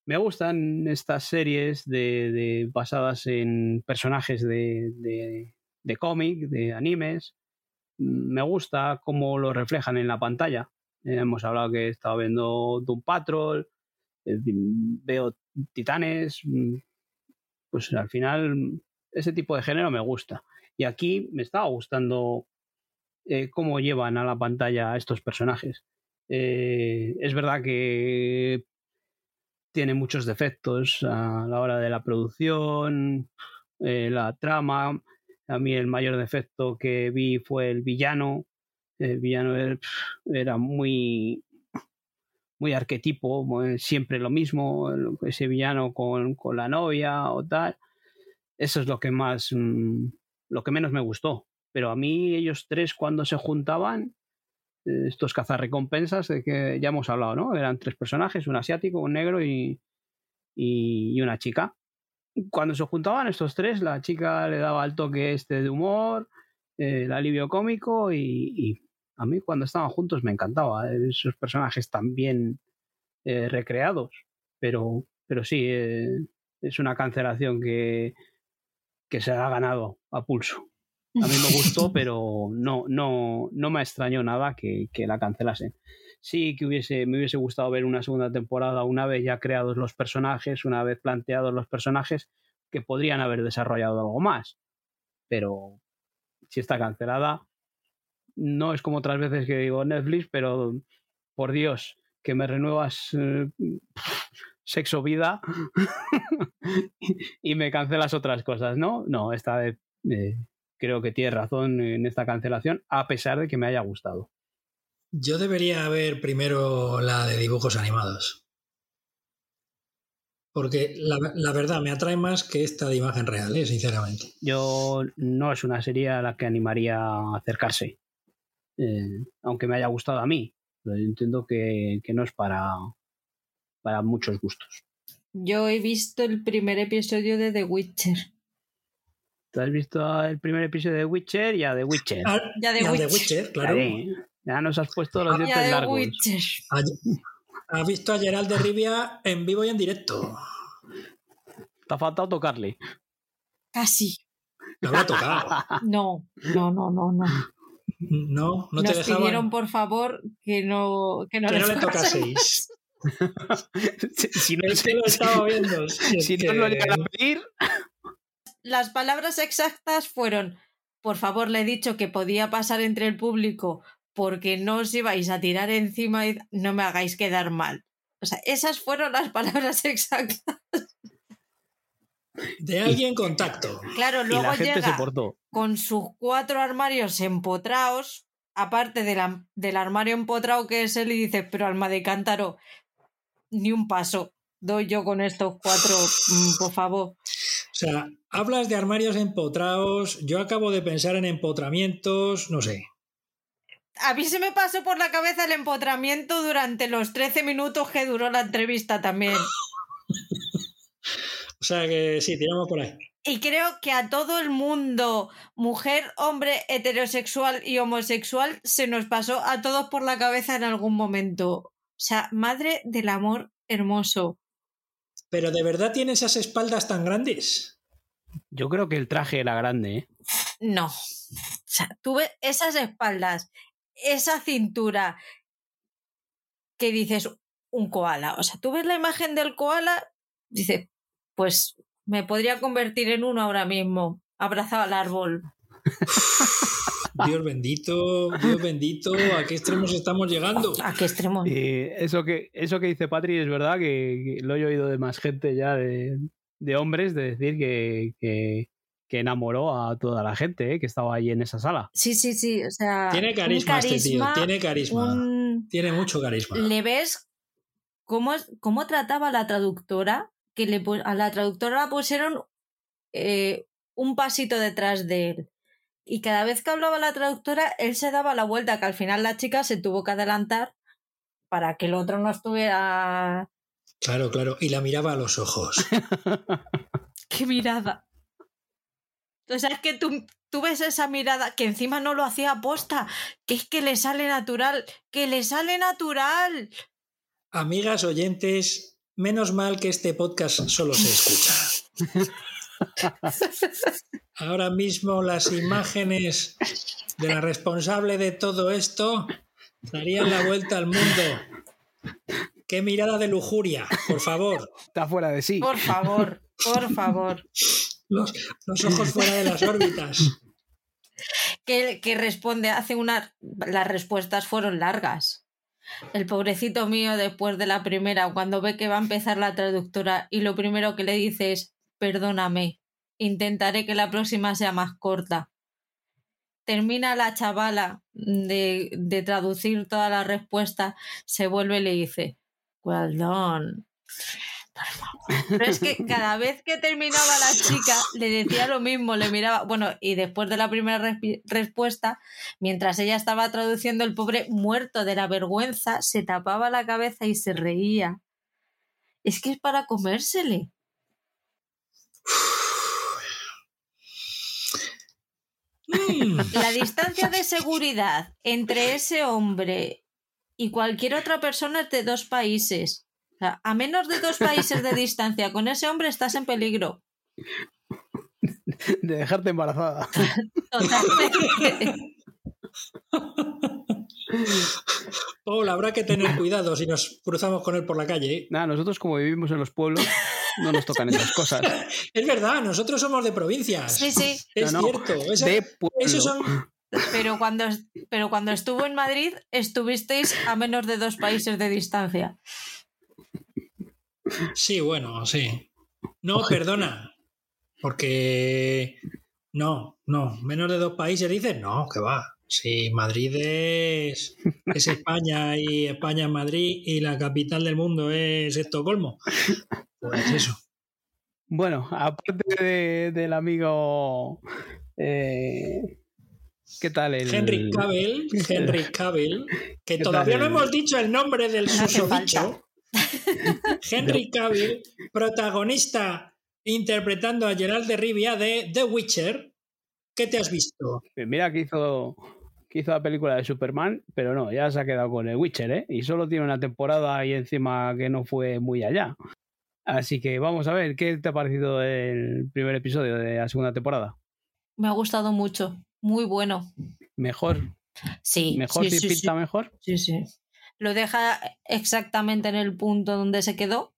me gustan estas series de, basadas en personajes de, de, cómic, de animes. Me gusta cómo lo reflejan en la pantalla. Hemos hablado que he estado viendo Doom Patrol, veo Titanes. Mm, pues al final ese tipo de género me gusta. Y aquí me estaba gustando eh, cómo llevan a la pantalla a estos personajes. Eh, es verdad que tiene muchos defectos a la hora de la producción, eh, la trama. A mí el mayor defecto que vi fue el villano. El villano era muy, muy arquetipo, siempre lo mismo, ese villano con, con, la novia o tal. Eso es lo que más, mm, lo que menos me gustó. Pero a mí ellos tres cuando se juntaban estos cazarrecompensas de que ya hemos hablado, ¿no? Eran tres personajes, un asiático, un negro y, y, una chica. Cuando se juntaban estos tres, la chica le daba el toque este de humor, el alivio cómico y, a mí cuando estaban juntos me encantaba esos personajes tan bien eh, recreados. Pero, pero sí, eh, es una cancelación que, que se ha ganado a pulso. A mí me gustó, pero no, no, no me extrañó nada que, que, la cancelasen. Sí que hubiese, me hubiese gustado ver una segunda temporada una vez ya creados los personajes, una vez planteados los personajes, que podrían haber desarrollado algo más. Pero si está cancelada, no es como otras veces que digo Netflix, pero por Dios, que me renuevas eh, sexo vida y me cancelas otras cosas, ¿no? No, esta vez eh, creo que tienes razón en esta cancelación, a pesar de que me haya gustado. Yo debería ver primero la de dibujos animados. Porque la, verdad me atrae más que esta de imagen real, ¿eh? sinceramente. Yo no es una serie a la que animaría a acercarse. Eh, aunque me haya gustado a mí. Pero entiendo que, que no es para, para muchos gustos. Yo he visto el primer episodio de The Witcher. ¿Tú has visto el primer episodio de The Witcher y a The Witcher? Ah, ya de Witcher. claro. Ya nos has puesto los dientes largos. Has visto a Gerald de Rivia en vivo y en directo. Te ha faltado tocarle. Casi. No habrá tocado. No, no, no, no, no. No, no te Nos pidieron, por favor, que no, que no, que no le tocaseis. si no, es que lo estaba viendo. Si, no lo llegan a pedir. Las palabras exactas fueron: Por favor, le he dicho que podía pasar entre el público porque no os ibais a tirar encima y no me hagáis quedar mal. O sea, esas fueron las palabras exactas. De alguien contacto. Claro, luego llega con sus cuatro armarios empotrados, aparte del armario empotrado que es él, y dice, pero alma de cántaro, ni un paso doy yo con estos cuatro, mm, por favor. O sea, hablas de armarios empotrados, yo acabo de pensar en empotramientos, no sé. A mí se me pasó por la cabeza el empotramiento durante los 13 minutos que duró la entrevista también. o sea que sí, tiramos por ahí. Y creo que a todo el mundo, mujer, hombre, heterosexual y homosexual, se nos pasó a todos por la cabeza en algún momento. O sea, madre del amor hermoso. ¿Pero de verdad tiene esas espaldas tan grandes? Yo creo que el traje era grande, ¿eh? No. O sea, tuve esas espaldas esa cintura que dices un koala. O sea, tú ves la imagen del koala, dices, pues me podría convertir en uno ahora mismo, abrazado al árbol. Dios bendito, Dios bendito, ¿a qué extremos estamos llegando? ¿A qué extremos? eso, que, eso que dice Patri es verdad que, lo he oído de más gente ya, de, hombres, de decir que, que enamoró a toda la gente ¿eh? que estaba ahí en esa sala. Sí, sí, sí. O sea, tiene carisma, este tío, tiene carisma. Tiene mucho carisma. ¿Le ves cómo, cómo trataba a la traductora? Que le, a la traductora la pusieron eh, un pasito detrás de él. Y cada vez que hablaba la traductora, él se daba la vuelta, que al final la chica se tuvo que adelantar para que el otro no estuviera. Claro, claro. Y la miraba a los ojos. ¡Qué mirada! O sea, es que tú, tú ves esa mirada que encima no lo hacía aposta, que es que le sale natural, que le sale natural. Amigas oyentes, menos mal que este podcast solo se escucha. Ahora mismo las imágenes de la responsable de todo esto darían la vuelta al mundo. Qué mirada de lujuria, por favor. Está fuera de sí. Por favor, por favor los, ojos fuera de las órbitas. Que, que responde, hace una. Las respuestas fueron largas. El pobrecito mío, después de la primera, cuando ve que va a empezar la traductora y lo primero que le dice es: Perdóname, intentaré que la próxima sea más corta. Termina la chavala de, de traducir toda la respuesta, se vuelve y le dice: Well done. Pero es que cada vez que terminaba la chica le decía lo mismo, le miraba, bueno, y después de la primera respuesta, mientras ella estaba traduciendo, el pobre muerto de la vergüenza se tapaba la cabeza y se reía. Es que es para comérsele. Mm. La distancia de seguridad entre ese hombre y cualquier otra persona es de dos países. A menos de dos países de distancia con ese hombre estás en peligro. De dejarte embarazada. Totalmente. Paul, habrá que tener cuidado si nos cruzamos con él por la calle. ¿eh? Nada, nosotros como vivimos en los pueblos, no nos tocan esas cosas. Es verdad, nosotros somos de provincias. Sí, sí. Es cierto. de pueblo. son... Pero cuando, pero cuando estuvo en Madrid, estuvisteis a menos de dos países de distancia. Sí, bueno, sí. No, perdona. Porque. No, no. Menos de dos países dices, no, que va. Sí, Madrid es, es España y España es Madrid y la capital del mundo es Estocolmo. Pues eso. Bueno, aparte del amigo eh, ¿Qué tal el. Henry Cavill, Henry Cavill, que todavía no hemos dicho el nombre del susodicho. Henry Cavill, protagonista interpretando a Gerald de Rivia de The Witcher. ¿Qué te has visto? Pues mira que hizo, que hizo la película de Superman, pero no, ya se ha quedado con el Witcher, ¿eh? Y solo tiene una temporada y encima que no fue muy allá. Así que vamos a ver, ¿qué te ha parecido el primer episodio de la segunda temporada? Me ha gustado mucho. Muy bueno. Mejor. Sí. Mejor sí, si pinta mejor. Sí, sí. Lo deja exactamente en el punto donde se quedó.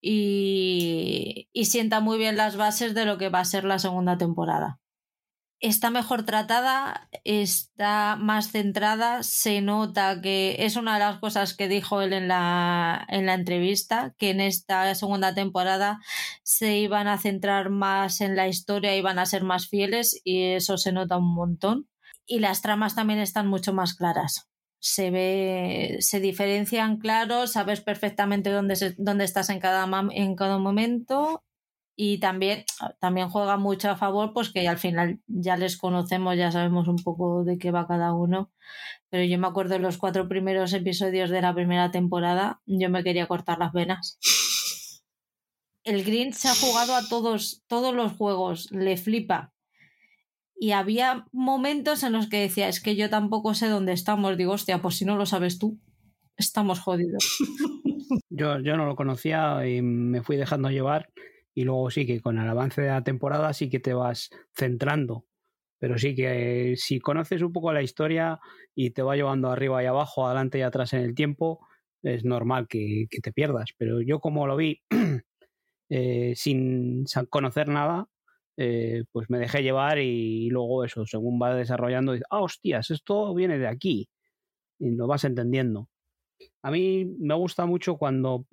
Y, y sienta muy bien las bases de lo que va a ser la segunda temporada está mejor tratada, está más centrada, se nota que es una de las cosas que dijo él en la, en la entrevista, que en esta segunda temporada se iban a centrar más en la historia, iban a ser más fieles y eso se nota un montón. Y las tramas también están mucho más claras. Se ve, se diferencian claro, sabes perfectamente dónde, dónde estás en cada, en cada momento y también, también juega mucho a favor, pues que al final ya les conocemos, ya sabemos un poco de qué va cada uno. Pero yo me acuerdo de los cuatro primeros episodios de la primera temporada, yo me quería cortar las venas. El Green se ha jugado a todos, todos los juegos, le flipa. Y había momentos en los que decía, es que yo tampoco sé dónde estamos. Digo, hostia, pues si no lo sabes tú, estamos jodidos. Yo, yo no lo conocía y me fui dejando llevar y luego sí que con el avance de la temporada sí que te vas centrando. Pero sí que si conoces un poco la historia y te va llevando arriba y abajo, adelante y atrás en el tiempo, es normal que, te pierdas. Pero yo como lo vi eh, sin conocer nada, eh, pues me dejé llevar y, luego eso, según va desarrollando, dices, ah, hostias, esto viene de aquí. Y lo vas entendiendo. A mí me gusta mucho cuando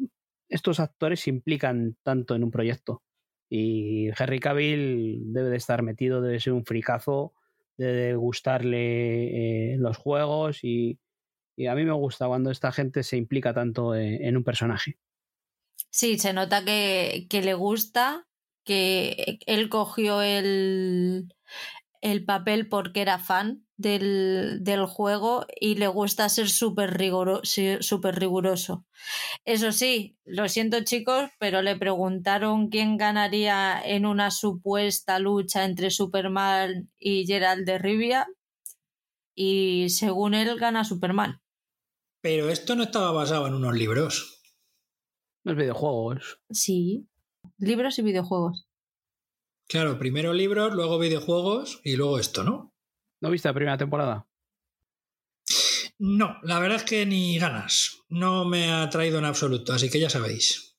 estos actores se implican tanto en un proyecto. Y Henry Cavill debe de estar metido, debe ser un fricazo, debe gustarle eh, los juegos y, a mí me gusta cuando esta gente se implica tanto en, un personaje. Sí, se nota que, le gusta, que él cogió el, el papel porque era fan del, del juego y le gusta ser súper super riguroso. Eso sí, lo siento chicos, pero le preguntaron quién ganaría en una supuesta lucha entre Superman y Gerald de Rivia y según él gana Superman. Pero esto no estaba basado en unos libros. Los videojuegos. Sí, libros y videojuegos. Claro, primero libros, luego videojuegos y luego esto, ¿no? ¿No viste la primera temporada? No, la verdad es que ni ganas. No me ha traído en absoluto, así que ya sabéis.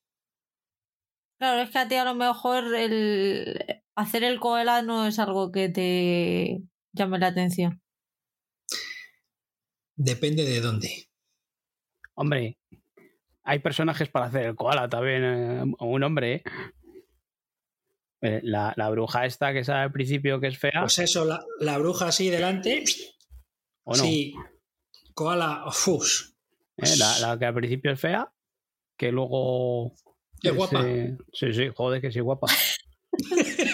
Claro, es que a ti a lo mejor el hacer el koala no es algo que te llame la atención. Depende de dónde. Hombre, hay personajes para hacer el koala también, eh, un hombre, ¿eh? Eh, la, la, bruja esta que sale al principio que es fea. Pues eso, la, la bruja así delante. ¿O no? Sí. Koala Fus. Eh, la, la, que al principio es fea, que luego Qué guapa. Sí, sí, joder, que sí, guapa.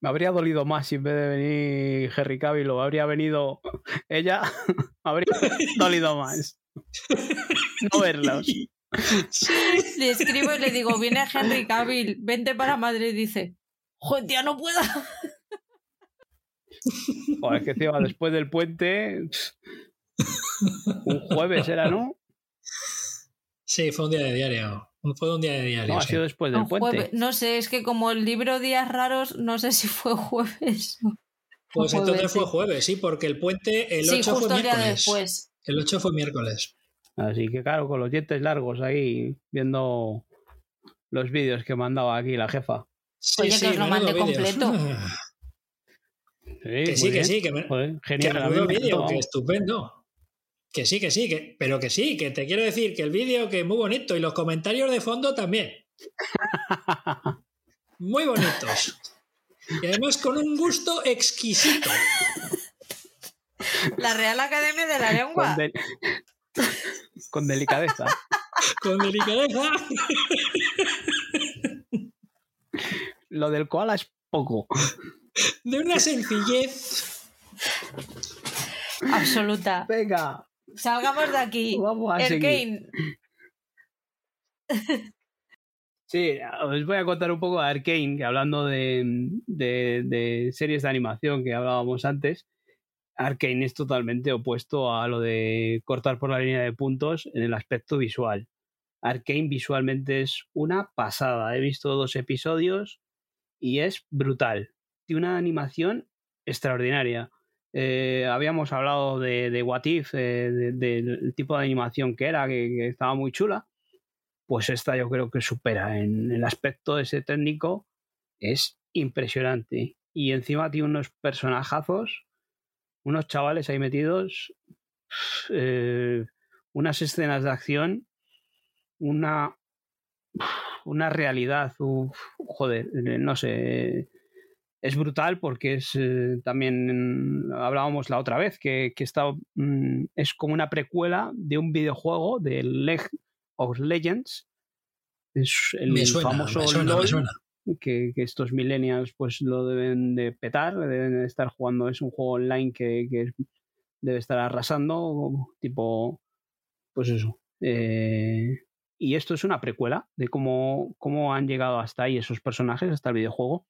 Me habría dolido más si en vez de venir Henry Cavill o habría venido ella, me habría dolido más. No verlos. Le escribo y le digo, viene Henry Cavill, vente para Madrid. Dice, joder, tía, no puedo. Joder, que encima después del puente. Un jueves era, ¿no? Sí, fue un día de diario. Fue un día de diario. No, ha sido después del puente. jueves. No sé, es que como el libro Días Raros, no sé si fue jueves. Pues o entonces fue jueves, sí, porque el puente, el 8 Sí, fue justo el día miércoles. después. El 8 fue miércoles. Así que claro, con los dientes largos ahí, viendo los vídeos que mandaba aquí la jefa. Sí, Oye, que os lo mandé completo. Sí, Que sí, que bien. sí, que, me- Joder, que genial. vídeo, encantó. que estupendo. Que sí, que sí, que, pero que sí, que te quiero decir que el vídeo que es muy bonito y los comentarios de fondo también. Muy bonitos. Y además con un gusto exquisito. La Real Academia de la con, Lengua. de- con delicadeza. Con delicadeza. Lo del koala es poco. De una sencillez. Absoluta. Venga, Salgamos de aquí. vamos a seguir. Erkane. Sí, os voy a contar un poco de Arkane, que hablando de, de- de series de animación que hablábamos antes. Arkane es totalmente opuesto a lo de cortar por la línea de puntos en el aspecto visual. Arkane visualmente es una pasada. He visto dos episodios y es brutal. Tiene una animación extraordinaria. Eh, habíamos hablado de, de What If, eh, de- del tipo de animación que era, que, estaba muy chula. Pues esta yo creo que supera en el aspecto ese técnico. Es impresionante. Y encima tiene unos personajazos, unos chavales ahí metidos, eh, unas escenas de acción, una, una realidad, joder, no sé, es brutal porque es eh, también hablábamos la otra vez que, que está, mm, es como una precuela de un videojuego de Leg of Legends. Es el Me suena, famoso me suena, LOL me suena. que, que estos millennials pues lo deben de petar deben de estar jugando. Es un juego online que, que debe estar arrasando tipo pues eso eh, y esto es una precuela de cómo, cómo han llegado hasta ahí esos personajes hasta el videojuego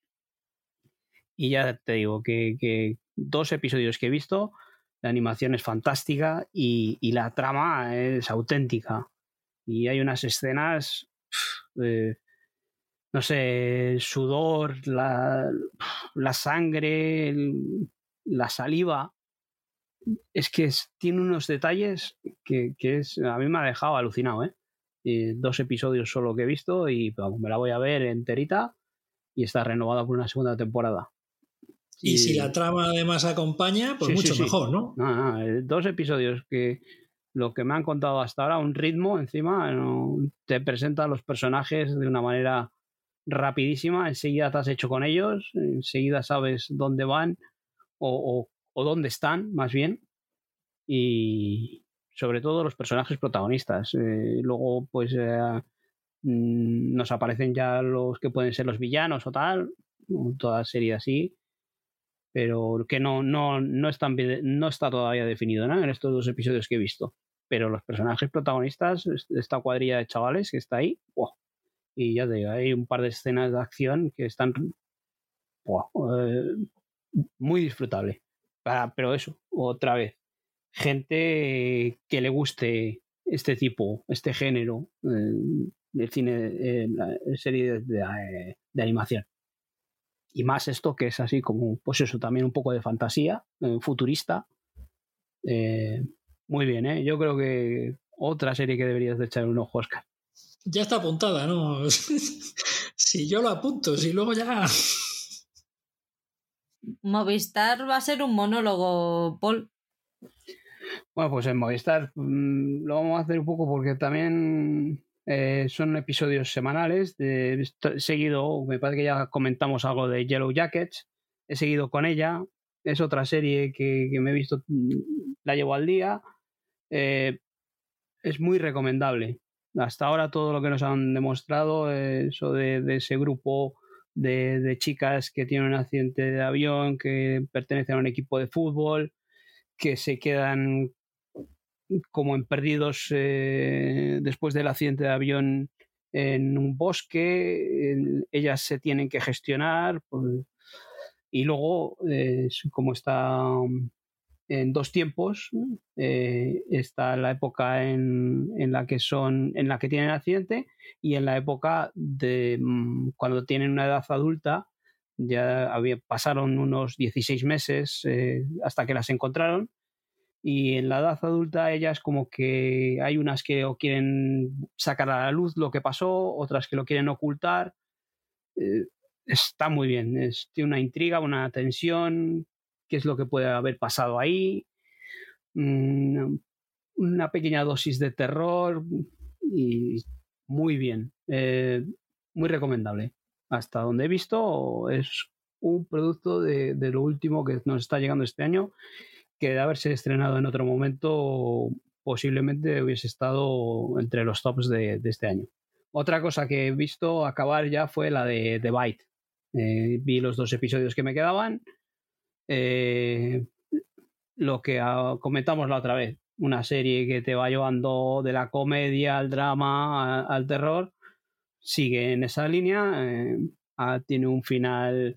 y ya te digo que, dos episodios que he visto, la animación es fantástica y, la trama es auténtica. Y hay unas escenas, eh, no sé, sudor, la, la sangre, la saliva. Es que tiene unos detalles que, que es, a mí me ha dejado alucinado, ¿eh? Y dos episodios solo que he visto y me la voy a ver enterita y está renovada por una segunda temporada. Y Y- si la trama además acompaña, pues Sí, mucho sí. mejor, ¿no? Dos episodios que lo que me han contado hasta ahora, un ritmo encima, te presenta a los personajes de una manera rapidísima, enseguida te has hecho con ellos, enseguida sabes dónde van o, o- o dónde están, más bien, y sobre todo los personajes protagonistas. Eh, luego, pues, eh, mm, nos aparecen ya los que pueden ser los villanos o tal, toda serie así, pero que no, no, no, bien- no está todavía definido ¿no? en estos dos episodios que he visto. Pero los personajes protagonistas, es- esta cuadrilla de chavales que está ahí, y ya te digo, hay un par de escenas de acción que están eh, muy disfrutable. Para- pero eso, otra vez, gente que le guste este tipo, este género eh, del cine, eh, serie de, de- de animación. Y más esto que es así como, pues eso, también un poco de fantasía, eh, futurista. Eh, muy bien, ¿eh? Yo creo que otra serie que deberías de echar un ojo, Oscar. Ya está apuntada, ¿no? si yo lo apunto, si luego ya. Movistar va a ser un monólogo, Paul. Bueno, pues en Movistar mm, lo vamos a hacer un poco porque también eh, son episodios semanales. De, he seguido, me parece que ya comentamos algo de Yellow Jackets. He seguido con ella. Es otra serie que, que me he visto, mm, la llevo al día. Eh, es muy recomendable. Hasta ahora todo lo que nos han demostrado, eso de, ese grupo de, chicas que tienen un accidente de avión, que pertenecen a un equipo de fútbol, que se quedan como en perdidos eh, después del accidente de avión en un bosque, ellas se tienen que gestionar pues, y luego, eh, como está en dos tiempos. Eh, está la época en, la que son, en la que tienen accidente y en la época de mm, cuando tienen una edad adulta. Ya había, pasaron unos 16 meses eh, hasta que las encontraron. Y en la edad adulta ellas como que hay unas que quieren sacar a la luz lo que pasó, otras que lo quieren ocultar. Eh, está muy bien, es, tiene una intriga, una tensión, qué es lo que puede haber pasado ahí, mm, una pequeña dosis de terror y muy bien, eh, muy recomendable. Hasta donde he visto es un producto de, lo último que nos está llegando este año, que de haberse estrenado en otro momento posiblemente hubiese estado entre los tops de, este año. Otra cosa que he visto acabar ya fue la de The Bite. Eh, vi los dos episodios que me quedaban eh, lo que comentamos la otra vez, una serie que te va llevando de la comedia al drama, al terror, sigue en esa línea, eh, ah, tiene un final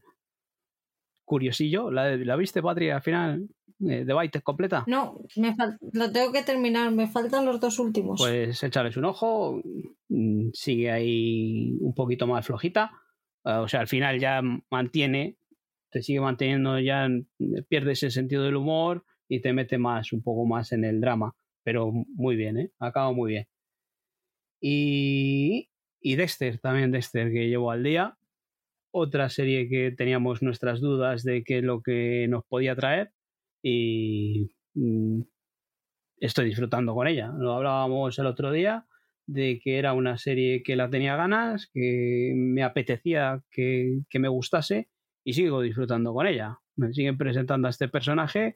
curiosillo. ¿La, la viste, Patri, al final? Eh, ¿De Byte completa? No, me lo tengo que terminar, me faltan los dos últimos. Pues échales un ojo, mm, sigue ahí un poquito más flojita. Ah, o sea, al final ya mantiene te sigue manteniendo ya, pierdes el sentido del humor y te mete más, un poco más en el drama. Pero muy bien, ¿eh? Acaba muy bien. Y, y Dexter, también Dexter, que llevo al día. Otra serie que teníamos nuestras dudas de qué es lo que nos podía traer. Y mm, estoy disfrutando con ella. Lo hablábamos el otro día de que era una serie que la tenía ganas, que me apetecía que, que me gustase y sigo disfrutando con ella. Me siguen presentando a este personaje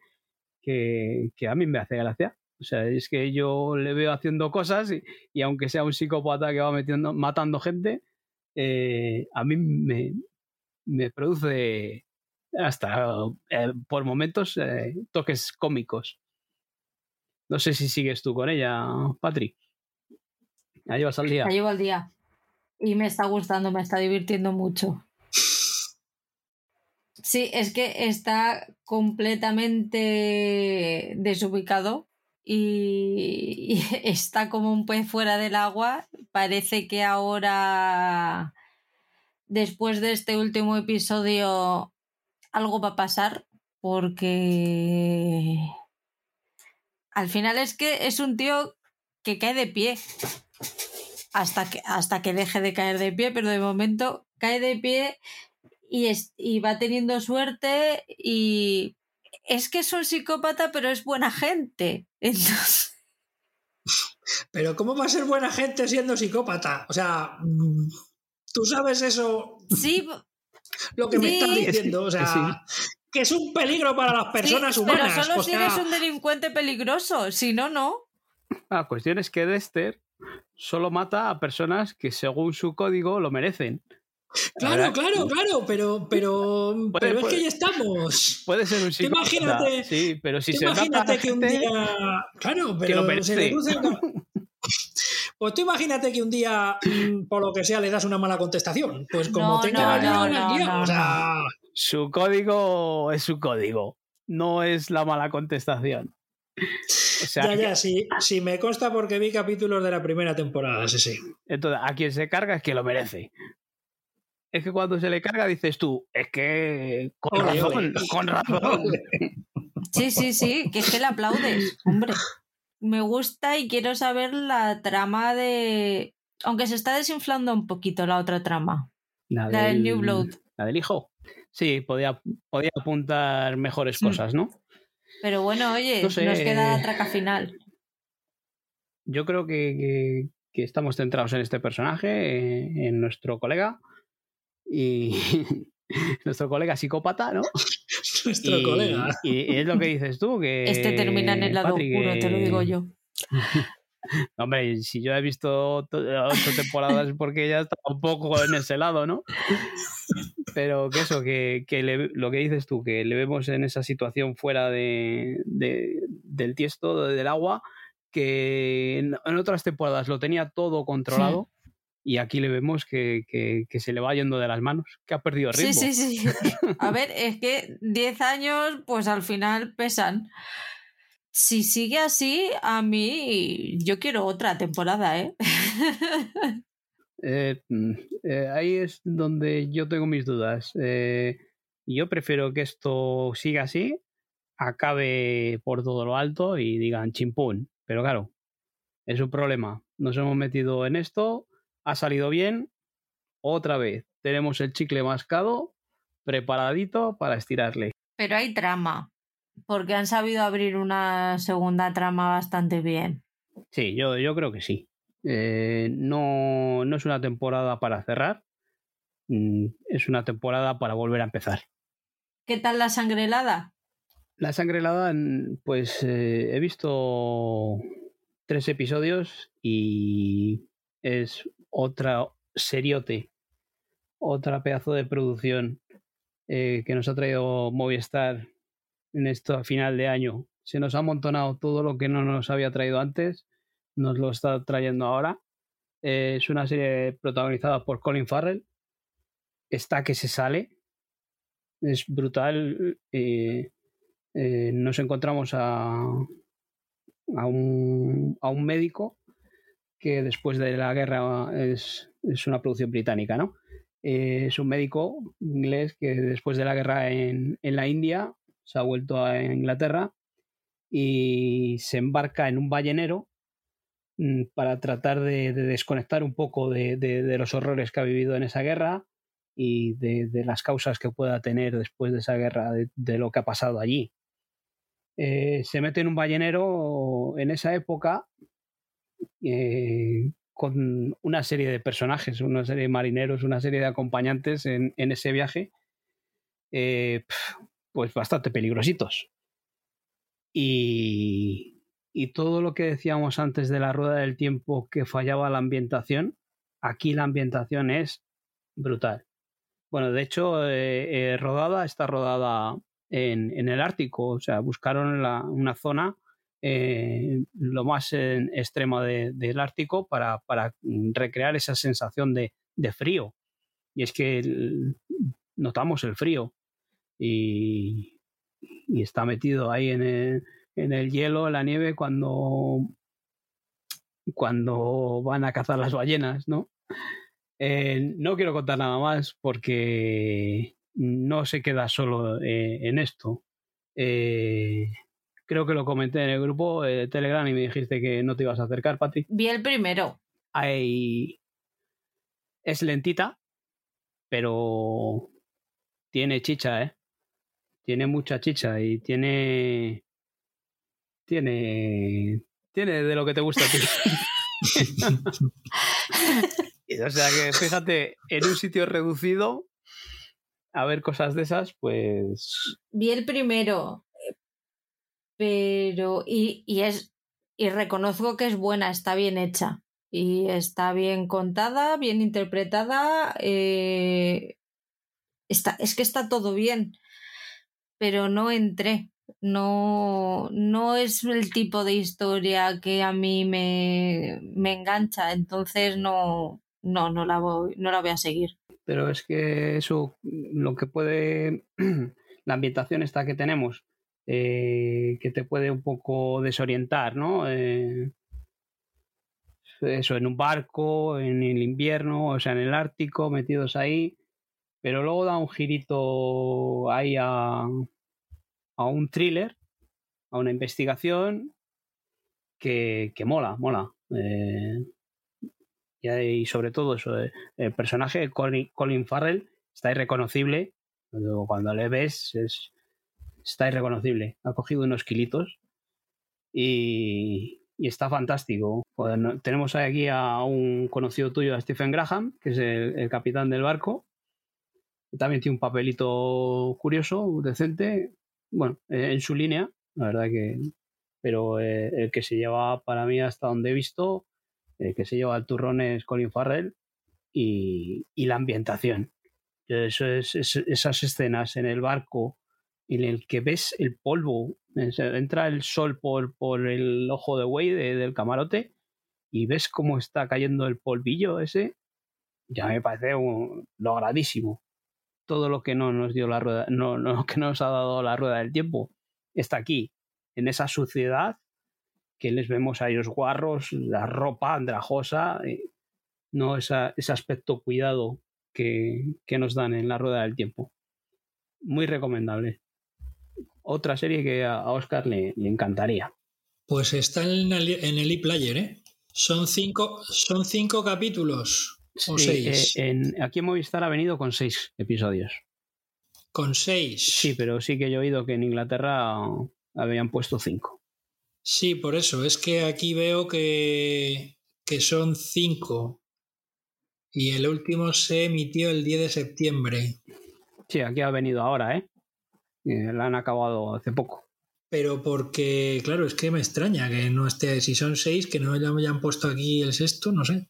que, a mí me hace gracia. O sea, es que yo le veo haciendo cosas y, aunque sea un psicópata que va metiendo, matando gente, eh, a mí me, me, produce hasta eh, por momentos eh, toques cómicos. No sé si sigues tú con ella, Patrick. La llevas al día. La llevo al día. Y me está gustando, me está divirtiendo mucho. Sí, es que está completamente desubicado y, está como un pez fuera del agua. Parece que ahora, después de este último episodio, algo va a pasar porque al final es que es un tío que cae de pie hasta que, hasta que deje de caer de pie, pero de momento cae de pie y, va teniendo suerte y es que es un psicópata, pero es buena gente. Entonces... Pero ¿cómo va a ser buena gente siendo psicópata? O sea, tú sabes eso. Sí. Lo que me estás diciendo, o sea, que es un peligro para las personas humanas. Pero solo si eres un delincuente peligroso, si no, no. La cuestión es que Dexter solo mata a personas que según su código lo merecen. Claro, claro, claro, pero, pero, pero es que ya estamos. Puede ser un psicópata. Imagínate, sí, pero si se imagínate que un día. Claro, pero se le Pues tú imagínate que un día, mm, por lo que sea, le das una mala contestación. Pues como tenga no, no, o sea... Su código es su código. No es la mala contestación. ya, ya, sí, sí, me consta porque vi capítulos de la primera temporada, sí, sí. Entonces, a quien se carga es que lo merece es que cuando se le carga dices tú, es que con razón, con razón. Sí, sí, sí, que es que le aplaudes, hombre. Me gusta y quiero saber la trama de. Aunque se está desinflando un poquito la otra trama. La, del, New Blood. La del hijo. Sí, podía, podía apuntar mejores mm. cosas, ¿no? Pero bueno, oye, nos queda la traca final. Yo creo que, que, estamos centrados en este personaje, en nuestro colega y nuestro colega psicópata, ¿no? Nuestro colega. Y es lo que dices tú, que... Este termina en el lado oscuro, te lo digo yo. Hombre, si yo he visto ocho temporadas porque ya está un poco en ese lado, ¿no? Pero que eso, que, lo que dices tú, que le vemos en esa situación fuera de, del tiesto, del agua, que en, otras temporadas lo tenía todo controlado. Y aquí le vemos que, que, se le va yendo de las manos, que ha perdido ritmo. Sí, sí, sí. A ver, es que 10 años, pues al final pesan si sigue así, a mí yo quiero otra temporada, ¿eh? eh, mm, eh ahí es donde yo tengo mis dudas. Eh, yo prefiero que esto siga así, acabe por todo lo alto y digan chimpún. Pero claro, es un problema. Nos hemos metido en esto, ha salido bien, otra vez tenemos el chicle mascado preparadito para estirarle. Pero hay trama porque han sabido abrir una segunda trama bastante bien. Sí, yo, yo creo que sí. Eh, no, no es una temporada para cerrar, mm, es una temporada para volver a empezar. ¿Qué tal la sangre helada? La sangre helada, pues eh, he visto tres episodios y es otra seriote, otra pedazo de producción eh, que nos ha traído Movistar en esto a final de año. Se nos ha amontonado todo lo que no nos había traído antes, nos lo está trayendo ahora. Eh, es una serie protagonizada por Colin Farrell. Está que se sale. Es brutal. Eh, nos encontramos a, a, un, a un médico que después de la guerra es, es una producción británica, ¿no? es un médico inglés que después de la guerra en, en la India se ha vuelto a Inglaterra y se embarca en un ballenero mm, para tratar de, desconectar un poco de, los horrores que ha vivido en esa guerra y de, las causas que pueda tener después de esa guerra, de, lo que ha pasado allí. Eh, se mete en un ballenero en esa época eh, con una serie de personajes, una serie de marineros, una serie de acompañantes en, ese viaje. Eh, pues bastante peligrositos. Y, y todo lo que decíamos antes de la rueda del tiempo que fallaba la ambientación, aquí la ambientación es brutal. Bueno, de hecho, eh, rodada está rodada en, el Ártico, o sea, buscaron una zona eh, lo más extremo del Ártico para, para, recrear esa sensación de, de, frío. Y es que notamos el frío y, está metido ahí en el, en el hielo, en la nieve, cuando, cuando van a cazar las ballenas, ¿no? Eh, no quiero contar nada más porque no se queda solo eh, en esto. Eh, creo que lo comenté en el grupo de Telegram y me dijiste que no te ibas a acercar, Patrick. Vi el primero. Ahí es lentita, pero tiene chicha, ¿eh? tiene mucha chicha y tiene. Tiene. Tiene de lo que te gusta a ti. o sea que fíjate, en un sitio reducido, a ver cosas de esas, pues. Vi el primero. Pero. Y, y es. Y reconozco que es buena, está bien hecha. Y está bien contada, bien interpretada. Eh, está, es que está todo bien pero no entré. No, no es el tipo de historia que a mí me, me engancha, entonces no, no, no, la voy, no la voy a seguir. Pero es que eso, lo que puede, la ambientación esta que tenemos, eh, que te puede un poco desorientar, ¿no? Eh, eso, en un barco, en el invierno, o sea, en el Ártico, metidos ahí, pero luego da un girito ahí a, a un thriller, a una investigación que, que mola, mola. Eh, y, sobre todo eso, el personaje Colin, Colin, Farrell está irreconocible. Cuando, le ves, es, está irreconocible. Ha cogido unos kilitos y, y está fantástico. tenemos aquí a un conocido tuyo, a Stephen Graham, que es el capitán del barco, también tiene un papelito curioso, decente, bueno, eh, en su línea, la verdad que pero eh, el que se lleva para mí hasta donde he visto, el que se lleva el turrón es Colin Farrell y, la ambientación. Eso es, esas escenas en el barco en el que ves el polvo, entra el sol por, por el ojo de güey del camarote y ves cómo está cayendo el polvillo ese, ya me parece un, logradísimo. Todo lo que no nos dio la rueda, no, no, que nos ha dado la rueda del tiempo, está aquí, en esa suciedad que les vemos a ellos guarros, la ropa andrajosa, eh, no ese aspecto cuidado que, nos dan en la rueda del tiempo. Muy recomendable. Otra serie que a Oscar le, encantaría. Pues está en el, e-player, ¿eh? Son cinco, son cinco capítulos. O seis. Eh, en, aquí en Movistar ha venido con seis episodios. ¿Con seis? Sí, pero sí que yo he oído que en Inglaterra habían puesto cinco. Sí, por eso. Es que aquí veo que, que son cinco. Y el último se emitió el 10 de septiembre. Sí, aquí ha venido ahora, ¿eh? La han acabado hace poco. Pero porque, claro, es que me extraña que no esté, si son seis, que no hayan puesto aquí el sexto, no sé.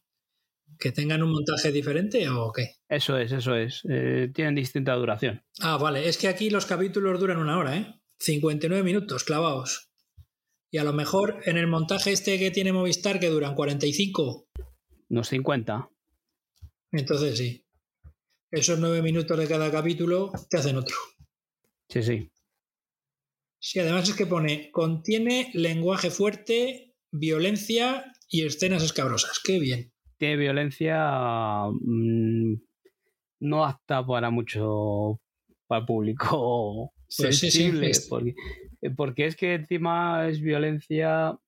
¿Que tengan un montaje diferente o qué? Eso es, eso es. Eh, tienen distinta duración. Ah, vale. Es que aquí los capítulos duran una hora, ¿eh? 59 minutos clavados. Y a lo mejor en el montaje este que tiene Movistar, que duran 45. Unos 50. Entonces sí. Esos nueve minutos de cada capítulo te hacen otro. Sí, sí. Sí, además es que pone, contiene lenguaje fuerte, violencia y escenas escabrosas. Qué bien. Tiene violencia mm, no apta para mucho para el público pues sensible. Porque, porque es que encima es violencia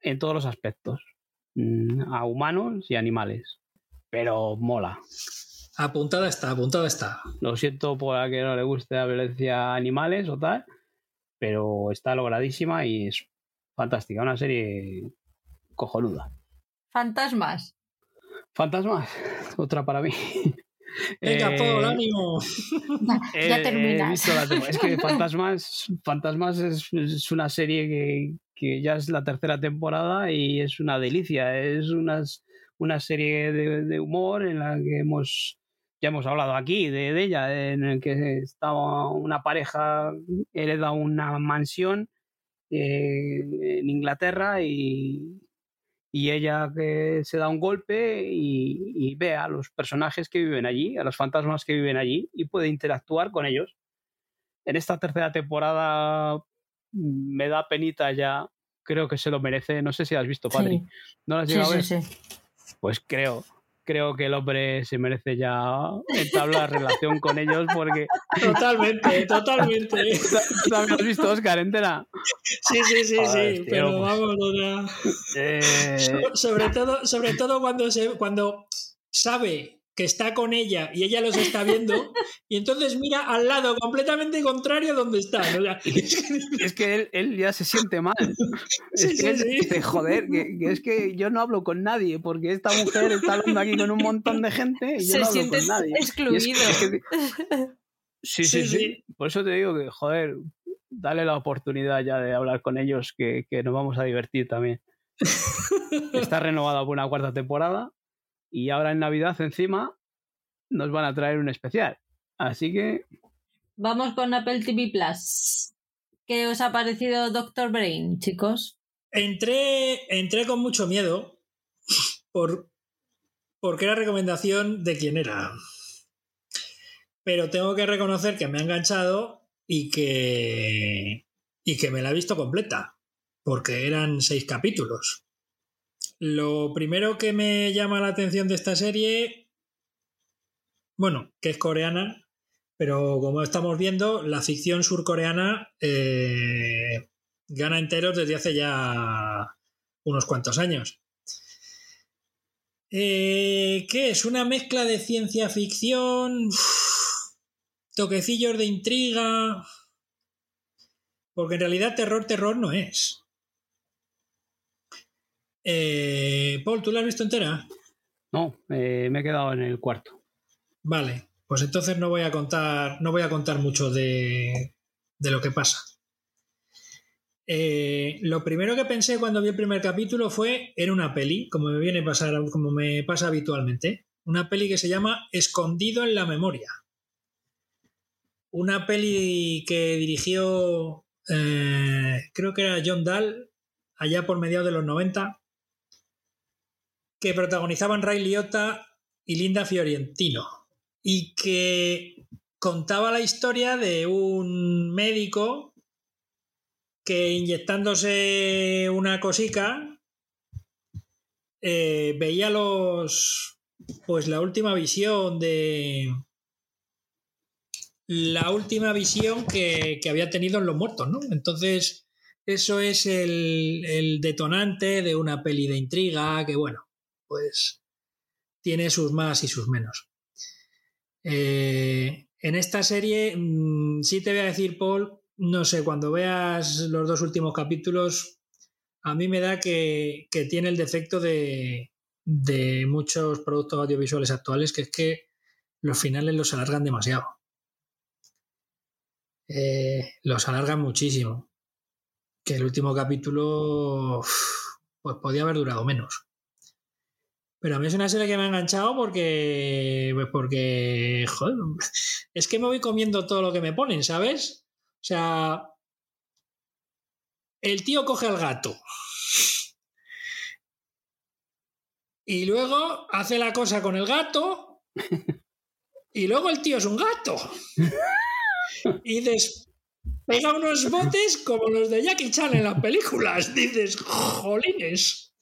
en todos los aspectos. Mm, a humanos y animales. Pero mola. Apuntada está, apuntada está. Lo siento por a que no le guste la violencia a animales o tal, pero está logradísima y es fantástica. Una serie cojonuda. Fantasmas. Fantasmas, otra para mí. Venga, eh, el ánimo. ya terminas. es que Fantasmas, Fantasmas es, una serie que, que, ya es la tercera temporada y es una delicia. Es unas, una serie de, de humor en la que hemos ya hemos hablado aquí de, ella, en el que estaba una pareja, hereda una mansión eh, en Inglaterra y, ella que se da un golpe y, ve a los personajes que viven allí, a los fantasmas que viven allí y puede interactuar con ellos. En esta tercera temporada me da penita ya, creo que se lo merece, no sé si has visto, Padre. ¿No lo has llegado a ver? Sí, pues creo, creo que el hombre se merece ya entablar relación con ellos porque... Totalmente, totalmente. ¿Tú también has visto Oscar entera? Sí, sí, sí, sí, pero pues, vamos, eh... sobre, todo, sobre todo cuando, se, cuando sabe que está con ella y ella los está viendo, y entonces mira al lado completamente contrario donde está. es que él, ya se siente mal. es que él dice, joder, que, es que yo no hablo con nadie, porque esta mujer está hablando aquí con un montón de gente y yo se no hablo siente con nadie. excluido. sí, sí, sí, Por eso te digo que, joder, dale la oportunidad ya de hablar con ellos, que, que nos vamos a divertir también. Está renovada por una cuarta temporada y ahora en Navidad encima nos van a traer un especial. Así que... Vamos con Apple TV Plus. ¿Qué os ha parecido Doctor Brain, chicos? Entré, entré con mucho miedo por, porque era recomendación de quién era. Pero tengo que reconocer que me ha enganchado y que, y que me la he visto completa, porque eran seis capítulos. Lo primero que me llama la atención de esta serie, bueno, que es coreana, pero como estamos viendo, la ficción surcoreana eh, gana enteros desde hace ya unos cuantos años. Eh, ¿Qué es? Una mezcla de ciencia ficción, toquecillos de intriga, porque en realidad terror, terror no es. Eh, Paul, ¿tú la has visto entera? No, eh, me he quedado en el cuarto. Vale, pues entonces no voy a contar, no voy a contar mucho de, lo que pasa. Eh, lo primero que pensé cuando vi el primer capítulo fue en una peli, como me viene a pasar, como me pasa habitualmente. Una peli que se llama Escondido en la memoria. Una peli que dirigió, eh, creo que era John Dahl, allá por mediados de los 90, que protagonizaban Ray Liotta y Linda Fiorentino, y que contaba la historia de un médico que inyectándose una cosica eh, veía los pues la última visión de la última visión que, que había tenido en los muertos, ¿no? Entonces, eso es el, el, detonante de una peli de intriga que, bueno, pues tiene sus más y sus menos. Eh, en esta serie, mmm, sí te voy a decir, Paul, no sé, cuando veas los dos últimos capítulos, a mí me da que, que tiene el defecto de, de, muchos productos audiovisuales actuales, que es que los finales los alargan demasiado. Eh, los alargan muchísimo. Que el último capítulo, pues podía haber durado menos. Pero a mí es una serie que me ha enganchado porque. Pues porque. Es que me voy comiendo todo lo que me ponen, ¿sabes? O sea. El tío coge al gato. Y luego hace la cosa con el gato. Y luego el tío es un gato. Y dices. Pega unos botes como los de Jackie Chan en las películas. Dices, jolines.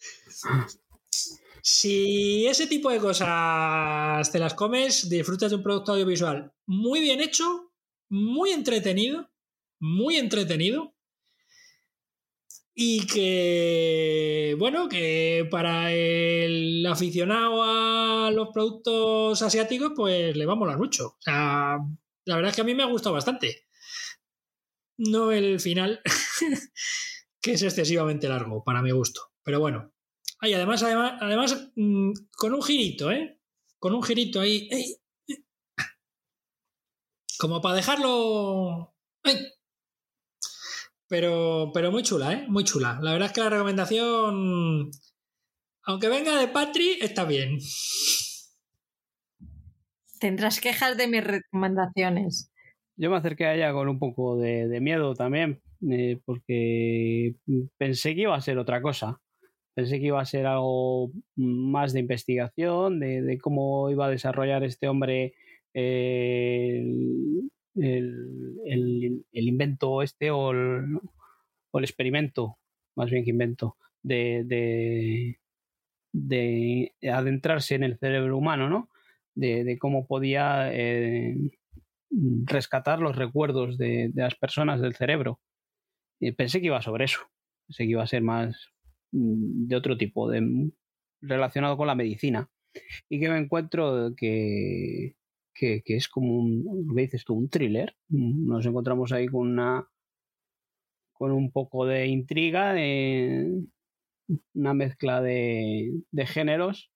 Si ese tipo de cosas te las comes, disfrutas de un producto audiovisual muy bien hecho, muy entretenido, muy entretenido. Y que, bueno, que para el aficionado a los productos asiáticos, pues le va a molar mucho. O sea, la verdad es que a mí me ha gustado bastante. No el final, que es excesivamente largo, para mi gusto. Pero bueno, Ay, además, además, además mmm, con un girito, ¿eh? Con un girito ahí. ¡ey! Como para dejarlo. Pero, pero muy chula, ¿eh? Muy chula. La verdad es que la recomendación, aunque venga de Patri, está bien. Tendrás quejas de mis recomendaciones. Yo me acerqué a ella con un poco de, de miedo también, eh, porque pensé que iba a ser otra cosa. Pensé que iba a ser algo más de investigación, de, cómo iba a desarrollar este hombre eh, el, el, invento este o el, experimento, más bien que invento, de, de, de, adentrarse en el cerebro humano, ¿no? De, cómo podía eh, rescatar los recuerdos de, las personas del cerebro. Pensé que iba sobre eso. Pensé que iba a ser más, de otro tipo, de, relacionado con la medicina. Y que me encuentro que, que, es como un, ¿qué dices tú? Un thriller. Nos encontramos ahí con una con un poco de intriga, de una mezcla de, de géneros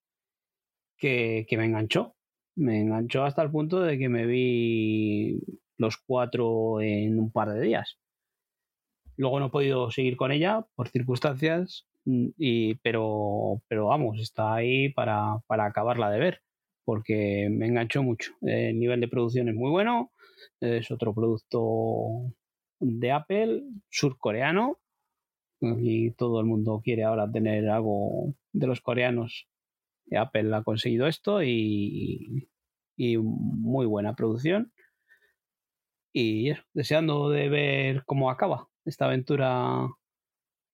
que, que me enganchó. Me enganchó hasta el punto de que me vi los cuatro en un par de días. Luego no he podido seguir con ella por circunstancias y, pero, pero vamos, está ahí para, para acabarla de ver, porque me enganchó mucho. El nivel de producción es muy bueno, es otro producto de Apple, surcoreano, y todo el mundo quiere ahora tener algo de los coreanos. Apple ha conseguido esto y, y muy buena producción. Y deseando de ver cómo acaba esta aventura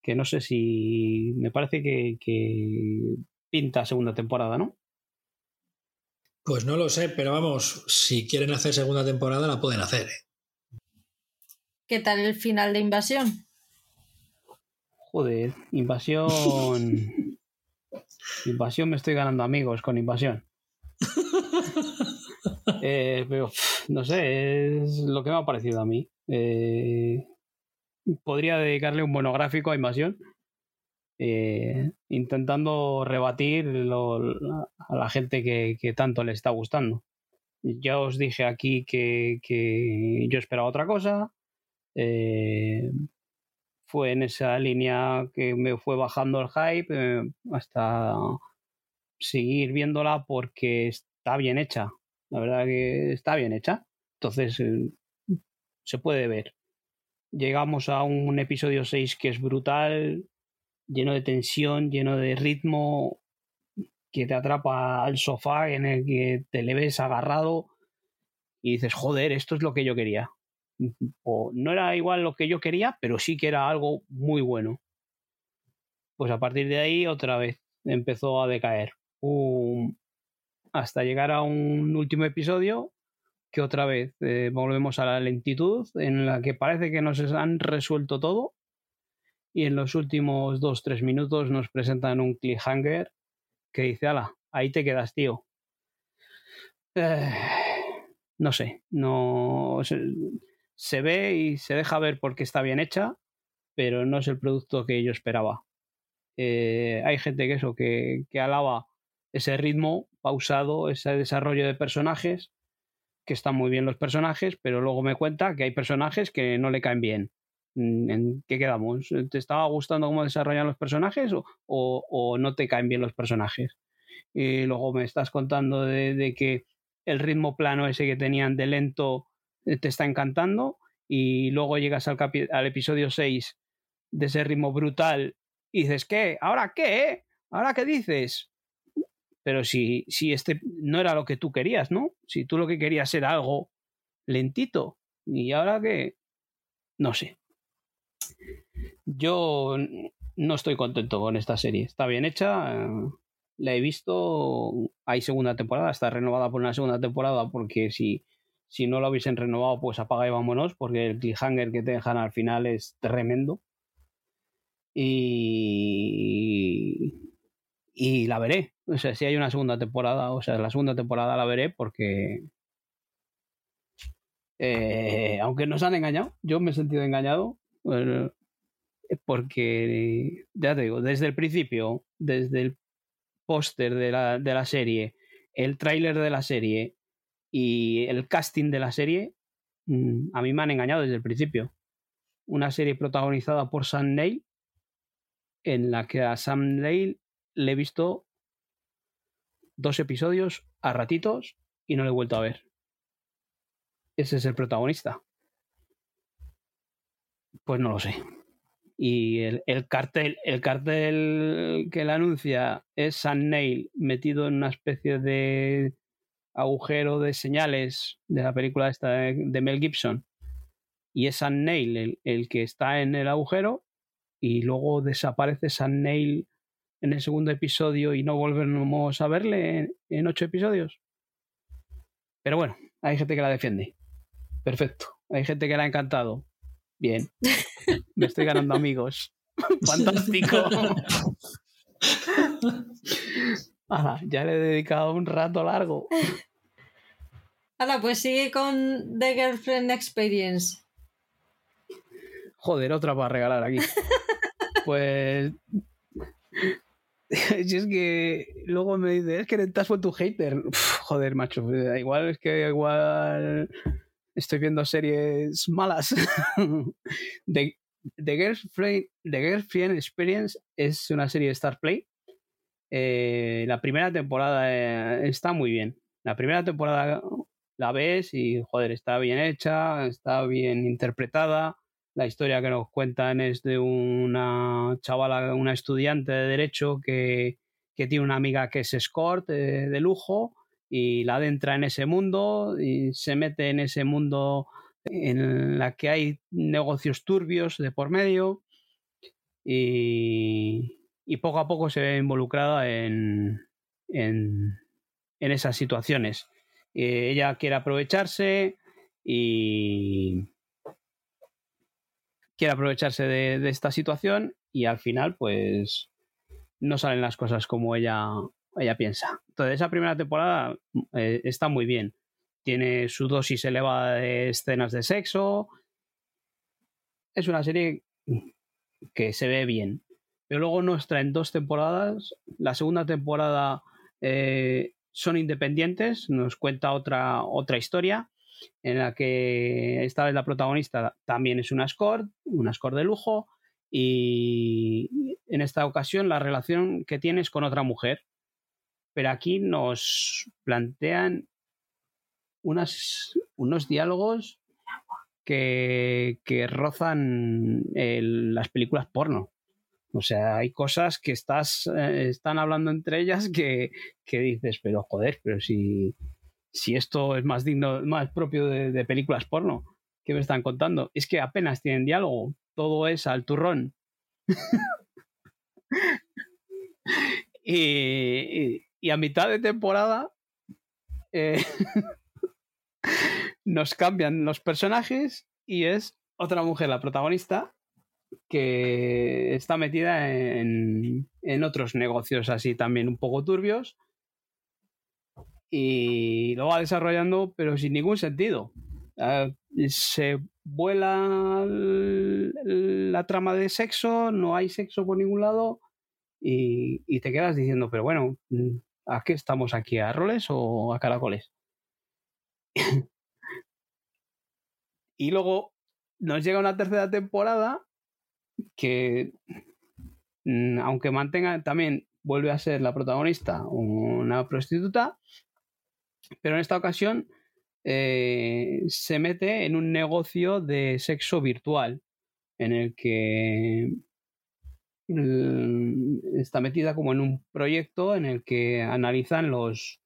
que no sé si me parece que, que, pinta segunda temporada, ¿no? Pues no lo sé, pero vamos, si quieren hacer segunda temporada la pueden hacer. ¿eh? ¿Qué tal el final de Invasión? Joder, Invasión... invasión me estoy ganando amigos con Invasión. eh, pero no sé, es lo que me ha parecido a mí. Eh, podría dedicarle un monográfico a Invasión, eh, intentando rebatir lo, a la gente que, tanto le está gustando. Ya os dije aquí que, yo esperaba otra cosa. Eh, fue en esa línea que me fue bajando el hype eh, hasta seguir viéndola porque está bien hecha. La verdad que está bien hecha. Entonces se puede ver. Llegamos a un episodio 6 que es brutal, lleno de tensión, lleno de ritmo, que te atrapa al sofá en el que te le ves agarrado y dices, joder, esto es lo que yo quería. O no era igual lo que yo quería, pero sí que era algo muy bueno. Pues a partir de ahí otra vez empezó a decaer. hasta llegar a un último episodio que otra vez eh, volvemos a la lentitud en la que parece que nos han resuelto todo y en los últimos dos tres minutos nos presentan un cliffhanger que dice, ala, ahí te quedas, tío. Eh, no sé, no se, ve y se deja ver porque está bien hecha, pero no es el producto que yo esperaba. Eh, hay gente que eso, que, que alaba ese ritmo pausado, ese desarrollo de personajes, que están muy bien los personajes, pero luego me cuenta que hay personajes que no le caen bien. Mm, ¿En qué quedamos? ¿Te estaba gustando cómo desarrollan los personajes o, o, no te caen bien los personajes? Y luego me estás contando de, de que el ritmo plano ese que tenían de lento eh, te está encantando y luego llegas al, al episodio 6 de ese ritmo brutal y dices, ¿qué? ¿Ahora qué? ¿Ahora qué dices? Pero si, si este no era lo que tú querías, ¿no? Si tú lo que querías era algo lentito y ahora que... No sé. Yo no estoy contento con esta serie. Está bien hecha, eh, la he visto, hay segunda temporada, está renovada por una segunda temporada porque si, si no la hubiesen renovado pues apaga y vámonos porque el cliffhanger que te dejan al final es tremendo. Y, y la veré. O sea, si hay una segunda temporada, o sea, la segunda temporada la veré porque... Eh, aunque nos han engañado, yo me he sentido engañado. porque, ya te digo, desde el principio, desde el póster de la, de la serie, el tráiler de la serie y el casting de la serie, mm, a mí me han engañado desde el principio. Una serie protagonizada por Sam Neill, en la que a Sam Neill le he visto dos episodios a ratitos y no le he vuelto a ver. Ese es el protagonista. Pues no lo sé y el, cartel el cartel que le anuncia es Sam Neill metido en una especie de agujero de señales de la película esta de, Mel Gibson y es Sam Neill el, que está en el agujero y luego desaparece Sam Neill en el segundo episodio y no volvemos a verle en, en ocho episodios pero bueno hay gente que la defiende perfecto hay gente que la ha encantado Bien. Me estoy ganando amigos. Fantástico. ya le he dedicado un rato largo. Hala, pues sigue con The Girlfriend Experience. Joder, otra para regalar aquí. Pues. Si es que luego me dice, es que has vuelto un hater. joder, macho. Igual es que igual estoy viendo series malas. The, The, Girlfriend, Experience es una serie de Star Play. Eh, la primera temporada eh, está muy bien. La primera temporada la ves y, joder, está bien hecha, está bien interpretada. La historia que nos cuentan es de una chavala, una estudiante de Derecho que, que tiene una amiga que es escort eh, de lujo y la adentra en ese mundo y se mete en ese mundo en la que hay negocios turbios de por medio y, poco a poco se ve involucrada en, en, esas situaciones. Eh, ella quiere aprovecharse y quiere aprovecharse de, esta situación y al final pues no salen las cosas como ella ella piensa. Entonces, esa primera temporada eh, está muy bien. Tiene su dosis elevada de escenas de sexo. Es una serie que se ve bien. Pero luego nos traen dos temporadas. La segunda temporada eh, son independientes. Nos cuenta otra, otra historia en la que esta vez la protagonista también es una score, una score de lujo, y en esta ocasión la relación que tienes con otra mujer. Pero aquí nos plantean unos diálogos que, que rozan las películas porno. O sea, hay cosas que estás, eh, están hablando entre ellas que, que, dices, pero joder, pero si, si esto es más digno, más propio de, películas porno, ¿qué me están contando? Es que apenas tienen diálogo, todo es al turrón. y, a mitad de temporada eh, nos cambian los personajes y es otra mujer la protagonista que está metida en otros negocios así también un poco turbios y lo va desarrollando pero sin ningún sentido. Uh, se vuela la trama de sexo, no hay sexo por ningún lado y, y, te quedas diciendo, pero bueno, ¿a qué estamos aquí? ¿A roles o a caracoles? y luego nos llega una tercera temporada que, mm, aunque mantenga también, vuelve a ser la protagonista una prostituta, pero en esta ocasión eh, se mete en un negocio de sexo virtual en el que mm, está metida como en un proyecto en el que analizan los,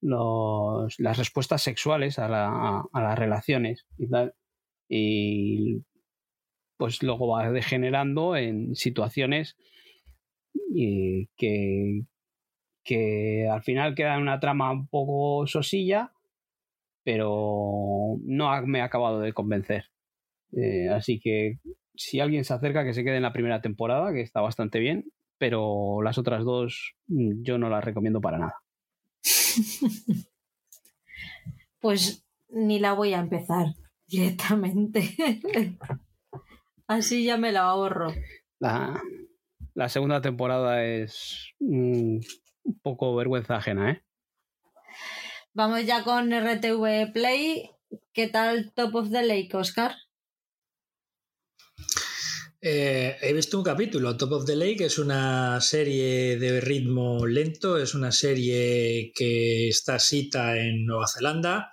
los las respuestas sexuales a, la, a, las relaciones y pues luego va degenerando en situaciones y que, que al final queda en una trama un poco sosilla pero no me ha acabado de convencer. Eh, así que si alguien se acerca, que se quede en la primera temporada, que está bastante bien, pero las otras dos mm, yo no las recomiendo para nada. pues ni la voy a empezar directamente. Así ya me la ahorro. La, la segunda temporada es mm, un poco vergüenza ajena, ¿eh? Vamos ya con RTV Play. ¿Qué tal Top of the Lake, Oscar? Eh, he visto un capítulo, Top of the Lake, es una serie de ritmo lento, es una serie que está cita en Nueva Zelanda,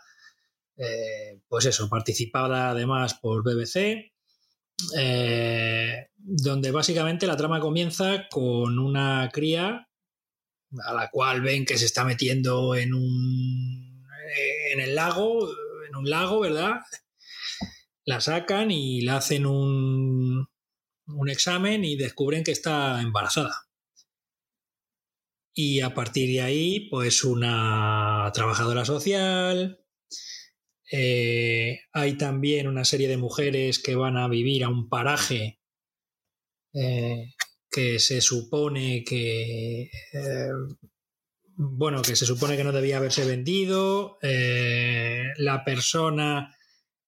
eh, pues eso, participada además por BBC, eh, donde básicamente la trama comienza con una cría a la cual ven que se está metiendo en un en el lago, en un lago, ¿verdad? La sacan y le hacen un, un examen y descubren que está embarazada. Y a partir de ahí, pues una trabajadora social. Eh, hay también una serie de mujeres que van a vivir a un paraje eh, que se supone que eh, bueno que se supone que no debía haberse vendido eh, la persona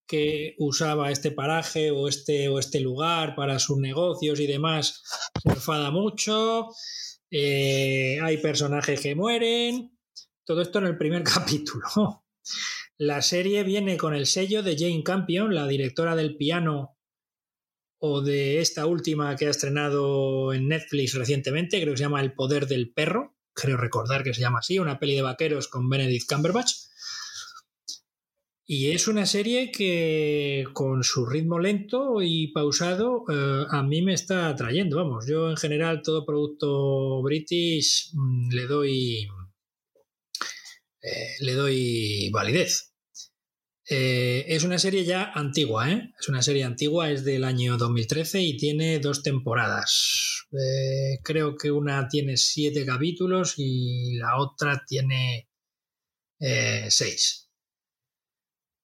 que usaba este paraje o este o este lugar para sus negocios y demás se enfada mucho eh, hay personajes que mueren. Todo esto en el primer capítulo. La serie viene con el sello de Jane Campion la directora del piano o de esta última que ha estrenado en Netflix recientemente, creo que se llama El poder del perro, creo recordar que se llama así, una peli de vaqueros con Benedict Cumberbatch. Y es una serie que con su ritmo lento y pausado eh, a mí me está atrayendo. Vamos, yo en general todo producto british mm, le doy eh, le doy validez. Eh, es una serie ya antigua, ¿eh? Es una serie antigua, es del año 2013 y tiene dos temporadas. Eh, creo que una tiene siete capítulos y la otra tiene eh, seis.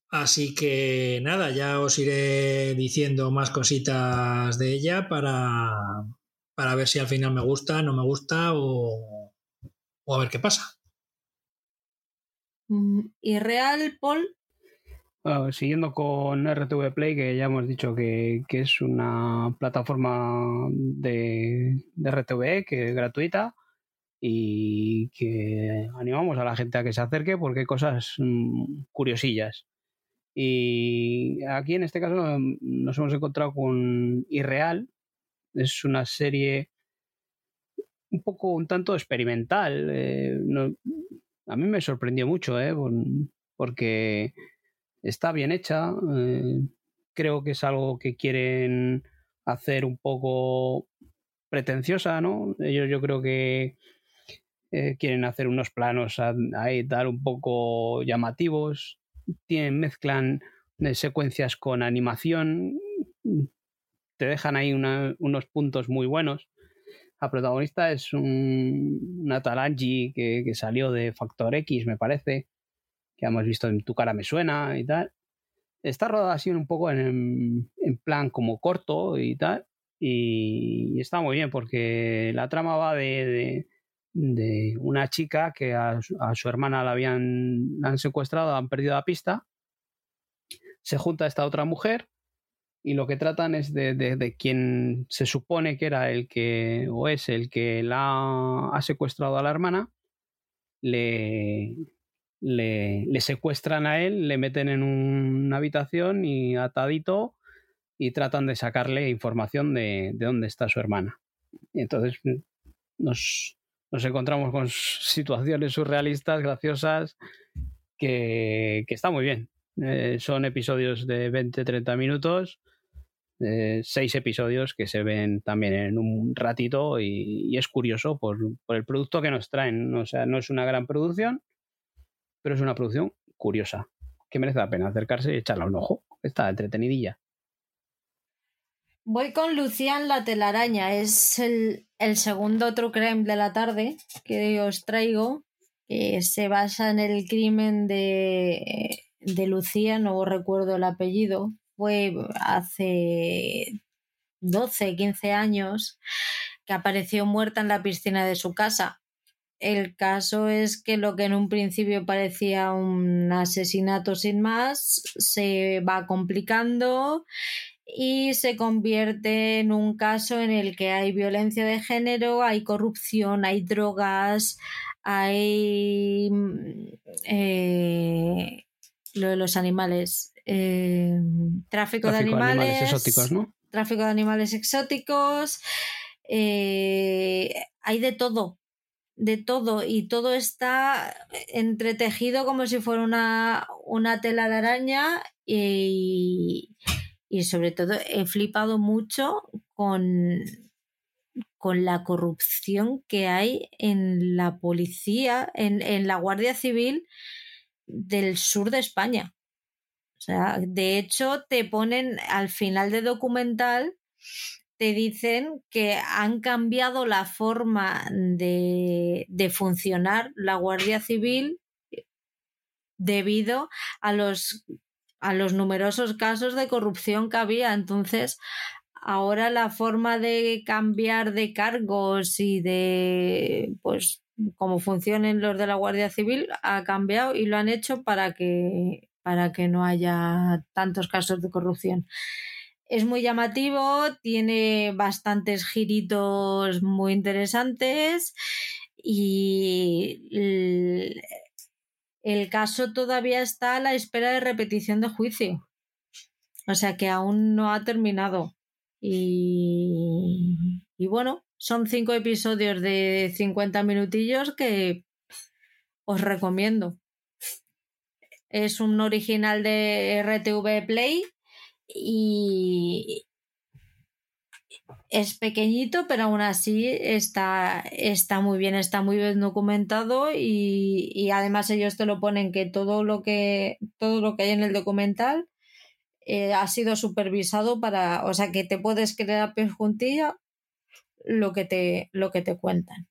Así que nada, ya os iré diciendo más cositas de ella para, para ver si al final me gusta, no me gusta o, o a ver qué pasa. Mm, ¿Y Real, Paul? Siguiendo con RTV Play, que ya hemos dicho que, es una plataforma de, de, RTV que es gratuita y que animamos a la gente a que se acerque porque hay cosas mm, curiosillas. Y aquí en este caso nos hemos encontrado con Irreal, es una serie un poco, un tanto experimental. Eh, a mí me sorprendió mucho, ¿eh? porque está bien hecha. Eh, creo que es algo que quieren hacer un poco pretenciosa, ¿no? Ellos yo creo que eh, quieren hacer unos planos ahí tal un poco llamativos. Tienen, mezclan secuencias con animación. Te dejan ahí unos puntos muy buenos. La protagonista es un, una Talangi que, que, salió de Factor X, me parece, que hemos visto en Tu cara me suena y tal. Está rodada así un poco en, plan como corto y tal. Y, está muy bien porque la trama va de, de, una chica que a, su hermana la habían la han secuestrado, han perdido la pista. Se junta esta otra mujer y lo que tratan es de, de, quien se supone que era el que, o es el que la ha secuestrado a la hermana, le, le, secuestran a él, le meten en una habitación y atadito y tratan de sacarle información de, de dónde está su hermana. Entonces nos, nos encontramos con situaciones surrealistas, graciosas, que, está muy bien. Eh, son episodios de 20-30 minutos eh, seis episodios que se ven también en un ratito y, es curioso por, el producto que nos traen. O sea, no es una gran producción, pero es una producción curiosa, que merece la pena acercarse y echarle un ojo. Está entretenidilla. Voy con Lucian la telaraña, es el, segundo True Crime de la tarde que os traigo, que se basa en el crimen de, de Lucía, no recuerdo el apellido, fue hace 12, 15 años que apareció muerta en la piscina de su casa. El caso es que lo que en un principio parecía un asesinato sin más se va complicando y se convierte en un caso en el que hay violencia de género, hay corrupción, hay drogas, hay mm, eh, lo de los animales, eh, tráfico, de animales, exóticos, ¿no? Tráfico de animales exóticos. Eh, hay de todo, de todo, y todo está entretejido como si fuera una, una tela de araña. Y, y sobre todo he flipado mucho con, con la corrupción que hay en la policía, en, en la Guardia Civil del sur de España. O sea, de hecho, te ponen al final del documental, te dicen que han cambiado la forma de, de funcionar la Guardia Civil debido a los, a los numerosos casos de corrupción que había. Entonces, ahora la forma de cambiar de cargos y de pues cómo funcionen los de la Guardia Civil ha cambiado y lo han hecho para que para que no haya tantos casos de corrupción. Es muy llamativo, tiene bastantes giritos muy interesantes y el, caso todavía está a la espera de repetición de juicio. O sea que aún no ha terminado. Y, y bueno, son cinco episodios de 50 minutillos que os recomiendo. Es un original de RTV Play y es pequeñito, pero aún así está, está muy bien, está muy bien documentado y, además ellos te lo ponen que todo lo que todo lo que hay en el documental eh, ha sido supervisado para, o sea que te puedes creer a pies juntilla lo que te, lo que te cuentan.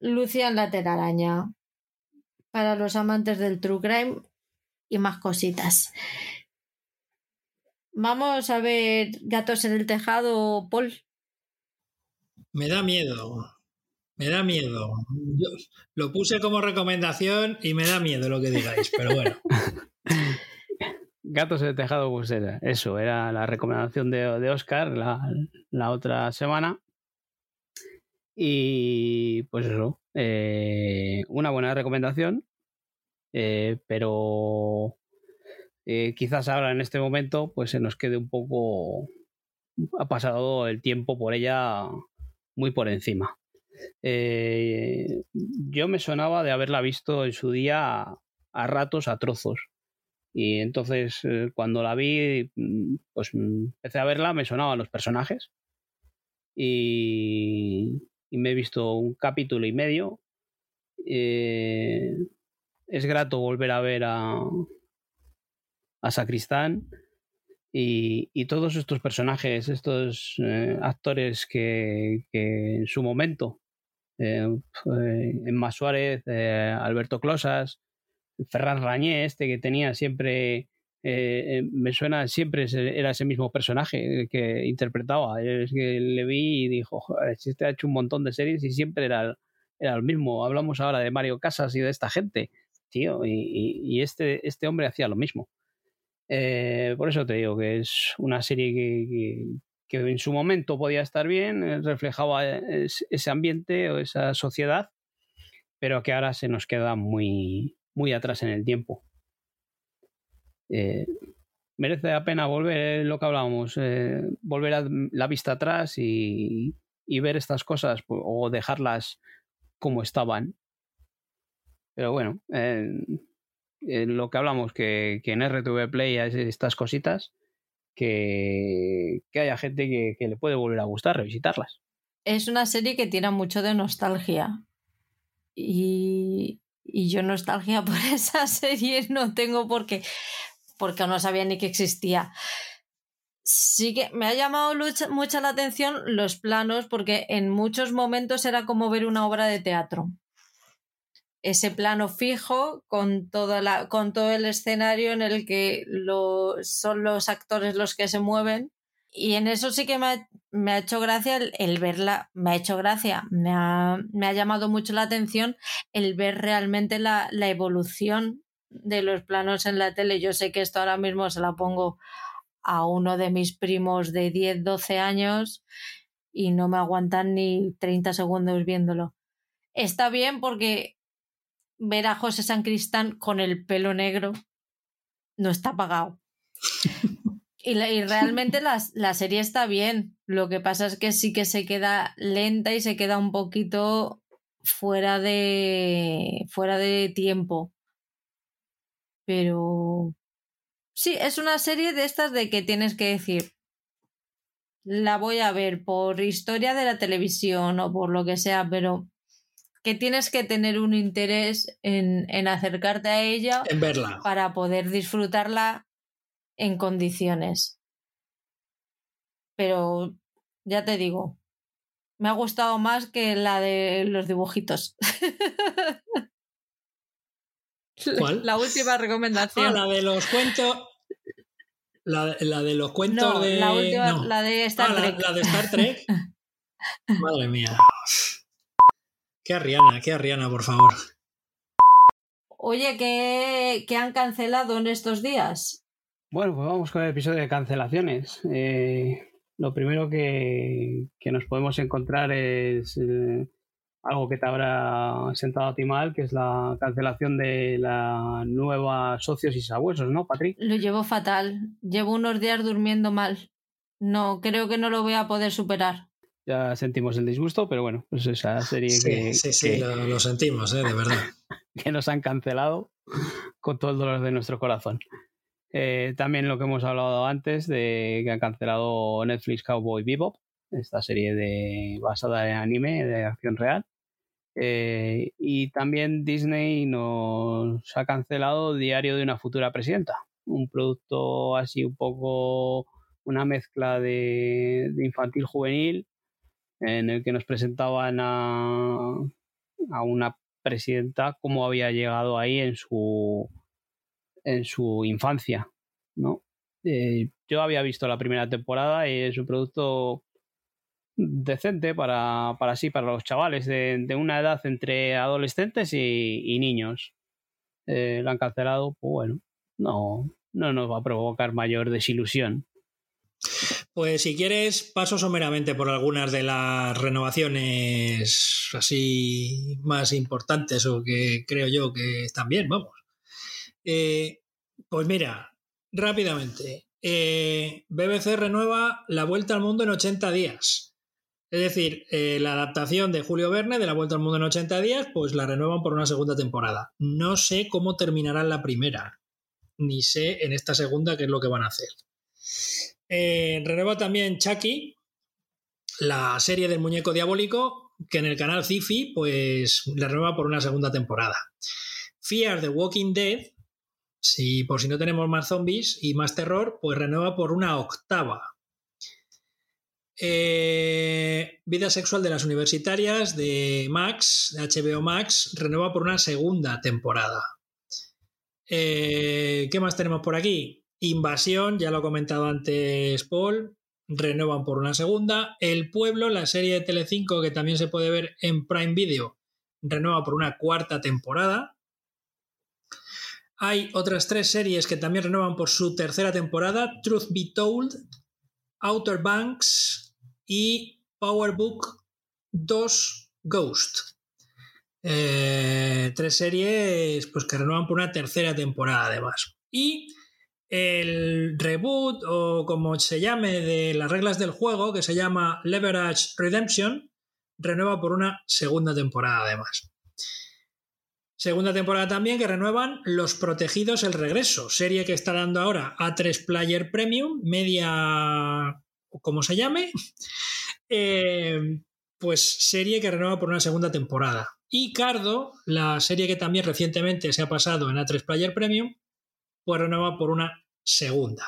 Lucian la telaraña para los amantes del true crime y más cositas. Vamos a ver Gatos en el Tejado, Paul. Me da miedo. Me da miedo. Yo lo puse como recomendación y me da miedo lo que digáis, pero bueno. Gatos en el Tejado, pues era eso, era la recomendación de, de Oscar la, la, otra semana. Y pues eso, eh, una buena recomendación, eh, pero eh, quizás ahora en este momento pues se nos quede un poco ha pasado el tiempo por ella muy por encima. Eh, yo me sonaba de haberla visto en su día a, ratos, a trozos. Y entonces eh, cuando la vi, mm, pues mm, empecé a verla, me sonaban los personajes. Y, me he visto un capítulo y medio. Es grato volver a ver a, a Sacristán y, todos estos personajes, estos actores que, en su momento eh, Emma Suárez, eh, Alberto Closas, Ferran Rañé, este que tenía siempre, eh, me suena, siempre era ese mismo personaje que interpretaba. Es que le vi y dijo, este ha hecho un montón de series y siempre era, era el mismo. Hablamos ahora de Mario Casas y de esta gente, tío, y, este, este hombre hacía lo mismo. Por eso te digo que es una serie que, en su momento podía estar bien, eh, reflejaba eh, ese ambiente o esa sociedad, pero que ahora se nos queda muy, muy atrás en el tiempo. Eh, merece la pena volver, lo que hablábamos, volver a la vista atrás y, ver estas cosas o dejarlas como estaban. Pero bueno, lo que hablamos, que, que en RTV Play hay estas cositas que, haya gente que, le puede volver a gustar revisitarlas. Es una serie que tiene mucho de nostalgia. Y, yo nostalgia por esa serie no tengo porque, porque no sabía ni que existía. Sí que me ha llamado mucho la atención los planos porque en muchos momentos era como ver una obra de teatro ese plano fijo con, toda la, con todo el escenario en el que son los actores los que se mueven. Y en eso sí que me ha, me ha hecho gracia el, verla, me ha hecho gracia, me ha, me ha, llamado mucho la atención el ver realmente la, la evolución de los planos en la tele. Yo sé que esto ahora mismo se la pongo a uno de mis primos de 10, 12 años y no me aguantan ni 30 segundos viéndolo. Está bien porque ver a José San Cristán con el pelo negro no está pagado. y, realmente la, la, serie está bien. Lo que pasa es que sí que se queda lenta y se queda un poquito fuera de. fuera de tiempo. Pero. Sí, es una serie de estas de que tienes que decir. La voy a ver por historia de la televisión o por lo que sea, pero que tienes que tener un interés en, acercarte a ella en verla. para poder disfrutarla en condiciones. Pero ya te digo, me ha gustado más que la de los dibujitos. ¿Cuál? La última recomendación. Ah, la de los cuentos. La, de los cuentos de. La última, la de Star ah, Trek. la de Star Trek. Madre mía. Qué arriana, qué arriana, por favor. Oye, ¿qué, han cancelado en estos días? Bueno, pues vamos con el episodio de cancelaciones. Eh, lo primero que, nos podemos encontrar es eh, algo que te habrá sentado a ti mal, que es la cancelación de la nueva Socios y Sabuesos, ¿no, Patrick? Lo llevo fatal. Llevo unos días durmiendo mal. No, creo que no lo voy a poder superar ya sentimos el disgusto, pero bueno, pues esa serie que. Sí, sí, lo, sentimos, ¿eh? de verdad. que nos han cancelado con todo el dolor de nuestro corazón. Eh, también lo que hemos hablado antes de que han cancelado Netflix Cowboy Bebop, esta serie de, basada en anime de acción real. Eh, y también Disney nos ha cancelado Diario de una futura presidenta, un producto así un poco una mezcla de infantil juvenil en el que nos presentaban a, a una presidenta cómo había llegado ahí en su en su infancia, ¿no? Eh, yo había visto la primera temporada y es un producto decente para, para sí, para los chavales de, una edad entre adolescentes y, niños. Eh, lo han cancelado, pues bueno, no, no nos va a provocar mayor desilusión. Pues si quieres, paso someramente por algunas de las renovaciones así más importantes o que creo yo que están bien, vamos. Eh, pues mira, rápidamente. eh, BBC renueva La Vuelta al Mundo en 80 días. Es decir, eh, la adaptación de Julio Verne de La Vuelta al Mundo en 80 días, pues la renuevan por una segunda temporada. No sé cómo terminará la primera, ni sé en esta segunda qué es lo que van a hacer. Eh, renueva también Chucky, la serie del muñeco diabólico, que en el canal Cifi, pues la renueva por una segunda temporada. Fear the Walking Dead, si por si no tenemos más zombies y más terror, pues renueva por una octava. Eh, vida sexual de las universitarias de Max, de HBO Max, renueva por una segunda temporada. Eh, ¿Qué más tenemos por aquí? Invasión, ya lo ha comentado antes Paul, renuevan por una segunda. El Pueblo, la serie de Telecinco que también se puede ver en Prime Video, renueva por una cuarta temporada. Hay otras tres series que también renuevan por su tercera temporada: Truth Be Told, Outer Banks y Powerbook 2 Ghost. Eh, tres series pues, que renuevan por una tercera temporada, además. Y el reboot, o como se llame, de las reglas del juego, que se llama Leverage Redemption, renueva por una segunda temporada, además. Segunda temporada también que renuevan Los Protegidos el Regreso, serie que está dando ahora A3 Player Premium, media, como se llame, eh, pues serie que renueva por una segunda temporada. Y Cardo, la serie que también recientemente se ha pasado en A3 Player Premium, pues renueva por una segunda.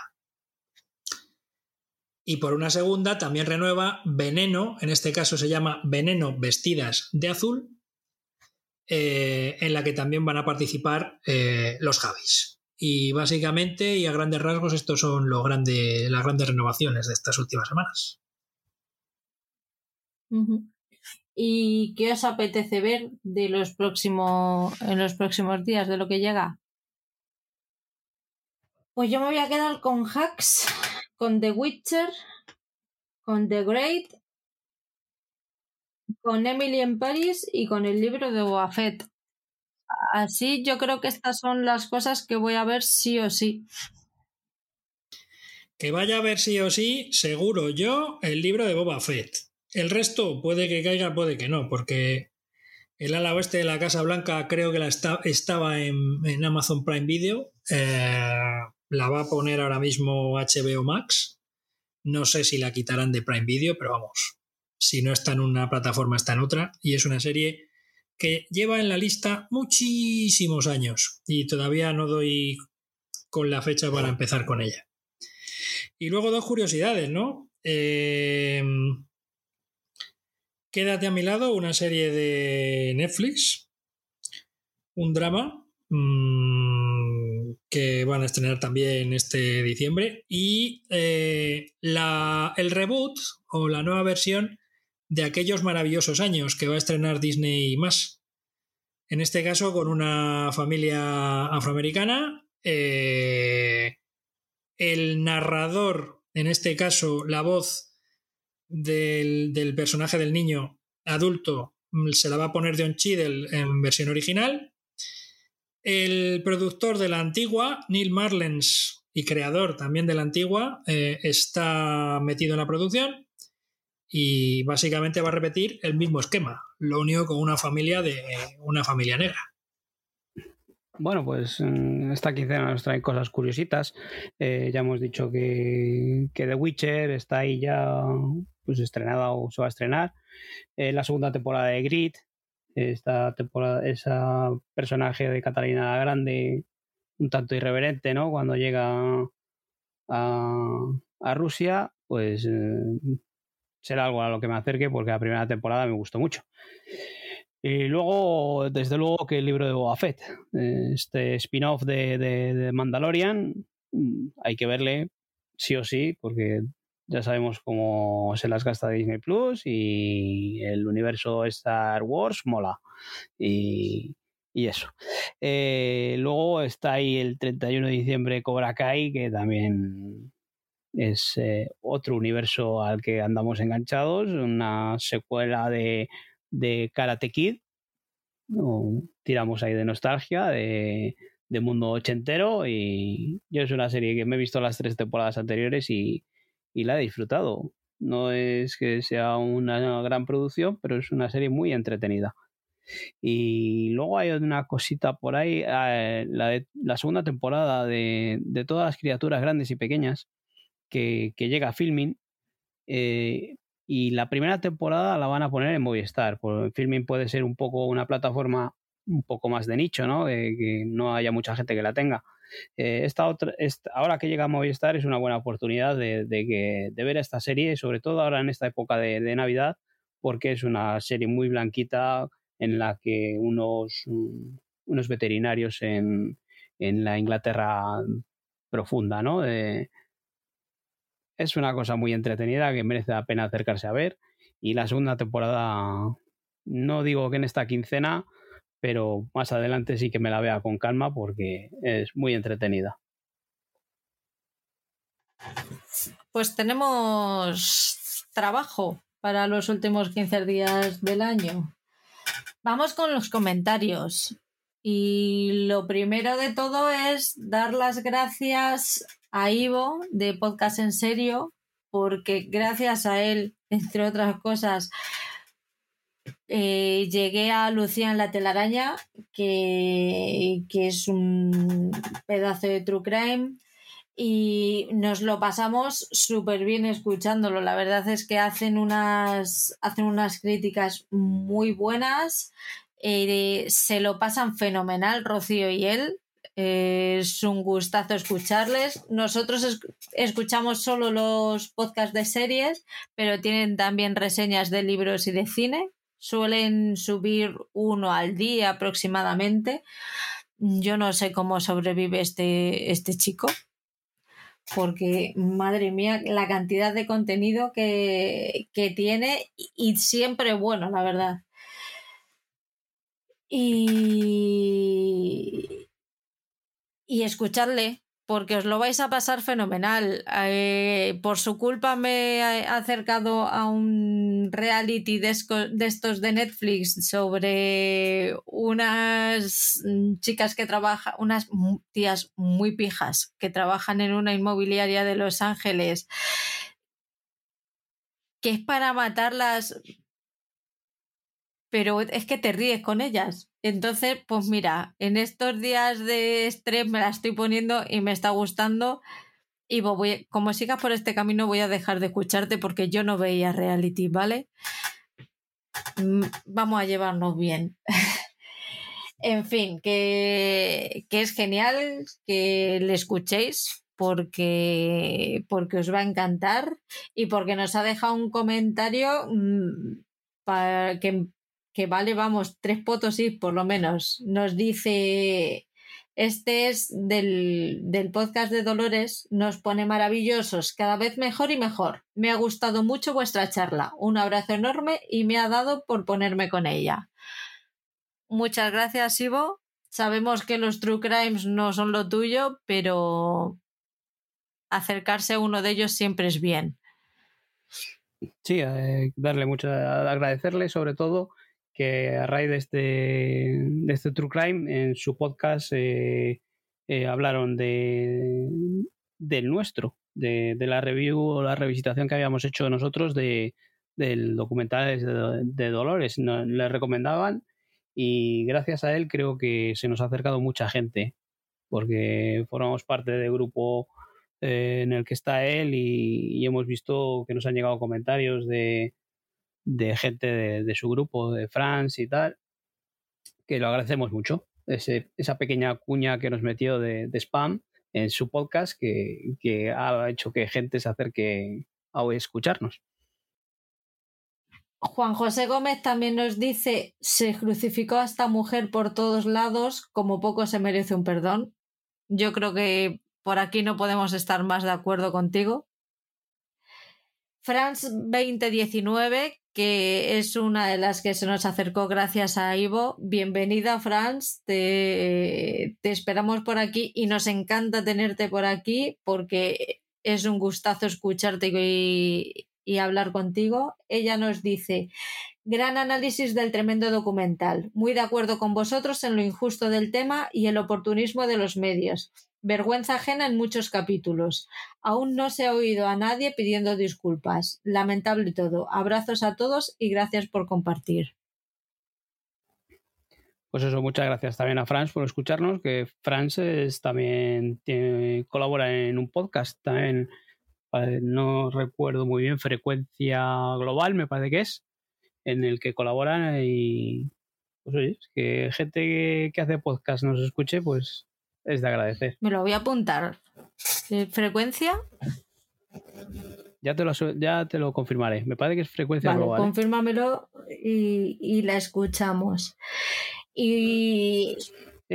Y por una segunda también renueva Veneno, en este caso se llama Veneno Vestidas de Azul, eh, en la que también van a participar eh, los Javis. Y básicamente y a grandes rasgos estos son las grandes renovaciones de estas últimas semanas. ¿Y qué os apetece ver de los en los próximos días de lo que llega? Pues yo me voy a quedar con Hacks, con The Witcher, con The Great con Emily en Paris y con el libro de Boafet. Así yo creo que estas son las cosas que voy a ver sí o sí. Que vaya a ver sí o sí, seguro yo, el libro de Boba Fett. El resto puede que caiga, puede que no, porque el ala oeste de la Casa Blanca creo que la estaba en, Amazon Prime Video. Eh, la va a poner ahora mismo HBO Max. No sé si la quitarán de Prime Video, pero vamos, si no está en una plataforma, está en otra. Y es una serie que lleva en la lista muchísimos años y todavía no doy con la fecha para empezar con ella. Y luego dos curiosidades, ¿no? Eh, Quédate a mi lado, una serie de Netflix, un drama mm, que van a estrenar también este diciembre y eh, la, el reboot o la nueva versión de aquellos maravillosos años que va a estrenar Disney más. En este caso con una familia afroamericana. Eh, el narrador, en este caso la voz del, personaje del niño adulto, se la va a poner John Cheadle en versión original. El productor de la antigua, Neil Marlens, y creador también de la antigua, eh, está metido en la producción y básicamente va a repetir el mismo esquema, lo único con una familia de una familia negra. Bueno, pues esta quincena nos trae cosas curiositas. Eh, ya hemos dicho que, The Witcher está ahí ya pues estrenada o se va a estrenar. Eh, la segunda temporada de Grid, esta temporada, esa personaje de Catalina la Grande, un tanto irreverente, ¿no? Cuando llega a, a Rusia, pues eh, será algo a lo que me acerque porque la primera temporada me gustó mucho. Y luego, desde luego, que el libro de Boba Fett, este spin-off de, Mandalorian, mm, hay que verle sí o sí, porque ya sabemos cómo se las gasta Disney Plus y el universo Star Wars mola. Y, eso. Eh, luego está ahí el 31 de diciembre Cobra Kai, que también es eh, otro universo al que andamos enganchados, una secuela de, de Karate Kid. Tiramos ahí de nostalgia, de, de mundo ochentero y yo es una serie que me he visto las tres temporadas anteriores y, y la he disfrutado. No es que sea una gran producción, pero es una serie muy entretenida. Y luego hay una cosita por ahí, eh, la, la segunda temporada de, de, todas las criaturas grandes y pequeñas que, que llega a filming. Eh, y la primera temporada la van a poner en Movistar. Pues filming puede ser un poco una plataforma un poco más de nicho, ¿no? que no haya mucha gente que la tenga. Eh, esta otra, ahora que llega a Movistar es una buena oportunidad de, de, de ver esta serie, sobre todo ahora en esta época de, Navidad, porque es una serie muy blanquita, en la que unos, mm, unos veterinarios en, en la Inglaterra profunda, ¿no? es una cosa muy entretenida que merece la pena acercarse a ver. Y la segunda temporada, no digo que en esta quincena, pero más adelante sí que me la vea con calma porque es muy entretenida. Pues tenemos trabajo para los últimos 15 días del año. Vamos con los comentarios. Y lo primero de todo es dar las gracias a Ivo de Podcast en Serio, porque gracias a él, entre otras cosas, eh, llegué a Lucía en la telaraña, que, que es un pedazo de True Crime y nos lo pasamos súper bien escuchándolo. La verdad es que hacen unas, hacen unas críticas muy buenas, eh, se lo pasan fenomenal Rocío y él. Es un gustazo escucharles. Nosotros escuchamos solo los podcasts de series, pero tienen también reseñas de libros y de cine. Suelen subir uno al día aproximadamente. Yo no sé cómo sobrevive este, este chico, porque madre mía, la cantidad de contenido que, que tiene y siempre bueno, la verdad. Y, y escucharle, porque os lo vais a pasar fenomenal. Eh, por su culpa me he acercado a un reality de, estos de Netflix sobre unas chicas que trabajan, unas tías muy pijas que trabajan en una inmobiliaria de Los Ángeles, que es para matarlas, pero es que te ríes con ellas. Entonces, pues mira, en estos días de estrés me la estoy poniendo y me está gustando. Y como sigas por este camino, voy a dejar de escucharte porque yo no veía reality, ¿vale? Mm, vamos a llevarnos bien. en fin, que, que, es genial que le escuchéis porque, porque os va a encantar y porque nos ha dejado un comentario mm, para que que vale, vamos, tres y por lo menos. Nos dice, este es del, del, podcast de Dolores, nos pone maravillosos, cada vez mejor y mejor. Me ha gustado mucho vuestra charla. Un abrazo enorme y me ha dado por ponerme con ella. Muchas gracias, Ivo. Sabemos que los True Crimes no son lo tuyo, pero acercarse a uno de ellos siempre es bien. Sí, eh, darle mucho, agradecerle sobre todo que a raíz de este, de este True Crime, en su podcast eh, eh, hablaron de, del nuestro, de, de, la review o la revisitación que habíamos hecho nosotros de, del documental de, Dolores. Le recomendaban y gracias a él creo que se nos ha acercado mucha gente, porque formamos parte del grupo eh, en el que está él y, hemos visto que nos han llegado comentarios de, de gente de, su grupo, de France y tal, que lo agradecemos mucho. Ese, esa pequeña cuña que nos metió de, spam en su podcast que, que, ha hecho que gente se acerque a escucharnos. Juan José Gómez también nos dice, se crucificó a esta mujer por todos lados, como poco se merece un perdón. Yo creo que por aquí no podemos estar más de acuerdo contigo. France 2019, que es una de las que se nos acercó gracias a Ivo. Bienvenida, Franz. Te, esperamos por aquí y nos encanta tenerte por aquí porque es un gustazo escucharte y hablar contigo. Ella nos dice, gran análisis del tremendo documental. Muy de acuerdo con vosotros en lo injusto del tema y el oportunismo de los medios. Vergüenza ajena en muchos capítulos. Aún no se ha oído a nadie pidiendo disculpas. Lamentable todo. Abrazos a todos y gracias por compartir. Pues eso, muchas gracias también a Franz por escucharnos, que Franz también colabora en un podcast, también no recuerdo muy bien, Frecuencia Global me parece que es, en el que colaboran y pues oye, que gente que hace podcast nos escuche, pues es de agradecer. Me lo voy a apuntar. ¿Frecuencia? Ya te, lo, ya te lo confirmaré. Me parece que es frecuencia vale, global. ¿eh? Confírmamelo y, y la escuchamos. Y.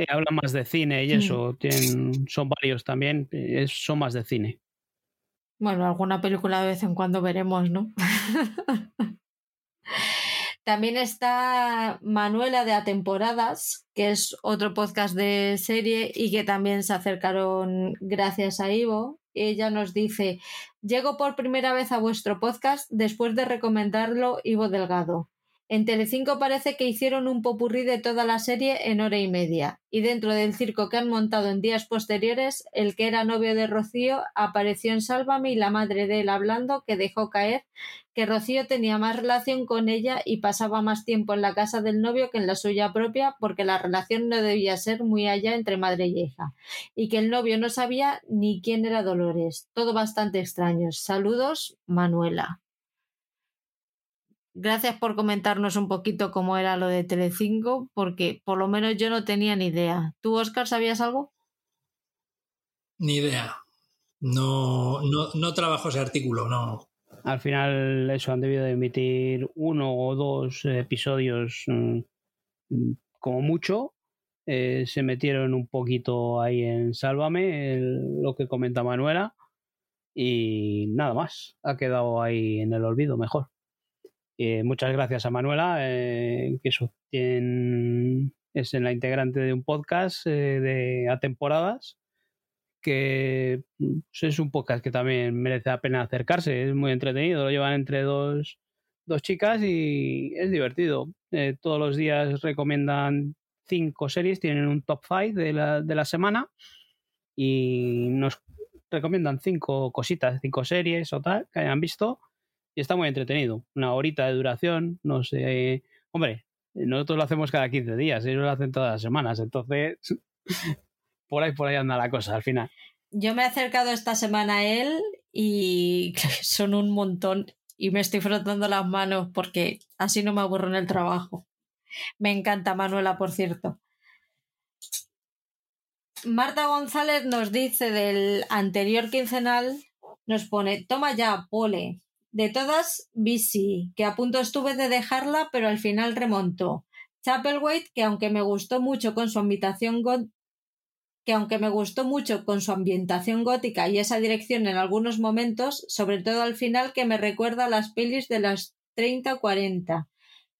hablan más de cine y eso. Mm. Tienen, son varios también. son más de cine. Bueno, alguna película de vez en cuando veremos, ¿no? También está Manuela de A Temporadas, que es otro podcast de serie y que también se acercaron gracias a Ivo. Ella nos dice, llego por primera vez a vuestro podcast después de recomendarlo Ivo Delgado. En Telecinco parece que hicieron un popurrí de toda la serie en hora y media, y dentro del circo que han montado en días posteriores, el que era novio de Rocío apareció en Sálvame y la madre de él hablando que dejó caer que Rocío tenía más relación con ella y pasaba más tiempo en la casa del novio que en la suya propia porque la relación no debía ser muy allá entre madre y hija, y que el novio no sabía ni quién era Dolores. Todo bastante extraño. Saludos, Manuela. Gracias por comentarnos un poquito cómo era lo de Telecinco, porque por lo menos yo no tenía ni idea. ¿Tú, Oscar, sabías algo? Ni idea. No, no, no trabajo ese artículo, no. Al final, eso han debido de emitir uno o dos episodios mm, como mucho. Eh, se metieron un poquito ahí en Sálvame, lo que comenta Manuela, y nada más. Ha quedado ahí en el olvido mejor. Eh, muchas gracias a Manuela, eh, que es en la integrante de un podcast eh, de a temporadas, que pues, es un podcast que también merece la pena acercarse, es muy entretenido, lo llevan entre dos, dos chicas y es divertido. todos los días recomiendan cinco series, tienen un top five de la, de la semana y nos recomiendan cinco cositas, cinco series o tal que hayan visto y está muy entretenido. Una horita de duración, no sé. Hombre, nosotros lo hacemos cada 15 días, ellos lo hacen todas las semanas, entonces por ahí por ahí anda la cosa al final. Yo me he acercado esta semana a él y son un montón y me estoy frotando las manos porque así no me aburro en el trabajo. Me encanta Manuela, por cierto. Marta González nos dice del anterior quincenal, nos pone, toma ya, pole, de todas, BC, que a punto estuve de dejarla, pero al final remontó. Chapelwaite, que aunque me gustó mucho con su ambientación que aunque me gustó mucho con su ambientación gótica y esa dirección en algunos momentos, sobre todo al final que me recuerda a las pelis de las 30 o 40.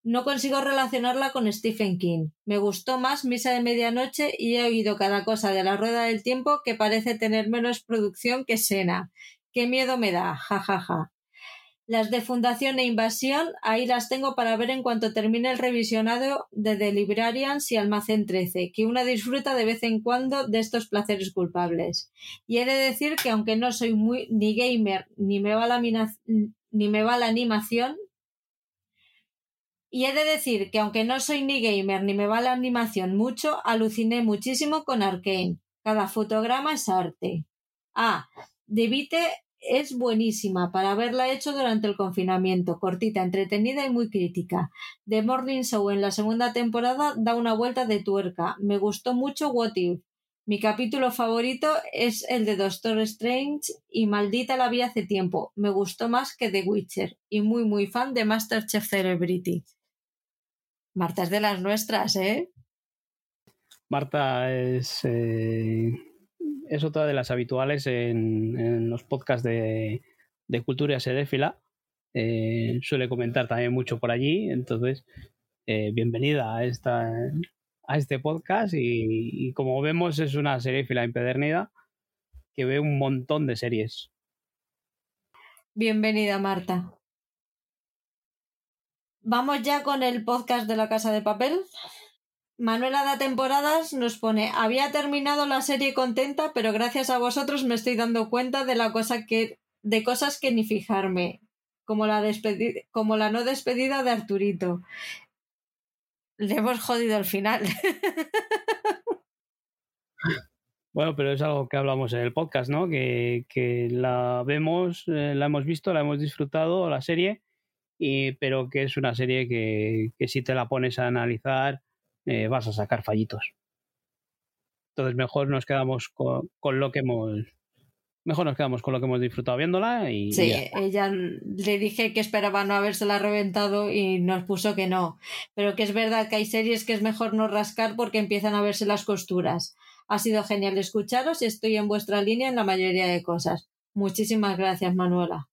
No consigo relacionarla con Stephen King. Me gustó más Misa de Medianoche y he oído cada cosa de la Rueda del Tiempo que parece tener menos producción que Sena. Qué miedo me da, jajaja. Ja, ja. Las de Fundación e Invasión, ahí las tengo para ver en cuanto termine el revisionado de The Librarians y Almacén 13, que una disfruta de vez en cuando de estos placeres culpables. Y he de decir que aunque no soy muy ni gamer ni me va la, ni me va la animación, y he de decir que aunque no soy ni gamer ni me va la animación mucho, aluciné muchísimo con Arkane. Cada fotograma es arte. Ah, Debite es buenísima para haberla hecho durante el confinamiento, cortita, entretenida y muy crítica. The Morning Show en la segunda temporada da una vuelta de tuerca. Me gustó mucho What If. Mi capítulo favorito es el de Doctor Strange y maldita la vi hace tiempo. Me gustó más que The Witcher y muy muy fan de Masterchef Celebrity. Marta es de las nuestras, ¿eh? Marta es eh, es otra de las habituales en, los podcasts de, cultura seréfila. Eh, suele comentar también mucho por allí, entonces eh, bienvenida a, esta, a este podcast y, como vemos es una seréfila empedernida que ve un montón de series. Bienvenida Marta. Vamos ya con el podcast de la Casa de Papel. Manuela da temporadas nos pone, había terminado la serie contenta, pero gracias a vosotros me estoy dando cuenta de la cosa que, de cosas que ni fijarme, como la como la no despedida de Arturito. Le hemos jodido el final. Bueno, pero es algo que hablamos en el podcast, ¿no? Que, la vemos, eh, la hemos visto, la hemos disfrutado, la serie, y, pero que es una serie que, que si te la pones a analizar eh, vas a sacar fallitos. Entonces mejor nos quedamos con, lo que hemos mejor nos quedamos con lo que hemos disfrutado viéndola y sí ella le dije que esperaba no habérsela reventado y nos puso que no. Pero que es verdad que hay series que es mejor no rascar porque empiezan a verse las costuras. Ha sido genial escucharos y estoy en vuestra línea en la mayoría de cosas. Muchísimas gracias Manuela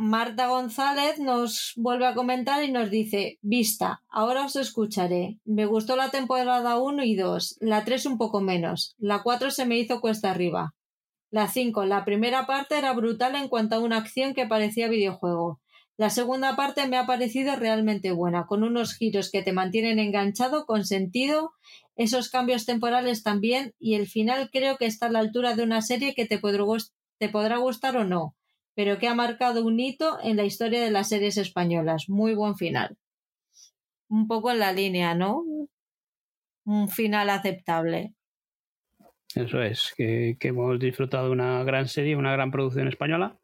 Marta González nos vuelve a comentar y nos dice, vista, ahora os escucharé. Me gustó la temporada 1 y 2, la 3 un poco menos, la 4 se me hizo cuesta arriba. La 5, la primera parte era brutal en cuanto a una acción que parecía videojuego. La segunda parte me ha parecido realmente buena, con unos giros que te mantienen enganchado, con sentido, esos cambios temporales también, y el final creo que está a la altura de una serie que te, podrá gustar o no pero que ha marcado un hito en la historia de las series españolas. Muy buen final. Un poco en la línea, ¿no? Un final aceptable. Eso es, que, hemos disfrutado de una gran serie, una gran producción española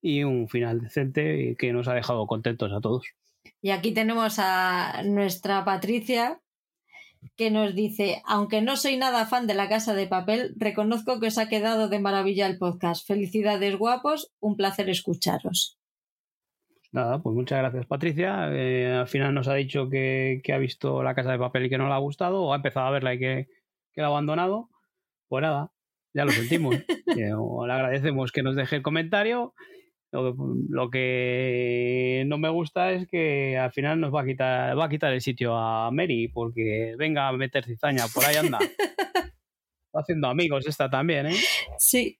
y un final decente que nos ha dejado contentos a todos. Y aquí tenemos a nuestra Patricia, que nos dice, aunque no soy nada fan de la casa de papel, reconozco que os ha quedado de maravilla el podcast. Felicidades guapos, un placer escucharos. Nada, pues muchas gracias Patricia. Eh, al final nos ha dicho que, ha visto la casa de papel y que no le ha gustado, o ha empezado a verla y que, que la ha abandonado. Pues nada, ya lo sentimos. le agradecemos que nos deje el comentario lo que, no me gusta es que al final nos va a quitar, va a quitar el sitio a Mary, porque venga a meter cizaña, por ahí anda. Está haciendo amigos esta también, ¿eh? Sí.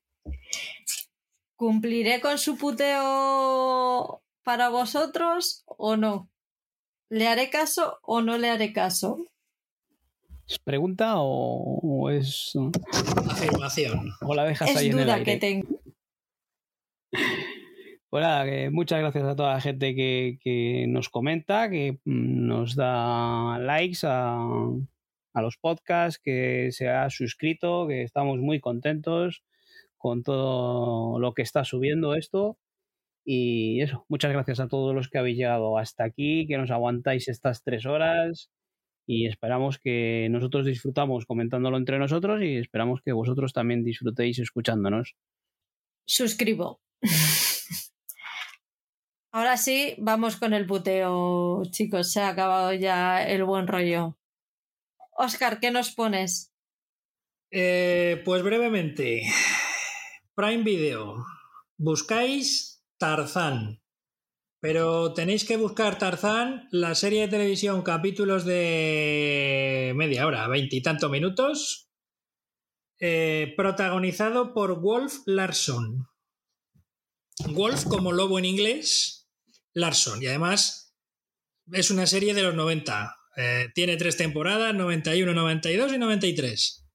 ¿Cumpliré con su puteo para vosotros o no? ¿Le haré caso o no le haré caso? ¿Es pregunta o, es afirmación? O la dejas ahí en el aire. que tengo. Pues muchas gracias a toda la gente que, nos comenta, que mm, nos da likes a, los podcasts, que se ha suscrito, que estamos muy contentos con todo lo que está subiendo esto. Y eso, muchas gracias a todos los que habéis llegado hasta aquí, que nos aguantáis estas tres horas y esperamos que nosotros disfrutamos comentándolo entre nosotros y esperamos que vosotros también disfrutéis escuchándonos. Suscribo. Ahora sí, vamos con el puteo, chicos. Se ha acabado ya el buen rollo. Oscar, ¿qué nos pones? Eh, pues brevemente. Prime Video. Buscáis Tarzán. Pero tenéis que buscar Tarzán, la serie de televisión, capítulos de media hora, veintitantos minutos, eh, protagonizado por Wolf Larson. Wolf como lobo en inglés, Larson. Y además es una serie de los 90. Eh, tiene tres temporadas, 91, 92 y 93.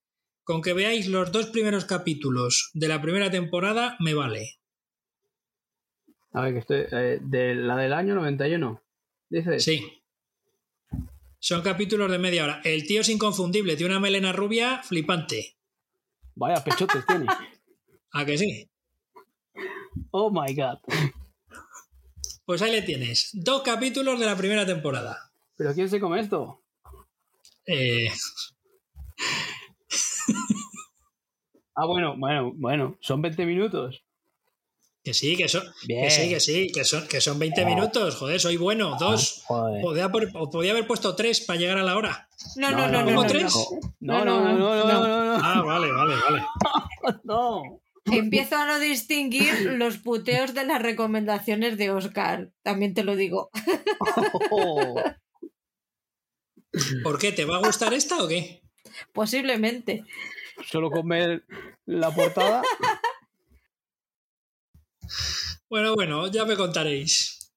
Con que veáis los dos primeros capítulos de la primera temporada, me vale. A ver, que estoy. Eh, de la del año 91. Dices. Sí. Son capítulos de media hora. El tío es inconfundible, tiene una melena rubia flipante. Vaya pechotes tiene. ¿A que sí? Oh my god. Pues ahí le tienes. Dos capítulos de la primera temporada. ¿Pero quién se come esto? Eh... ah, bueno, bueno, bueno. Son 20 minutos. Que sí, que son, que sí, que sí, que son, que son 20 minutos. Joder, soy bueno. Dos. Podía, podía, haber puesto tres para llegar a la hora. No, no, no, no. ¿Cómo tres? No, no, no, no, no, Ah, vale, vale, vale. No. Empiezo a no distinguir los puteos de las recomendaciones de Oscar, también te lo digo. ¿Por qué? ¿Te va a gustar esta o qué? Posiblemente. Solo comer la portada. Bueno, bueno, ya me contaréis.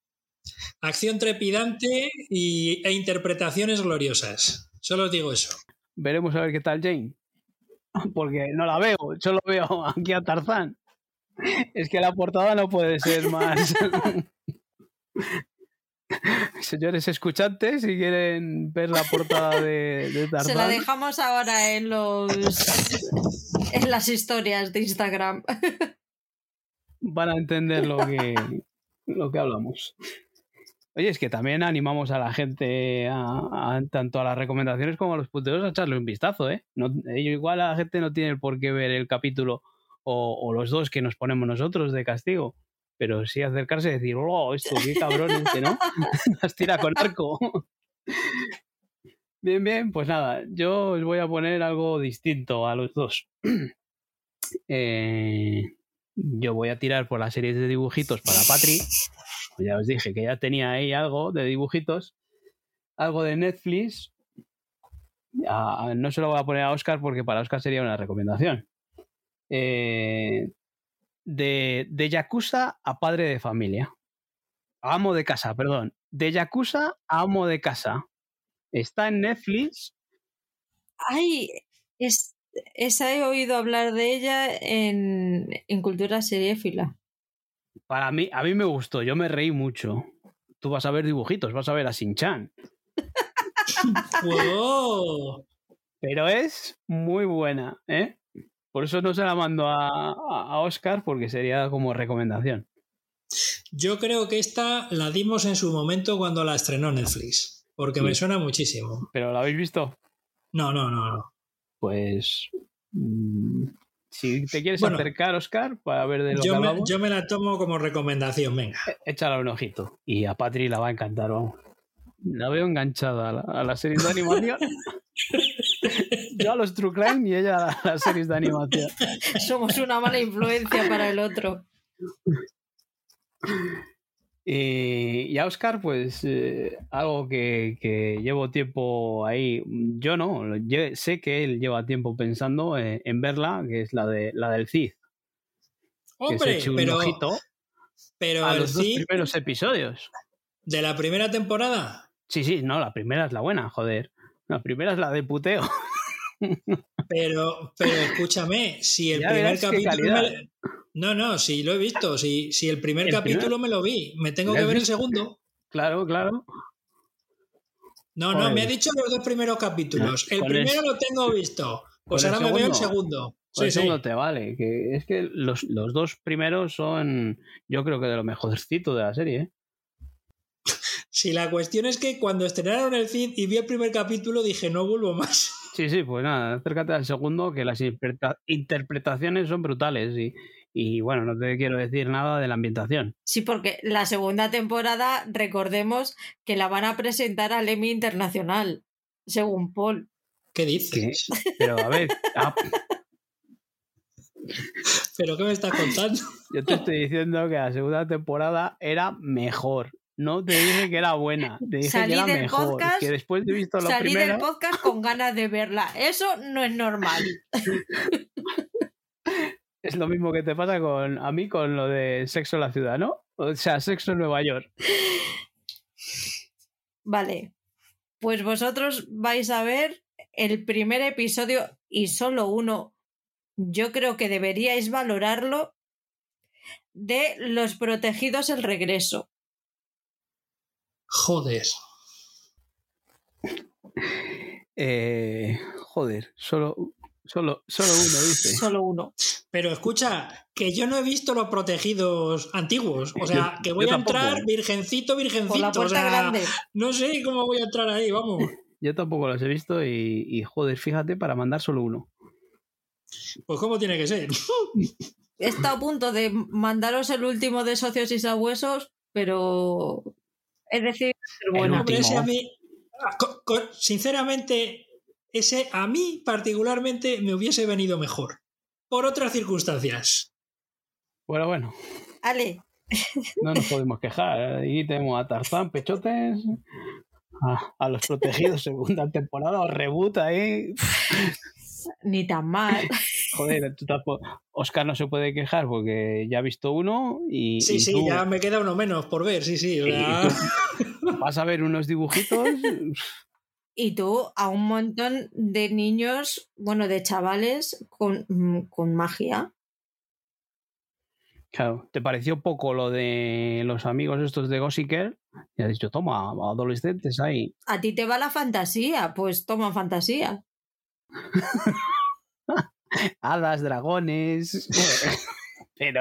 Acción trepidante y, e interpretaciones gloriosas. Solo os digo eso. Veremos a ver qué tal Jane. Porque no la veo, solo veo aquí a Tarzán. Es que la portada no puede ser más. Señores escuchantes, si quieren ver la portada de, de Tarzán. Se la dejamos ahora en los en las historias de Instagram. Van a entender lo que, lo que hablamos. Oye, es que también animamos a la gente, a, tanto a las recomendaciones como a los puteros, a echarle un vistazo, ¿eh? Igual la gente no tiene por qué ver el capítulo o, los dos que nos ponemos nosotros de castigo, pero sí acercarse y decir, oh, esto, qué cabrón este, ¿no? Las tira con arco. Bien, bien, pues nada, yo os voy a poner algo distinto a los dos. Eh, yo voy a tirar por la serie de dibujitos para Patri. Ya os dije que ya tenía ahí algo de dibujitos. Algo de Netflix. no se lo voy a poner a Oscar porque para Oscar sería una recomendación. Eh, de, de Yakuza a padre de familia. amo de casa, perdón. De Yakuza a amo de casa. Está en Netflix. Ay, es, esa he oído hablar de ella en, en Cultura Seriéfila. Para mí, a mí me gustó, yo me reí mucho. Tú vas a ver dibujitos, vas a ver a Shin-Chan. Pero es muy buena, ¿eh? Por eso no se la mando a, a, Oscar porque sería como recomendación. Yo creo que esta la dimos en su momento cuando la estrenó Netflix, porque me suena muchísimo. ¿Pero la habéis visto? No, no, no, no. Pues mm, si te quieres acercar, Oscar, para ver de lo yo que me, Yo me la tomo como recomendación, venga. E, échala un ojito. Y a Patri la va a encantar, vamos. La veo enganchada a la, serie de animación. yo a los True Crime y ella a las series de animación. Somos una mala influencia para el otro. Eh, y a Oscar, pues eh, algo que, llevo tiempo ahí, yo no, sé que él lleva tiempo pensando eh, en verla, que es la de la del Cid. Hombre, pero, pero a los dos primeros episodios. ¿De la primera temporada? Sí, sí, no, la primera es la buena, joder. La primera es la de puteo. Pero, pero escúchame, si el primer capítulo. No, no, si lo he visto. Si, si el primer capítulo me lo vi, me tengo que ver el segundo. Claro, claro. No, no, me ha dicho los dos primeros capítulos. El primero lo tengo visto. Pues ahora me veo el segundo. Sí, el segundo te vale. Que es que los, los, dos primeros son, yo creo que de lo mejorcito de la serie. ¿eh? Si la cuestión es que cuando estrenaron el feed y vi el primer capítulo dije no vuelvo más. Sí, sí, pues nada, acércate al segundo que las interpretaciones son brutales y, y bueno, no te quiero decir nada de la ambientación. Sí, porque la segunda temporada, recordemos que la van a presentar al Emmy Internacional, según Paul. ¿Qué dices? Pero a ver. Ah. ¿Pero qué me estás contando? Yo te estoy diciendo que la segunda temporada era mejor. No te dije que era buena, te dije que era mejor. Podcast, que después de visto la salí del podcast con ganas de verla. Eso no es normal. es lo mismo que te pasa con a mí con lo de Sexo en la ciudad, ¿no? O sea, Sexo en Nueva York. Vale. Pues vosotros vais a ver el primer episodio y solo uno. Yo creo que deberíais valorarlo de Los Protegidos el Regreso. Joder. Eh, joder, solo, solo, solo uno dice. Solo uno. Pero escucha, que yo no he visto los protegidos antiguos. O sea, que voy a entrar virgencito, virgencito. o sea, No sé cómo voy a entrar ahí, vamos. Yo tampoco los he visto y, y, joder, fíjate, para mandar solo uno. Pues cómo tiene que ser. He estado a punto de mandaros el último de socios y sabuesos, pero es decir, bueno. a mí, sinceramente, ese a mí particularmente me hubiese venido mejor. Por otras circunstancias. Bueno, bueno. Ale. No nos podemos quejar. Ahí tenemos a Tarzán, Pechotes, a, los protegidos segunda temporada, o reboot ahí. ni tan mal. Joder, tú tampoco- Oscar no se puede quejar porque ya ha visto uno y, Sí, y sí, tú ya me queda uno menos por ver, sí, sí. vas a ver unos dibujitos. Y tú a un montón de niños, bueno, de chavales con, mm, con magia. Claro, ¿te pareció poco lo de los amigos estos de Gossiker? Y has dicho, toma, adolescentes ahí. A ti te va la fantasía, pues toma fantasía. Hadas, dragones. Pero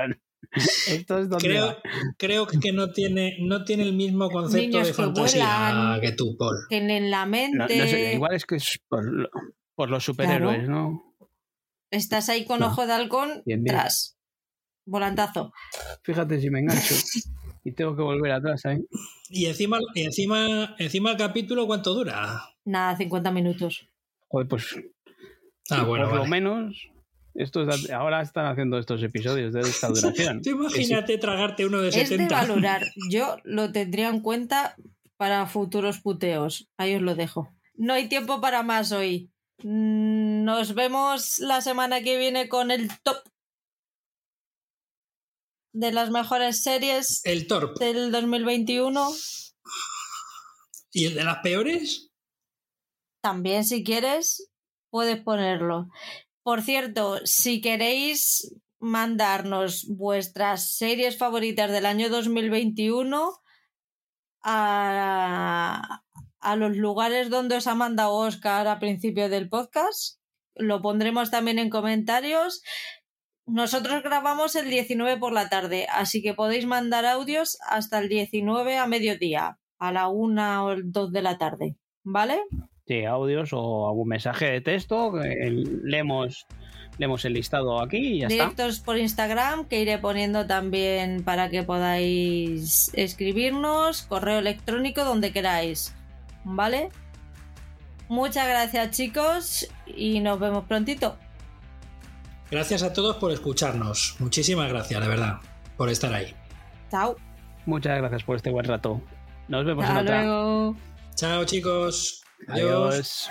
esto es donde. creo, creo que no tiene, no tiene el mismo concepto Niños de que fantasía vuelan. que tú, Paul. Tienen la No, mente. no sé, igual es que es por, lo- por los superhéroes, ¿no? Estás ahí con No. ojo de halcón, Bien, bien. tras. Volantazo. Fíjate si me engancho. Y tengo que volver atrás, ¿eh? Y encima, y encima, encima el capítulo, ¿cuánto dura? Nada, 50 minutos. Joder, pues Ah, bueno, por lo menos. Esto es- ahora están haciendo estos episodios de esta duración. Tú imagínate tragarte uno de Es de 70. valorar. Yo lo tendría en cuenta para futuros puteos. Ahí os lo dejo. No hay tiempo para más hoy. Mm, Nos vemos la semana que viene con el top de las mejores series El Torp. del 2021. ¿Y el de las peores? También, si quieres, puedes ponerlo. Por cierto, si queréis mandarnos vuestras series favoritas del año 2021 a, a los lugares donde os ha mandado Oscar a principio del podcast, lo pondremos también en comentarios. Nosotros grabamos el 19 por la tarde, así que podéis mandar audios hasta el 19 a mediodía, a la 1 o el 2 de la tarde. ¿Vale? Sí, audios o algún mensaje de texto. que leemos, leemos el listado aquí y ya está. Directos por Instagram, que iré poniendo también para que podáis escribirnos, correo electrónico, donde queráis. ¿Vale? Muchas gracias chicos y nos vemos prontito. Gracias a todos por escucharnos. Muchísimas gracias, de verdad, por estar ahí. Chao. Muchas gracias por este buen rato. Nos vemos en otra. luego. Chao, chicos. Adiós.